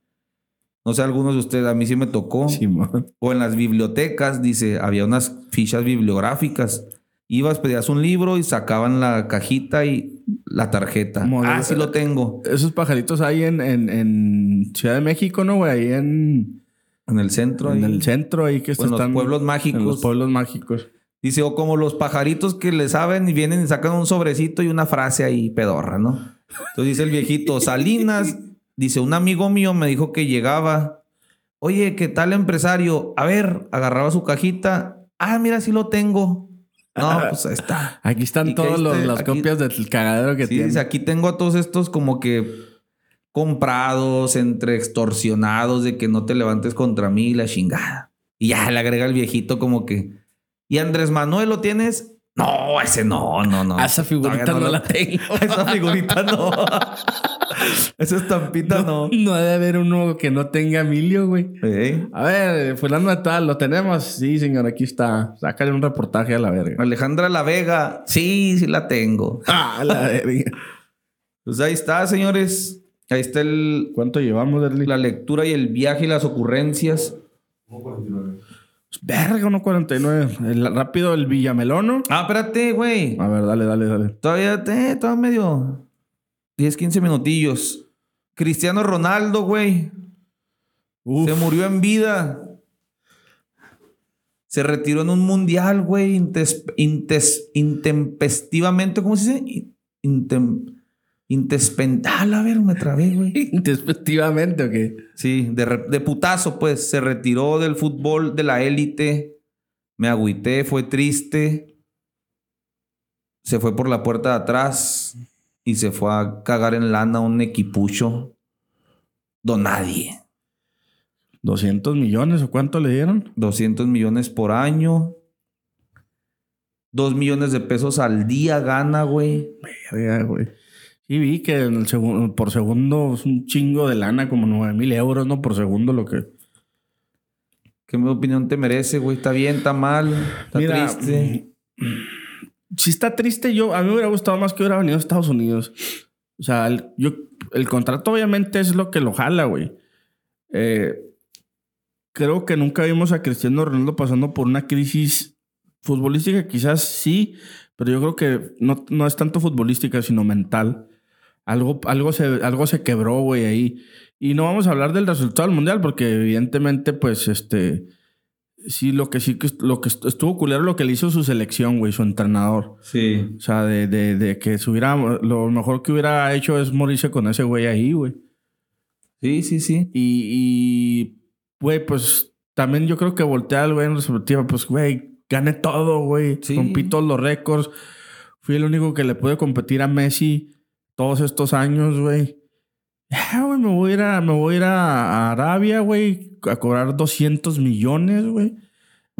No sé, algunos de ustedes, a mí sí me tocó. Simón. O en las bibliotecas, dice, había unas fichas bibliográficas. Ibas, pedías un libro y sacaban la cajita y la tarjeta. Modelo- Ah, sí lo tengo. Esos pajaritos hay en, en, en Ciudad de México, ¿no, güey? Ahí en, En el centro. en ahí. el centro, ahí que en los están. pueblos mágicos. En los pueblos mágicos. Dice, o como los pajaritos que le saben y vienen y sacan un sobrecito y una frase ahí pedorra, ¿no? Entonces dice el viejito, [laughs] Salinas, dice, un amigo mío me dijo que llegaba. Oye, ¿qué tal empresario? A ver, agarraba su cajita. Ah, mira, sí lo tengo. No, [laughs] pues ahí está. Aquí están todas las copias del cagadero que Sí, tiene. dice, aquí tengo a todos estos como que comprados, entre extorsionados, de que no te levantes contra mí, la chingada. Y ya le agrega el viejito como que... ¿Y Andrés Manuel lo tienes? No, ese no, no, no. A esa figurita no, la tengo. [laughs] Esa figurita no. [laughs] Esa estampita no. No debe haber uno que no tenga Emilio, güey. ¿Eh? A ver, fulano de tal, ¿lo tenemos? Sí, señor, aquí está. Sácale un reportaje a la verga. Alejandra La Vega. Sí, sí la tengo. [laughs] Ah, la verga. Pues ahí está, señores. Ahí está el, ¿Cuánto llevamos, Derly? la lectura y el viaje y las ocurrencias. Verga, 1.49. El- rápido, el Villamelono. Ah, espérate, güey. A ver, dale, dale, dale. Todavía te, todavía medio 10, 15 minutillos. Cristiano Ronaldo, güey. Se murió en vida. Se retiró en un mundial, güey. intes- intes- intempestivamente, ¿cómo se dice? Intem, intespental, a ver, me trabé, güey. [laughs] Despectivamente, ¿o qué? Sí, de, re- de putazo, pues. Se retiró del fútbol de la élite. Me agüité, fue triste. Se fue por la puerta de atrás y se fue a cagar en lana un equipucho. Don nadie. 200 millones o cuánto le dieron? 200 millones por año. 2 millones de pesos al día gana, güey. Verga, güey. Sí, vi que en el segundo, por segundo es un chingo de lana, como 9 mil euros, ¿no? Por segundo lo que. ¿Qué opinión te merece, güey? ¿Está bien? ¿Está mal? ¿Está Mira, triste? Si está triste, yo a mí me hubiera gustado más que hubiera venido a Estados Unidos. O sea, el, yo, el contrato obviamente es lo que lo jala, güey. Eh, creo que nunca vimos a Cristiano Ronaldo pasando por una crisis futbolística, quizás sí, pero yo creo que no, no es tanto futbolística, sino mental. Algo, algo, se, algo se quebró, güey, ahí. Y no vamos a hablar del resultado del mundial, porque evidentemente, pues, este. Sí, lo que sí que lo que estuvo culero lo que le hizo su selección, güey, su entrenador. Sí. O sea, de, de, de que se hubiera. Lo mejor que hubiera hecho es morirse con ese güey ahí, güey. Sí, sí, sí. Y, y, güey, pues también yo creo que voltea al güey en perspectiva, pues, güey, gané todo, güey. Sí. Rompí todos los récords. Fui el único que le pude competir a Messi todos estos años, güey. Ya, güey, me voy a ir a, me voy a, ir a Arabia, güey, a cobrar 200 millones, güey.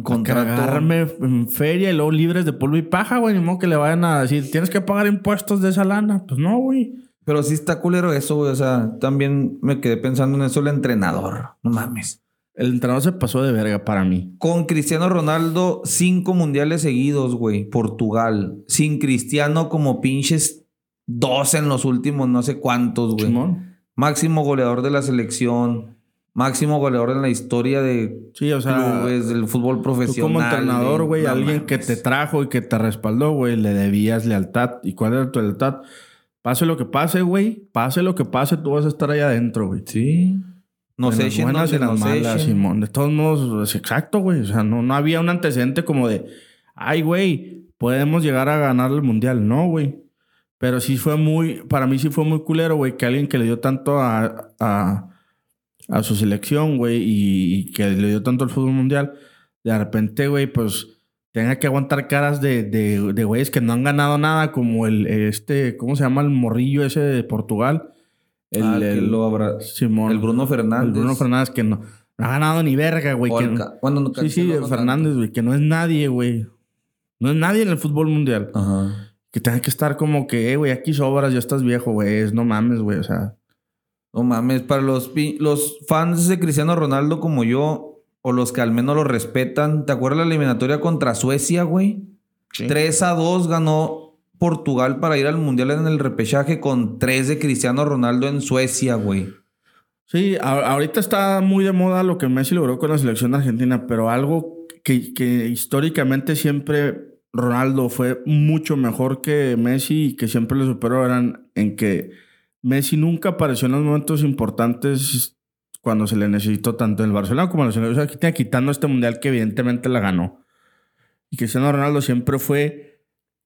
Contrato. Cagarme en feria y luego libres de polvo y paja, güey. Ni modo que le vayan a decir, tienes que pagar impuestos de esa lana. Pues no, güey. Pero sí está culero eso, güey. O sea, también me quedé pensando en eso el entrenador. No mames. El entrenador se pasó de verga para mí. Con Cristiano Ronaldo, cinco mundiales seguidos, güey. Portugal. Sin Cristiano, como pinches dos en los últimos no sé cuántos, güey. Simón. Máximo goleador de la selección. Máximo goleador en la historia de Sí, o sea, clubes, del fútbol tú profesional. como entrenador, güey, No alguien que te trajo y que te respaldó, güey, le debías lealtad. ¿Y cuál era tu lealtad? Pase lo que pase, güey. Pase lo que pase, tú vas a estar ahí adentro, güey. Sí. No sé, las buenas y en las malas, Simón. De todos modos, es exacto, güey. O sea, no, no había un antecedente como de, ay, güey, podemos llegar a ganar el mundial. No, güey. Pero sí fue muy, para mí sí fue muy culero, güey, que alguien que le dio tanto a, a, a su selección, güey, y, y que le dio tanto al fútbol mundial, de repente, güey, pues tenga que aguantar caras de, de, de güeyes que no han ganado nada, como el, este, ¿cómo se llama? El morrillo ese de Portugal. El, Ah, que el- lo habrá- Simón. El Bruno Fernández. El Bruno Fernández que no, no ha ganado ni verga, güey. Que no- bueno, no, sí, sí, no Fernández, güey, que no es nadie, güey. No es nadie en el fútbol mundial. Ajá. Que tenga que estar como que, eh, güey, aquí sobras, ya estás viejo, güey. Es- No mames, güey. O sea, No mames, para los, los fans de Cristiano Ronaldo como yo, o los que al menos lo respetan, ¿te acuerdas la eliminatoria contra Suecia, güey? 3 a 2 ganó Portugal para ir al Mundial en el repechaje con 3 de Cristiano Ronaldo en Suecia, güey. Sí, ahorita está muy de moda lo que Messi logró con la selección argentina, pero algo que, que históricamente siempre Ronaldo fue mucho mejor que Messi y que siempre le superó eran en que Messi nunca apareció en los momentos importantes cuando se le necesitó tanto en el Barcelona como en selección argentina, quitando este mundial que evidentemente la ganó. Y Cristiano Ronaldo siempre fue,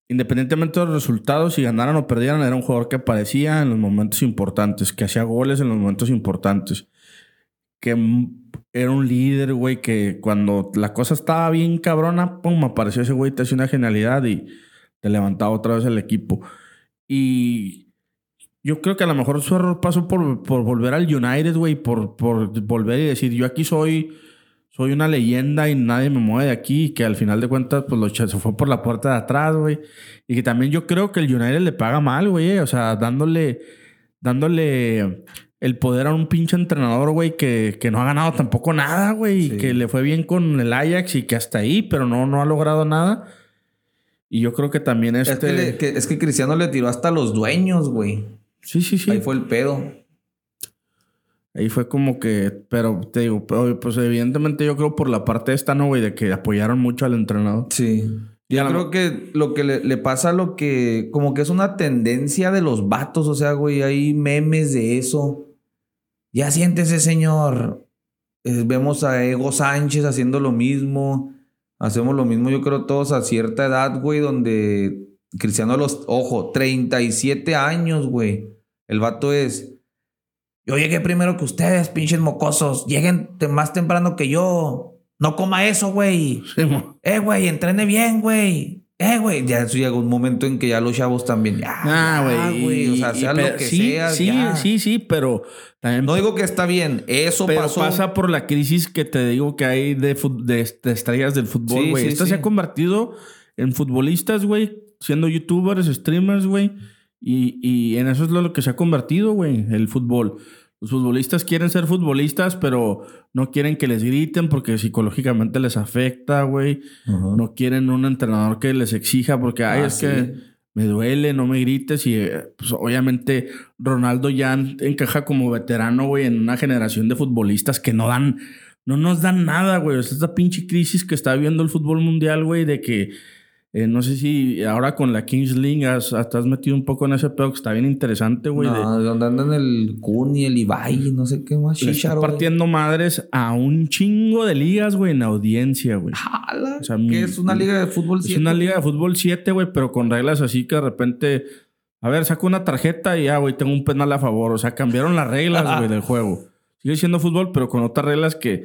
independientemente de los resultados, si ganaran o perdieran, era un jugador que aparecía en los momentos importantes, que hacía goles en los momentos importantes. Que era un líder, güey, que cuando la cosa estaba bien cabrona, pum, apareció ese güey, te hacía una genialidad y te levantaba otra vez el equipo. Y yo creo que a lo mejor su error pasó por, por volver al United, güey, por, por volver y decir, yo aquí soy, soy una leyenda y nadie me mueve de aquí, y que al final de cuentas, pues lo se fue por la puerta de atrás, güey. Y que también yo creo que el United le paga mal, güey, o sea, dándole, dándole el poder a un pinche entrenador, güey, que, que no ha ganado tampoco nada, güey, y que le fue bien con el Ajax y que hasta ahí, pero no, no ha logrado nada. Y yo creo que también este... Es que, le- que- es que Cristiano le tiró hasta los dueños, güey. Sí, sí, sí. Ahí fue el pedo. Ahí fue como que, pero te digo, pues evidentemente yo creo por la parte esta, ¿no, güey? De que apoyaron mucho al entrenador. Sí. Y Yo creo que lo que le, le pasa lo que, como que es una tendencia de los vatos, o sea, güey, hay memes de eso. Ya siéntese, señor. Eh, vemos a Ego Sánchez haciendo lo mismo. Hacemos lo mismo, yo creo, todos a cierta edad, güey, donde Cristiano los, ojo, 37 años, güey. El vato es, yo llegué primero que ustedes, pinches mocosos. Lleguen más temprano que yo. No coma eso, güey. [laughs] Sí. Eh, güey, entrene bien, güey. Eh, güey. Ya eso llega un momento en que ya los chavos también. Ya, Ah, güey. O sea, sea lo que sí, sea. Sí, ya. sí, sí, pero también No digo que está bien. Eso pero pasó. pasa por la crisis que te digo que hay de, fut- de, de estrellas del fútbol, Sí, güey. sí, Esto se sí. ha convertido en futbolistas, güey, siendo youtubers, streamers, güey. Y, y en eso es lo que se ha convertido, güey, el fútbol. Los futbolistas quieren ser futbolistas, pero no quieren que les griten porque psicológicamente les afecta, güey. No quieren un entrenador que les exija porque, ay, Ah, es sí. que me duele, no me grites. Y eh, pues, obviamente Ronaldo ya en- encaja como veterano, güey, en una generación de futbolistas que no dan, no nos dan nada, güey. Sea, esta pinche crisis que está viendo el fútbol mundial, güey, de que eh, no sé si ahora con la Kings League has, hasta has metido un poco en ese pedo que está bien interesante, güey. de- No, donde andan el Kun y el Ibai, no sé qué más. güey. partiendo madres a un chingo de ligas, güey, en audiencia, güey. Jala. O sea, ¿Qué mi- es una liga de fútbol Es 7? una liga de fútbol 7, güey, pero con reglas así que de repente. A ver, saco una tarjeta y ya, güey, tengo un penal a favor. O sea, cambiaron las reglas, güey, del juego. [laughs] Sigue siendo fútbol, pero con otras reglas que,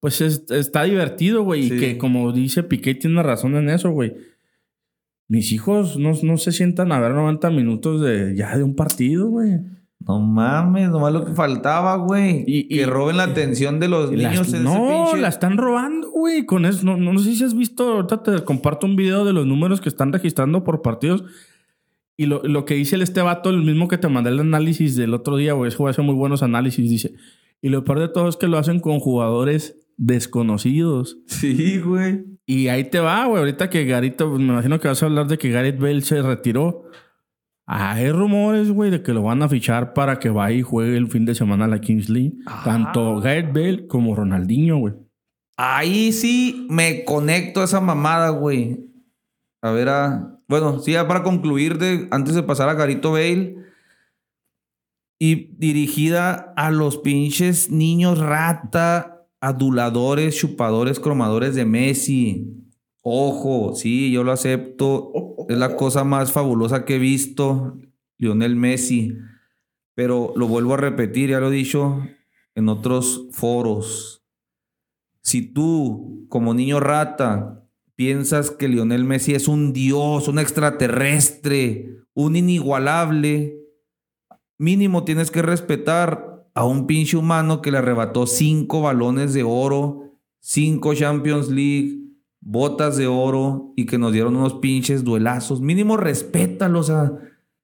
pues, es- está divertido, güey. Sí. Y que, como dice Piqué, tiene razón en eso, güey. Mis hijos no, no se sientan a ver 90 minutos de ya de un partido, güey. No mames, nomás lo que faltaba, güey. Y- que y- roben la atención de los niños en no, pinche... la están robando, güey. Con eso, no, no sé si has visto, ahorita te comparto un video de los números que están registrando por partidos. Y lo, lo que dice el este vato, el mismo que te mandé el análisis del otro día, güey, ese güey hace muy buenos análisis, dice. Y lo peor de todo es que lo hacen con jugadores desconocidos. Sí, güey. Y ahí te va, güey. Ahorita que Garito, me imagino que vas a hablar de que Gareth Bale se retiró. Hay rumores, güey, de que lo van a fichar para que vaya y juegue el fin de semana a la Kings League. Ah. Tanto Gareth Bale como Ronaldinho, güey. Ahí sí me conecto a esa mamada, güey. A ver, a... bueno, sí, ya para concluir, de, antes de pasar a Garito Bale. Y dirigida a los pinches niños rata, aduladores, chupadores, cromadores de Messi. Ojo, sí, yo lo acepto. Es la cosa más fabulosa que he visto, Lionel Messi. Pero lo vuelvo a repetir, ya lo he dicho en otros foros. Si tú, como niño rata, piensas que Lionel Messi es un dios, un extraterrestre, un inigualable, mínimo tienes que respetar a un pinche humano que le arrebató cinco balones de oro, cinco Champions League, botas de oro y que nos dieron unos pinches duelazos. Mínimo respétalo, o sea.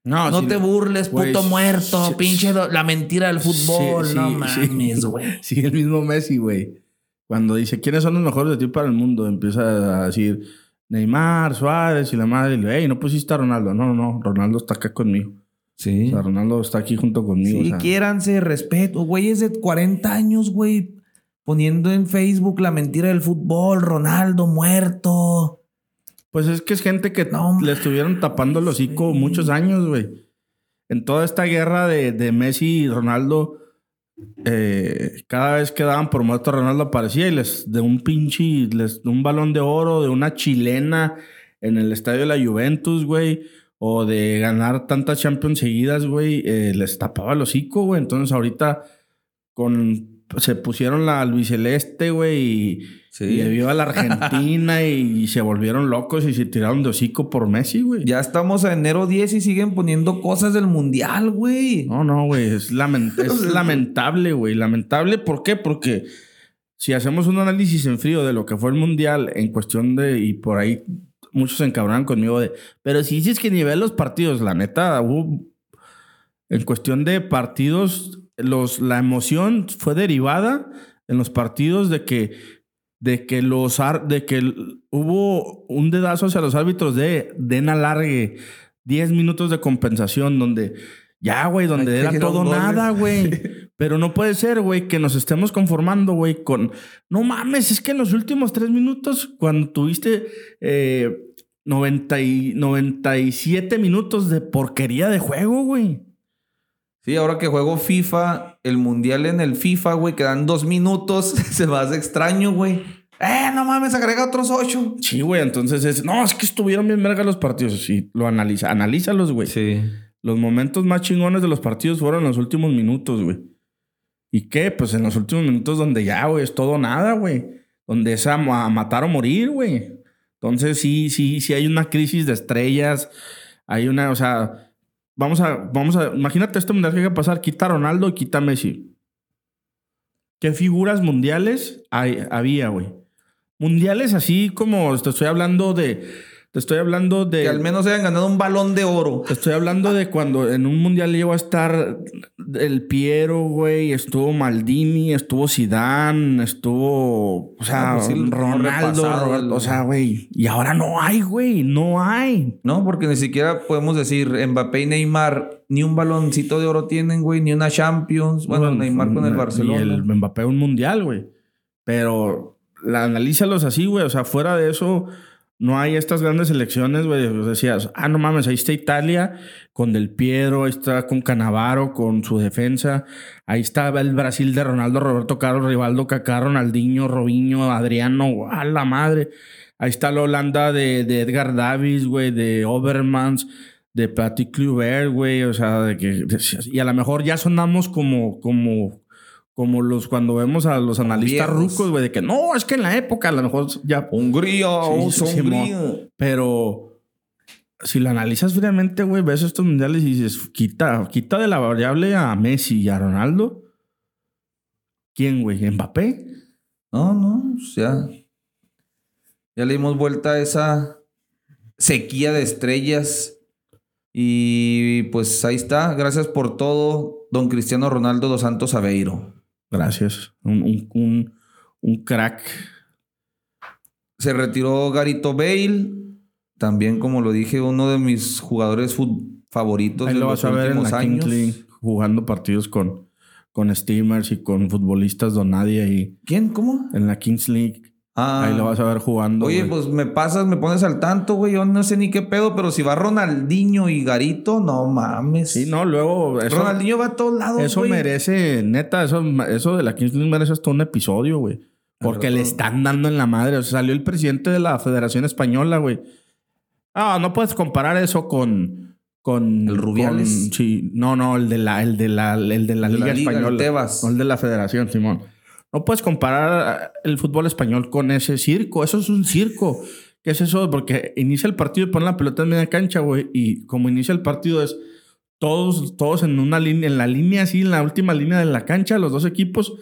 No, sí, te burles, puto muerto, pinche la mentira del fútbol, no mames, [laughs] güey. Sí, el mismo Messi, güey. Cuando dice, ¿quiénes son los mejores de ti para el mundo? Empieza a decir Neymar, Suárez y la madre. Y le hey, no pusiste a Ronaldo. No, no, no. Ronaldo está acá conmigo. Sí. O sea, Ronaldo está aquí junto conmigo. Sí, o sea. quiéranse, respeto. Güeyes de 40 años, güey, poniendo en Facebook la mentira del fútbol, Ronaldo muerto. Pues es que es gente que No, le estuvieron tapando el hocico sí. muchos años, güey. En toda esta guerra de, de Messi y Ronaldo, eh, cada vez que daban por muerto a Ronaldo aparecía y les de un pinche, les de un balón de oro, de una chilena en el estadio de la Juventus, güey, o de ganar tantas Champions seguidas, güey, eh, les tapaba el hocico, güey. Entonces ahorita con se pusieron la albiceleste, güey, y, Sí. y viva la Argentina y, se volvieron locos y se tiraron de hocico por Messi, güey. Ya estamos a enero 10 y siguen poniendo cosas del mundial, güey. No, no, güey, [laughs] es lamentable, güey. Lamentable, ¿por qué? Porque si hacemos un análisis en frío de lo que fue el mundial en cuestión de, y por ahí muchos se encabronan conmigo de, pero si dices que nivel los partidos, la neta, hubo, en cuestión de partidos, los, la emoción fue derivada en los partidos de que, de que los, de que hubo un dedazo hacia los árbitros de, den alargue, 10 minutos de compensación donde ya, güey, donde era todo nada, güey. [laughs] Pero no puede ser, güey, que nos estemos conformando, güey, con... No mames, es que en los últimos tres minutos, cuando tuviste eh, 90 y 97 minutos de porquería de juego, güey. Sí, ahora que juego FIFA, el mundial en el FIFA, güey, quedan dos minutos. [laughs] Se me hace extraño, güey. Eh, no mames, agrega otros ocho. Sí, güey, entonces es... No, es que estuvieron bien verga los partidos. Sí, lo analiza. Analízalos, güey. Sí. Los momentos más chingones de los partidos fueron los últimos minutos, güey. ¿Y qué? Pues en los últimos minutos donde ya, güey, es todo nada, güey. Donde es a, a matar o morir, güey. Entonces sí, sí, sí hay una crisis de estrellas. Hay una, o sea, vamos a, vamos a, imagínate esto mundial que hay que pasar. Quita a Ronaldo y quita a Messi. ¿Qué figuras mundiales había, güey? Mundiales así como te estoy hablando de, te estoy hablando de... Que al menos hayan ganado un balón de oro. Te estoy hablando de cuando en un mundial llegó a estar el Piero, güey, estuvo Maldini, estuvo Zidane, estuvo, o sea, pues sí, Ronaldo, Roberto, o sea, güey, y ahora no hay, güey, no hay. No, porque ni siquiera podemos decir Mbappé y Neymar ni un baloncito de oro tienen, güey, ni una Champions. Bueno, Neymar con el Barcelona. Y el Mbappé un mundial, güey. Pero la, analízalos así, güey, o sea, fuera de eso no hay estas grandes elecciones, güey. Decías, ah, no mames, ahí está Italia con Del Piero, ahí está con Canavaro, con su defensa. Ahí está el Brasil de Ronaldo, Roberto Carlos, Rivaldo, Kaká, Ronaldinho, Robinho, Adriano, a la madre. Ahí está la Holanda de, de Edgar Davis, güey, de Overmans, de Patrick Kluivert, güey. O sea, de que... de- y a lo mejor ya sonamos como... como como los cuando vemos a los analistas viejos. rucos, güey, de que no, es que en la época a lo mejor ya Hungría, Sí, sí, Hungría. pero si lo analizas fríamente, güey, ves estos mundiales y dices, quita, quita de la variable a Messi y a Ronaldo. ¿Quién, güey? ¿Mbappé? No, no, o sea. Ya le dimos vuelta a esa sequía de estrellas. Y pues ahí está. Gracias por todo, don Cristiano Ronaldo dos Santos Aveiro. Gracias. Un, un, un, un crack. Se retiró Garito Bale. También, como lo dije, uno de mis jugadores favoritos Ahí de lo los vas a ver en la años. League, jugando partidos con, con streamers y con futbolistas donadie ahí. ¿Quién? ¿Cómo? En la Kings League. Ah, Ahí lo vas a ver jugando. Oye, güey. pues me pasas, me pones al tanto, güey. Yo no sé ni qué pedo, pero si va Ronaldinho y Garito, no mames. Sí, no, luego. Eso, Ronaldinho va a todos lados, Eso güey. merece, neta, eso, eso de la Kings League merece hasta un episodio, güey. Porque le están dando en la madre. O sea, salió el presidente de la Federación Española, güey. Ah, no puedes comparar eso con. con ¿El Rubiales? con- sí, no, no, el de la, el de la, el de la De la Liga el Española. Tebas. No, el de la Federación, Simón. No puedes comparar el fútbol español con ese circo. Eso es un circo. ¿Qué es eso? Porque inicia el partido y pone la pelota en media cancha, güey. Y como inicia el partido es todos, todos en una línea, en la línea así, en la última línea de la cancha, los dos equipos,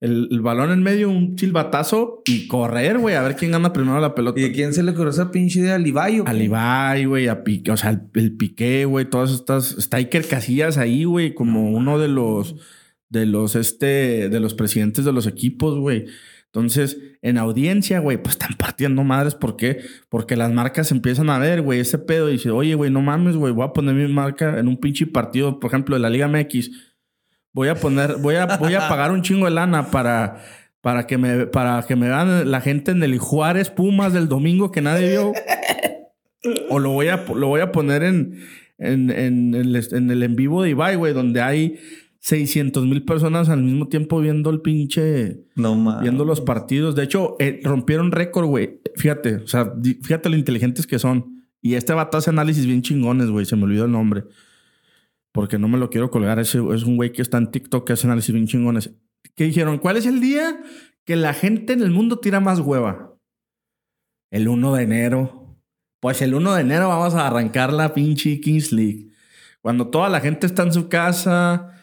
el, el balón en medio, un silbatazo y correr, güey, a ver quién gana primero la pelota. ¿Y a quién se le ocurrió esa pinche idea? ¿Al Ibai o qué? Al Ibai, güey, a Piqué, o sea, el, el Piqué, güey, todas estas. Está Iker Casillas ahí, güey, como uno de los, de los, este, de los presidentes de los equipos, güey. Entonces, en audiencia, güey, pues están partiendo madres. ¿Por qué? Porque las marcas empiezan a ver, güey, ese pedo y dice, oye, güey, no mames, güey, voy a poner mi marca en un pinche partido, por ejemplo, de la Liga MX. Voy a poner, voy a, voy a pagar un chingo de lana para, para que me, para que me vean la gente en el Juárez Pumas del domingo que nadie vio. O lo voy a, lo voy a poner en, en, el, en el en vivo de Ibai, güey, donde hay 600 mil personas al mismo tiempo viendo el pinche, No mames. viendo los partidos. De hecho, eh, rompieron récord, güey. Fíjate, o sea, fíjate lo inteligentes que son. Y este vato hace análisis bien chingones, güey. Se me olvidó el nombre. Porque no me lo quiero colgar. Ese es un güey que está en TikTok que hace análisis bien chingones. que dijeron, ¿cuál es el día que la gente en el mundo tira más hueva? El 1 de enero. Pues el 1 de enero vamos a arrancar la pinche Kings League. Cuando toda la gente está en su casa,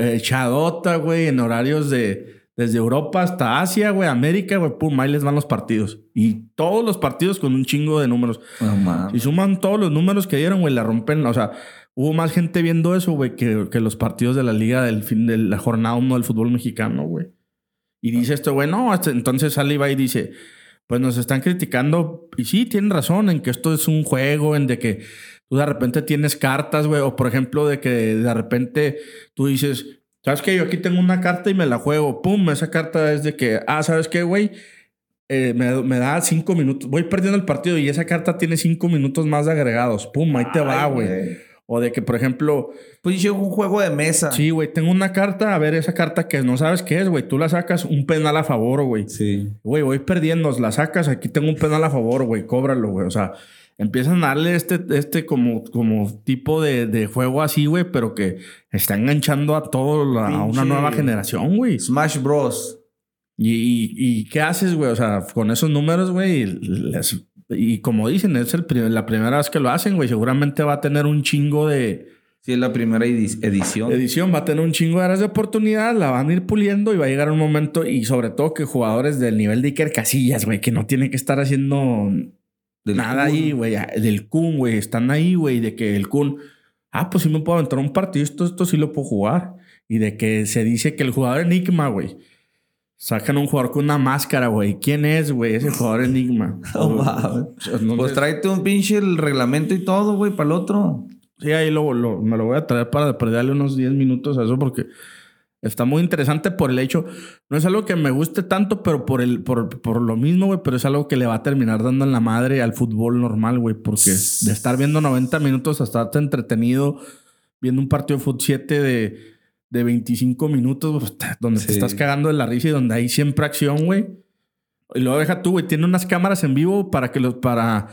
echadota, güey, en horarios de desde Europa hasta Asia, güey, América, güey, pum, ahí les van los partidos. Y todos los partidos con un chingo de números. si suman todos los números que dieron, güey, la rompen. O sea, hubo más gente viendo eso, güey, que, que, los partidos de la liga del fin de la jornada 1 del fútbol mexicano, güey. Y dice esto, güey, no, entonces sale y va y dice, pues nos están criticando. Y sí, tienen razón en que esto es un juego, en de que tú de repente tienes cartas, güey, o por ejemplo, de que de repente tú dices, ¿Sabes qué? Yo aquí tengo una carta y me la juego. Pum, esa carta es de que, ah, ¿sabes qué, güey? Eh, me, da cinco minutos. Voy perdiendo el partido y esa carta tiene cinco minutos más de agregados. Pum, ahí te va, güey. O de que, por ejemplo. Pues yo un juego de mesa. Sí, güey. Tengo una carta. A ver, esa carta que no sabes qué es, güey. Tú la sacas un penal a favor, güey. Sí. Güey, voy perdiendo. La sacas. Aquí tengo un penal a favor, güey. Cóbralo, güey. O sea, empiezan a darle este, este como, como tipo de, juego así, güey, pero que está enganchando a todo, a una nueva generación, güey. Smash Bros. ¿Y, y, qué haces, güey? O sea, con esos números, güey, y como dicen, es el la primera vez que lo hacen, güey. Seguramente va a tener un chingo de. Sí, es la primera edición. Edición va a tener un chingo de áreas de oportunidad, la van a ir puliendo y va a llegar un momento, y sobre todo que jugadores del nivel de Iker Casillas, güey, que no tienen que estar haciendo Nada ahí, güey. Del Kun, güey. Están ahí, güey. De que el Kun, ah, pues sí me puedo entrar un partido, esto, esto sí lo puedo jugar. Y de que se dice que el jugador Enigma, güey. Sacan un jugador con una máscara, güey. ¿Quién es, güey? Ese jugador Enigma. [laughs] pues tráete un pinche el reglamento y todo, güey, para el otro. Sí, ahí lo, me lo voy a traer para perderle unos 10 minutos a eso porque Está muy interesante por el hecho, no es algo que me guste tanto, pero por, el, por, por lo mismo, güey, pero es algo que le va a terminar dando en la madre al fútbol normal, güey, porque de estar viendo 90 minutos hasta estarte entretenido viendo un partido de fútbol 7 de, de 25 minutos, pues, donde te estás cagando de la risa y donde hay siempre acción, güey. Y luego deja tú, güey, tiene unas cámaras en vivo para que los, para,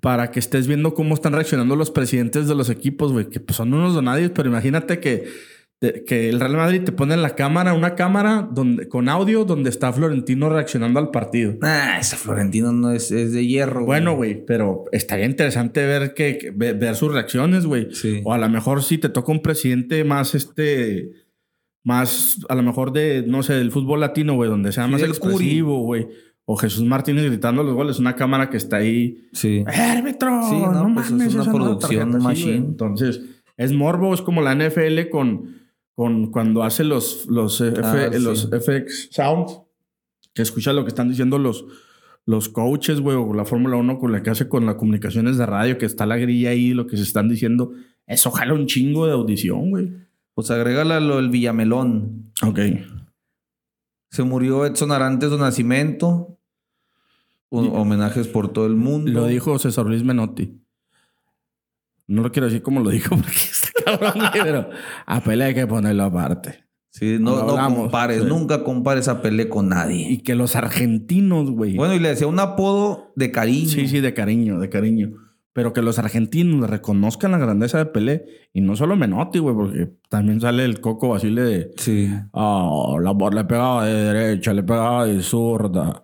para que estés viendo cómo están reaccionando los presidentes de los equipos, güey, que pues, son unos donadios, pero imagínate que que el Real Madrid te pone en la cámara, una cámara donde, con audio donde está Florentino reaccionando al partido. Ah, ese Florentino no es, es de hierro. Bueno, güey, pero estaría interesante ver que, ver, sus reacciones, güey. O a lo mejor si te toca un presidente más este más a lo mejor de no sé, del fútbol latino, güey, donde sea más expresivo, güey. O Jesús Martínez gritando los goles, una cámara que está ahí. Sí. ¡Árbitro! Sí, no, pues es una producción machine. Entonces, es morbo, es como la NFL con con cuando hace los, los, ah, los FX Sound, que escucha lo que están diciendo los, los coaches, güey, o la Fórmula 1 con la que hace con las comunicaciones de radio, que está la grilla ahí, lo que se están diciendo. Eso jala un chingo de audición, güey. Pues agrégale lo del Villamelón. Ok. Se murió Edson Arantes de Nacimiento. Homenajes por todo el mundo. Lo dijo César Luis Menotti. No lo quiero decir como lo dijo [laughs] porque está cabrón, pero a Pelé hay que ponerlo aparte. Sí, no, no, compares, nunca compares a Pelé con nadie. Y que los argentinos, güey. Bueno, y le decía un apodo de cariño. Sí, sí, de cariño, de cariño. Pero que los argentinos reconozcan la grandeza de Pelé. Y no solo Menotti, güey, porque también sale el Coco Basile de... Sí. Oh, la, le pegaba de derecha, le pegaba de zurda.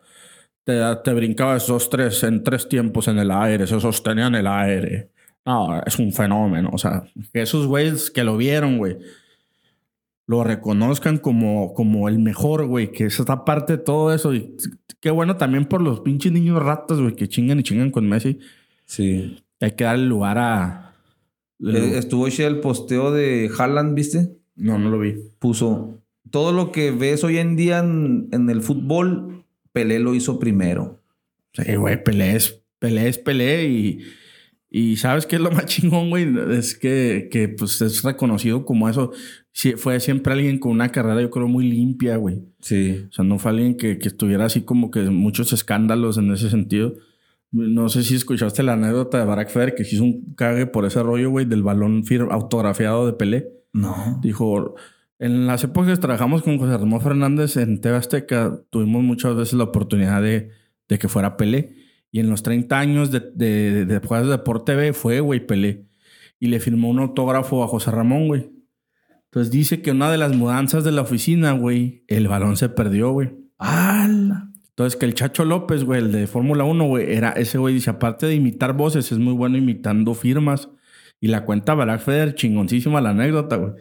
Te, te brincaba esos tres en tres tiempos en el aire, se sostenía en el aire. No, es un fenómeno. O sea, que esos güeyes que lo vieron, güey, lo reconozcan como, como el mejor, güey, que es esta parte de todo eso. Y qué bueno también por los pinches niños ratas, güey, que chingan y chingan con Messi. Sí. Hay que darle lugar a. Eh, estuvo ese el posteo de Haaland, ¿viste? No, no lo vi. Puso todo lo que ves hoy en día en, en el fútbol, Pelé lo hizo primero. Sí, güey, Pelé es Pelé, es Pelé y y sabes qué es lo más [laughs] chingón, güey, es que, que pues es reconocido como eso. fue siempre alguien con una carrera, yo creo, muy limpia, güey. Sí. O sea, no fue alguien que, que estuviera así como que muchos escándalos en ese sentido. No sé si escuchaste la anécdota de Barack Feber que hizo un cague por ese rollo, güey, del balón autografiado de Pelé. No. Dijo, en las épocas que trabajamos con José Ramón Fernández en TV Azteca, tuvimos muchas veces la oportunidad de, de que fuera Pelé. Y en los 30 años de, de, de, de Deporte TV fue, güey, Pelé. Y le firmó un autógrafo a José Ramón, güey. Entonces dice que una de las mudanzas de la oficina, güey, el balón se perdió, güey. ¡Hala! Entonces que el Chacho López, güey, el de Fórmula 1, güey, era ese güey, dice, aparte de imitar voces, es muy bueno imitando firmas. Y la cuenta Barack Feder, chingoncísima la anécdota, güey.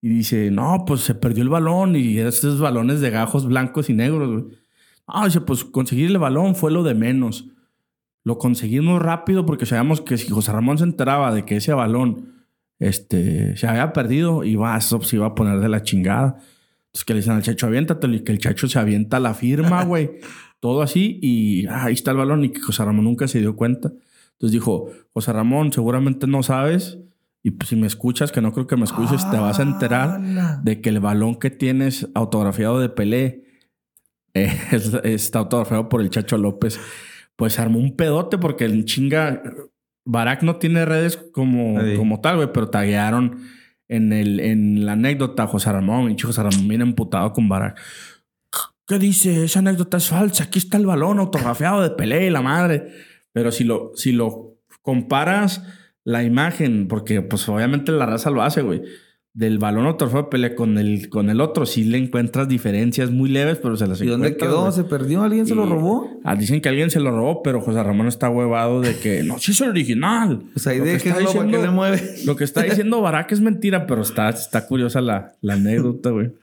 Y dice, no, pues se perdió el balón y esos balones de gajos blancos y negros, güey. Ah, dice, pues conseguir el balón fue lo de menos. Lo conseguimos rápido porque sabíamos que si José Ramón se enteraba de que ese balón este, se había perdido, iba, eso se iba a poner de la chingada. Entonces que le dicen al chacho, aviéntate, y que el chacho se avienta la firma, [laughs] güey. Todo así y ah, ahí está el balón y que José Ramón nunca se dio cuenta. Entonces dijo, José Ramón, seguramente no sabes y pues, si me escuchas, que no creo que me escuches, te vas a enterar de que el balón que tienes autografiado de Pelé [laughs] está autografiado por el Chacho López. Pues armó un pedote porque el chinga. Barack no tiene redes como, como tal, güey, pero taguearon en, el, en la anécdota José Ramón. Y José Ramón viene emputado con Barack. ¿Qué dice? Esa anécdota es falsa. Aquí está el balón autografiado de Pelé y la madre. Pero si lo, si lo comparas la imagen, porque pues obviamente la raza lo hace, güey. Del balón autografado de Pelé con el, con el otro, sí le encuentras diferencias muy leves, pero se las ¿Y dónde quedó? ¿Se perdió? ¿Alguien se lo robó? Ah, dicen que alguien se lo robó, pero José Ramón está huevado de que no, sí es el original. Pues ahí déjenlo para que le mueve. Lo que está diciendo Barak es mentira, pero está, está curiosa la, la anécdota, güey. [laughs]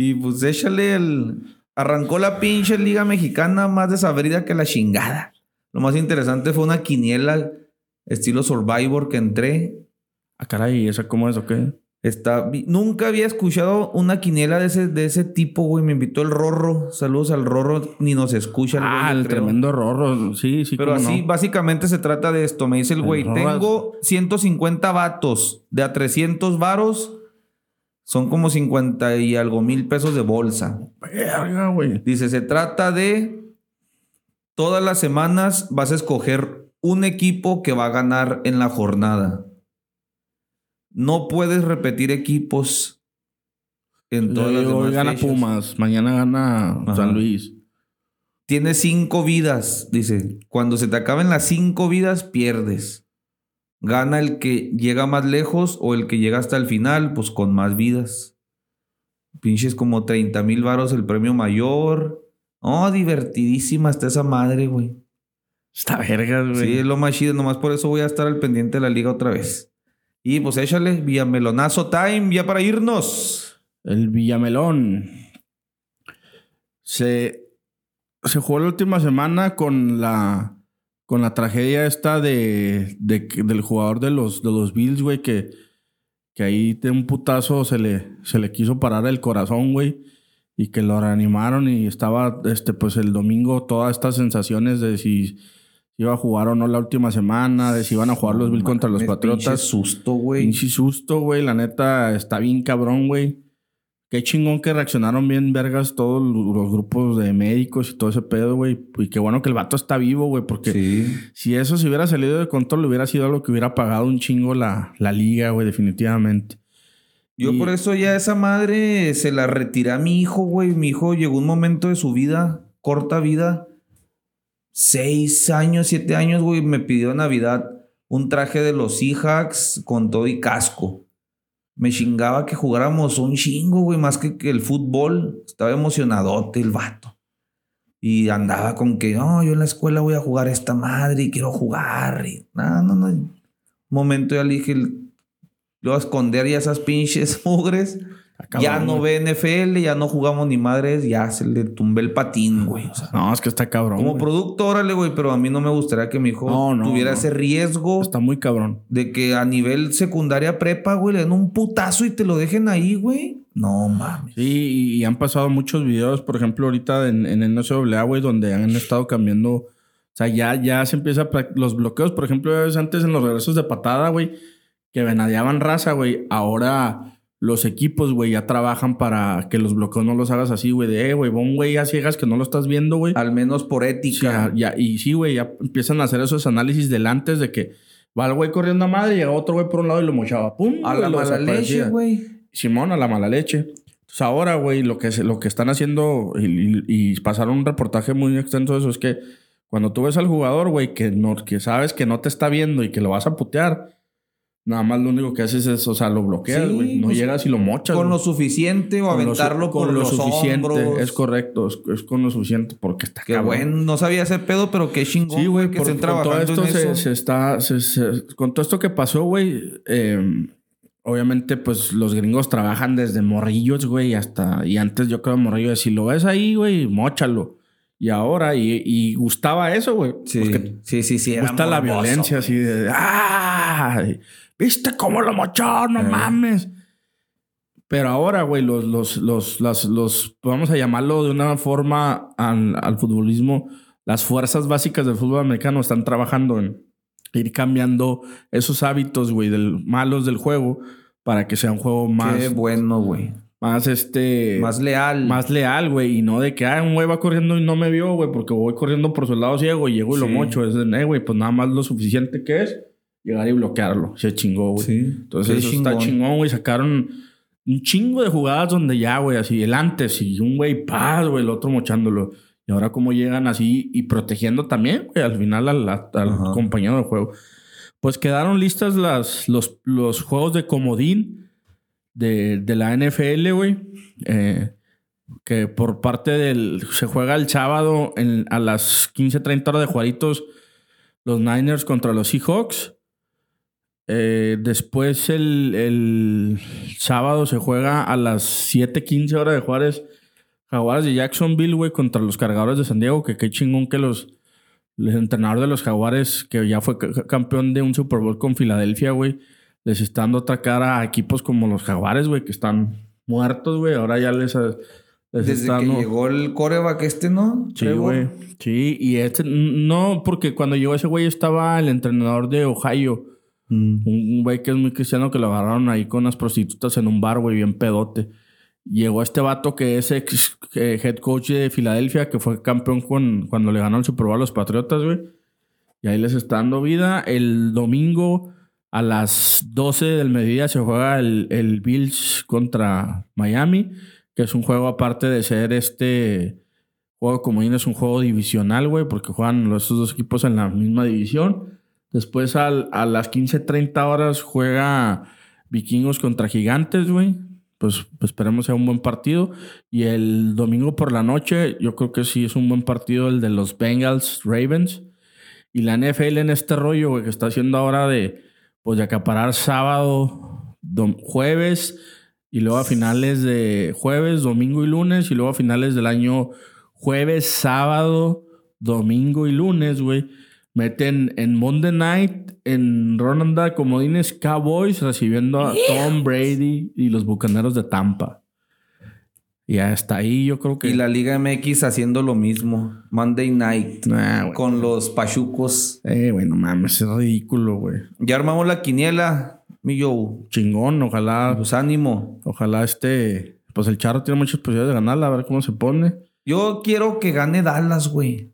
Y pues échale el. Arrancó la pinche Liga Mexicana más desabrida que la chingada. Lo más interesante fue una quiniela estilo Survivor que entré. Ah, caray, ¿esa cómo es o qué? Está, nunca había escuchado una quiniela de ese, de ese tipo, güey. Me invitó el Rorro. Saludos al Rorro, ni nos escucha. El ah, el tremendo Rorro. Sí, sí. Pero así, básicamente se trata de esto. Me dice el güey, tengo 150 vatos de a 300 varos. Son como 50 y algo mil pesos de bolsa. Verga, güey. Dice, se trata de... Todas las semanas vas a escoger un equipo que va a ganar en la jornada. No puedes repetir equipos en todas las Hoy gana Pumas, mañana gana San Luis. Tiene cinco vidas, dice. Cuando se te acaben las cinco vidas, pierdes. Gana el que llega más lejos o el que llega hasta el final, pues con más vidas. Pinches como 30 mil varos el premio mayor. Oh, divertidísima está esa madre, güey. Está verga, güey. Sí, es lo más chido. Nomás por eso voy a estar al pendiente de la liga otra vez. Y pues échale, Villamelonazo time, ya para irnos. El Villamelón. Se, se jugó la última semana con la, con la tragedia esta de, del jugador de los, de los Bills, güey, que, que ahí de un putazo se le, se le quiso parar el corazón, güey y que lo reanimaron y estaba este pues el domingo todas estas sensaciones de si iba a jugar o no la última semana, de si iban a jugar los Bills contra los Patriotas. Pinche susto, güey. Pinche susto, güey. La neta está bien cabrón, güey. Qué chingón que reaccionaron bien vergas todos los grupos de médicos y todo ese pedo, güey. Y qué bueno que el vato está vivo, güey, porque si eso se hubiera salido de control, hubiera sido algo que hubiera pagado un chingo la, la liga, güey, definitivamente. Yo por eso ya esa madre se la retiré a mi hijo, güey. Mi hijo llegó un momento de su vida, corta vida, seis años, siete años, güey, me pidió Navidad un traje de los Seahawks con todo y casco. Me chingaba que jugáramos un chingo, güey, más que, que el fútbol. Estaba emocionadote el vato. Y andaba con que, no, yo en la escuela voy a jugar esta madre y quiero jugar. Y, no, no, no. Un momento ya le dije, le voy a esconder ya esas pinches [laughs] mugres ya no ve NFL, ya no jugamos ni madres, ya se le tumbé el patín, güey. no, es que está cabrón. Como producto, órale, güey, pero a mí no me gustaría que mi hijo tuviera ese riesgo. Está muy cabrón. De que a nivel secundaria prepa, güey, le den un putazo y te lo dejen ahí, güey. No mames. Sí, y, han pasado muchos videos, por ejemplo, ahorita en, en el NCAA, güey, donde han estado cambiando. O sea, ya, ya se empieza los bloqueos, por ejemplo, antes en los regresos de patada, güey, que venadeaban raza, güey. Ahora los equipos, güey, ya trabajan para que los bloqueos no los hagas así, güey, de, eh, güey, un güey a ciegas que no lo estás viendo, güey. Al menos por ética. ya, y sí, güey, ya empiezan a hacer esos análisis del antes de que va el güey corriendo a madre y llega otro güey por un lado y lo mochaba. ¡Pum! A la mala leche, güey. Simón, a la mala leche. Entonces ahora, güey, lo que, lo que están haciendo y, pasaron un reportaje muy extenso de eso es que cuando tú ves al jugador, güey, que, no, que sabes que no te está viendo y que lo vas a putear, Nada más lo único que haces es, o sea, lo bloqueas, Sí, güey. no pues, llegas y lo mochas. Con lo suficiente o Con aventarlo con por lo los suficiente. hombros. Es correcto, es, es con lo suficiente porque está Qué bueno, no sabía ese pedo, pero qué chingón, Sí, güey, que estén con todo trabajando esto en se, eso. se está, se- se- con todo esto que pasó, güey, eh, obviamente, pues los gringos trabajan desde morrillos, güey, hasta, y antes yo creo morrillos, si lo ves ahí, güey, mochalo. Y ahora, y, y gustaba eso, güey. Sí, sí, sí, sí. gusta la violencia güey. así de, ¡ah! ¿Viste cómo lo mochó? No Eh. mames. Pero ahora, güey, los, los, los, las- los, vamos a llamarlo de una forma al, al futbolismo, las fuerzas básicas del fútbol americano están trabajando en ir cambiando esos hábitos, güey, del, malos del juego para que sea un juego más, Qué bueno, güey. más este, Más leal. más leal, güey, y no de que, ah, un güey va corriendo y no me vio, güey, porque voy corriendo por su lado ciego y llego y lo mocho. Es de, eh, güey, pues nada más lo suficiente que es llegar y bloquearlo. Se chingó, güey. Sí. Entonces, eso está chingón. güey. Sacaron un chingo de jugadas donde ya, güey, así el antes y un güey paz, güey, el otro mochándolo. Y ahora cómo llegan así y protegiendo también, güey, al final al, compañero de juego. Pues quedaron listas las, los, los juegos de comodín de, de la NFL, güey. Eh, que por parte del... Se juega el sábado en- a las 15.30 horas de Juaritos los Niners contra los Seahawks. Eh, después el, el sábado se juega a las 7:15 horas de Juárez. Jaguares de Jacksonville, güey, contra los cargadores de San Diego. Que qué chingón que los, el entrenador de los Jaguares, que ya fue ca- campeón de un Super Bowl con Filadelfia, güey, les está dando otra cara a equipos como los Jaguares, güey, que están muertos, güey. Ahora ya les, les Desde que dando- llegó el coreback este, ¿no? Sí, güey. Sí, y este, no, porque cuando llegó ese güey estaba el entrenador de Ohio. Mm. Un güey que es muy cristiano que lo agarraron ahí con unas prostitutas en un bar, güey, bien pedote. Llegó este vato que es ex head coach de Filadelfia, que fue campeón con, cuando le ganó el Super Bowl a los Patriotas, güey. Y ahí les está dando vida. El domingo a las 12 del mediodía se juega el, el Bills contra Miami, que es un juego aparte de ser este juego como es un juego divisional, güey, porque juegan los- dos equipos en la misma división. Después al- a las 15.30 horas juega Vikingos contra Gigantes, güey. Pues, pues esperemos sea un buen partido. Y el domingo por la noche, yo creo que sí es un buen partido el de los Bengals Ravens. Y la NFL en este rollo, güey, que está haciendo ahora de, pues, de acaparar sábado, jueves, y luego a finales de jueves, domingo y lunes, y luego a finales del año jueves, sábado, domingo y lunes, güey. Meten en Monday Night, en Ronanda, comodines Cowboys recibiendo a Tom Brady y los Bucaneros de Tampa. Y hasta ahí yo creo que... Y la Liga MX haciendo lo mismo. Monday Night. Nah, güey. Con los pachucos. Eh, güey, no mames, es ridículo, güey. Ya armamos la quiniela, mi Joe. Chingón, ojalá, Pues ánimo. ojalá este... Pues el Charro tiene muchas posibilidades de ganarla, a ver cómo se pone. Yo quiero que gane Dallas, güey.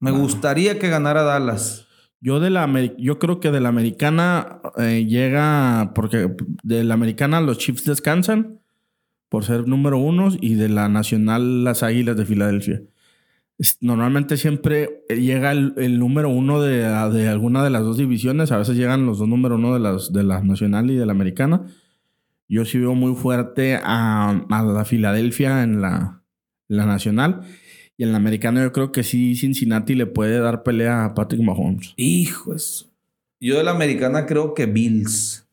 Me gustaría que ganara Dallas. Yo de la yo creo que de la americana eh, llega porque de la americana los Chiefs descansan por ser número uno y de la nacional las Águilas de Filadelfia. Normalmente siempre llega el, el número uno de, de alguna de las dos divisiones. A veces llegan los dos número uno de las de la nacional y de la americana. Yo sí veo muy fuerte a, a la Filadelfia en la, en la nacional. Y en la americana yo creo que sí Cincinnati le puede dar pelea a Patrick Mahomes. Hijo eso. Yo de la americana creo que Bills.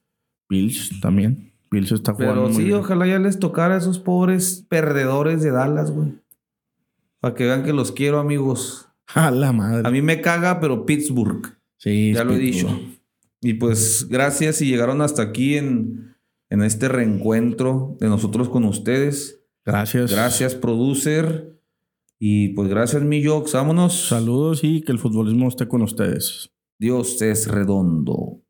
Bills también. Bills está jugando Pero muy sí, bien. ojalá ya les tocara a esos pobres perdedores de Dallas, güey. Para que vean que los quiero, amigos. [laughs] A la madre. A mí me caga, pero Pittsburgh. sí, Ya lo he dicho. Y pues gracias si llegaron hasta aquí en, en este reencuentro de nosotros con ustedes. Gracias. Gracias, producer. Y pues gracias, mi Jox. Vámonos. Saludos y que el futbolismo esté con ustedes. Dios es redondo.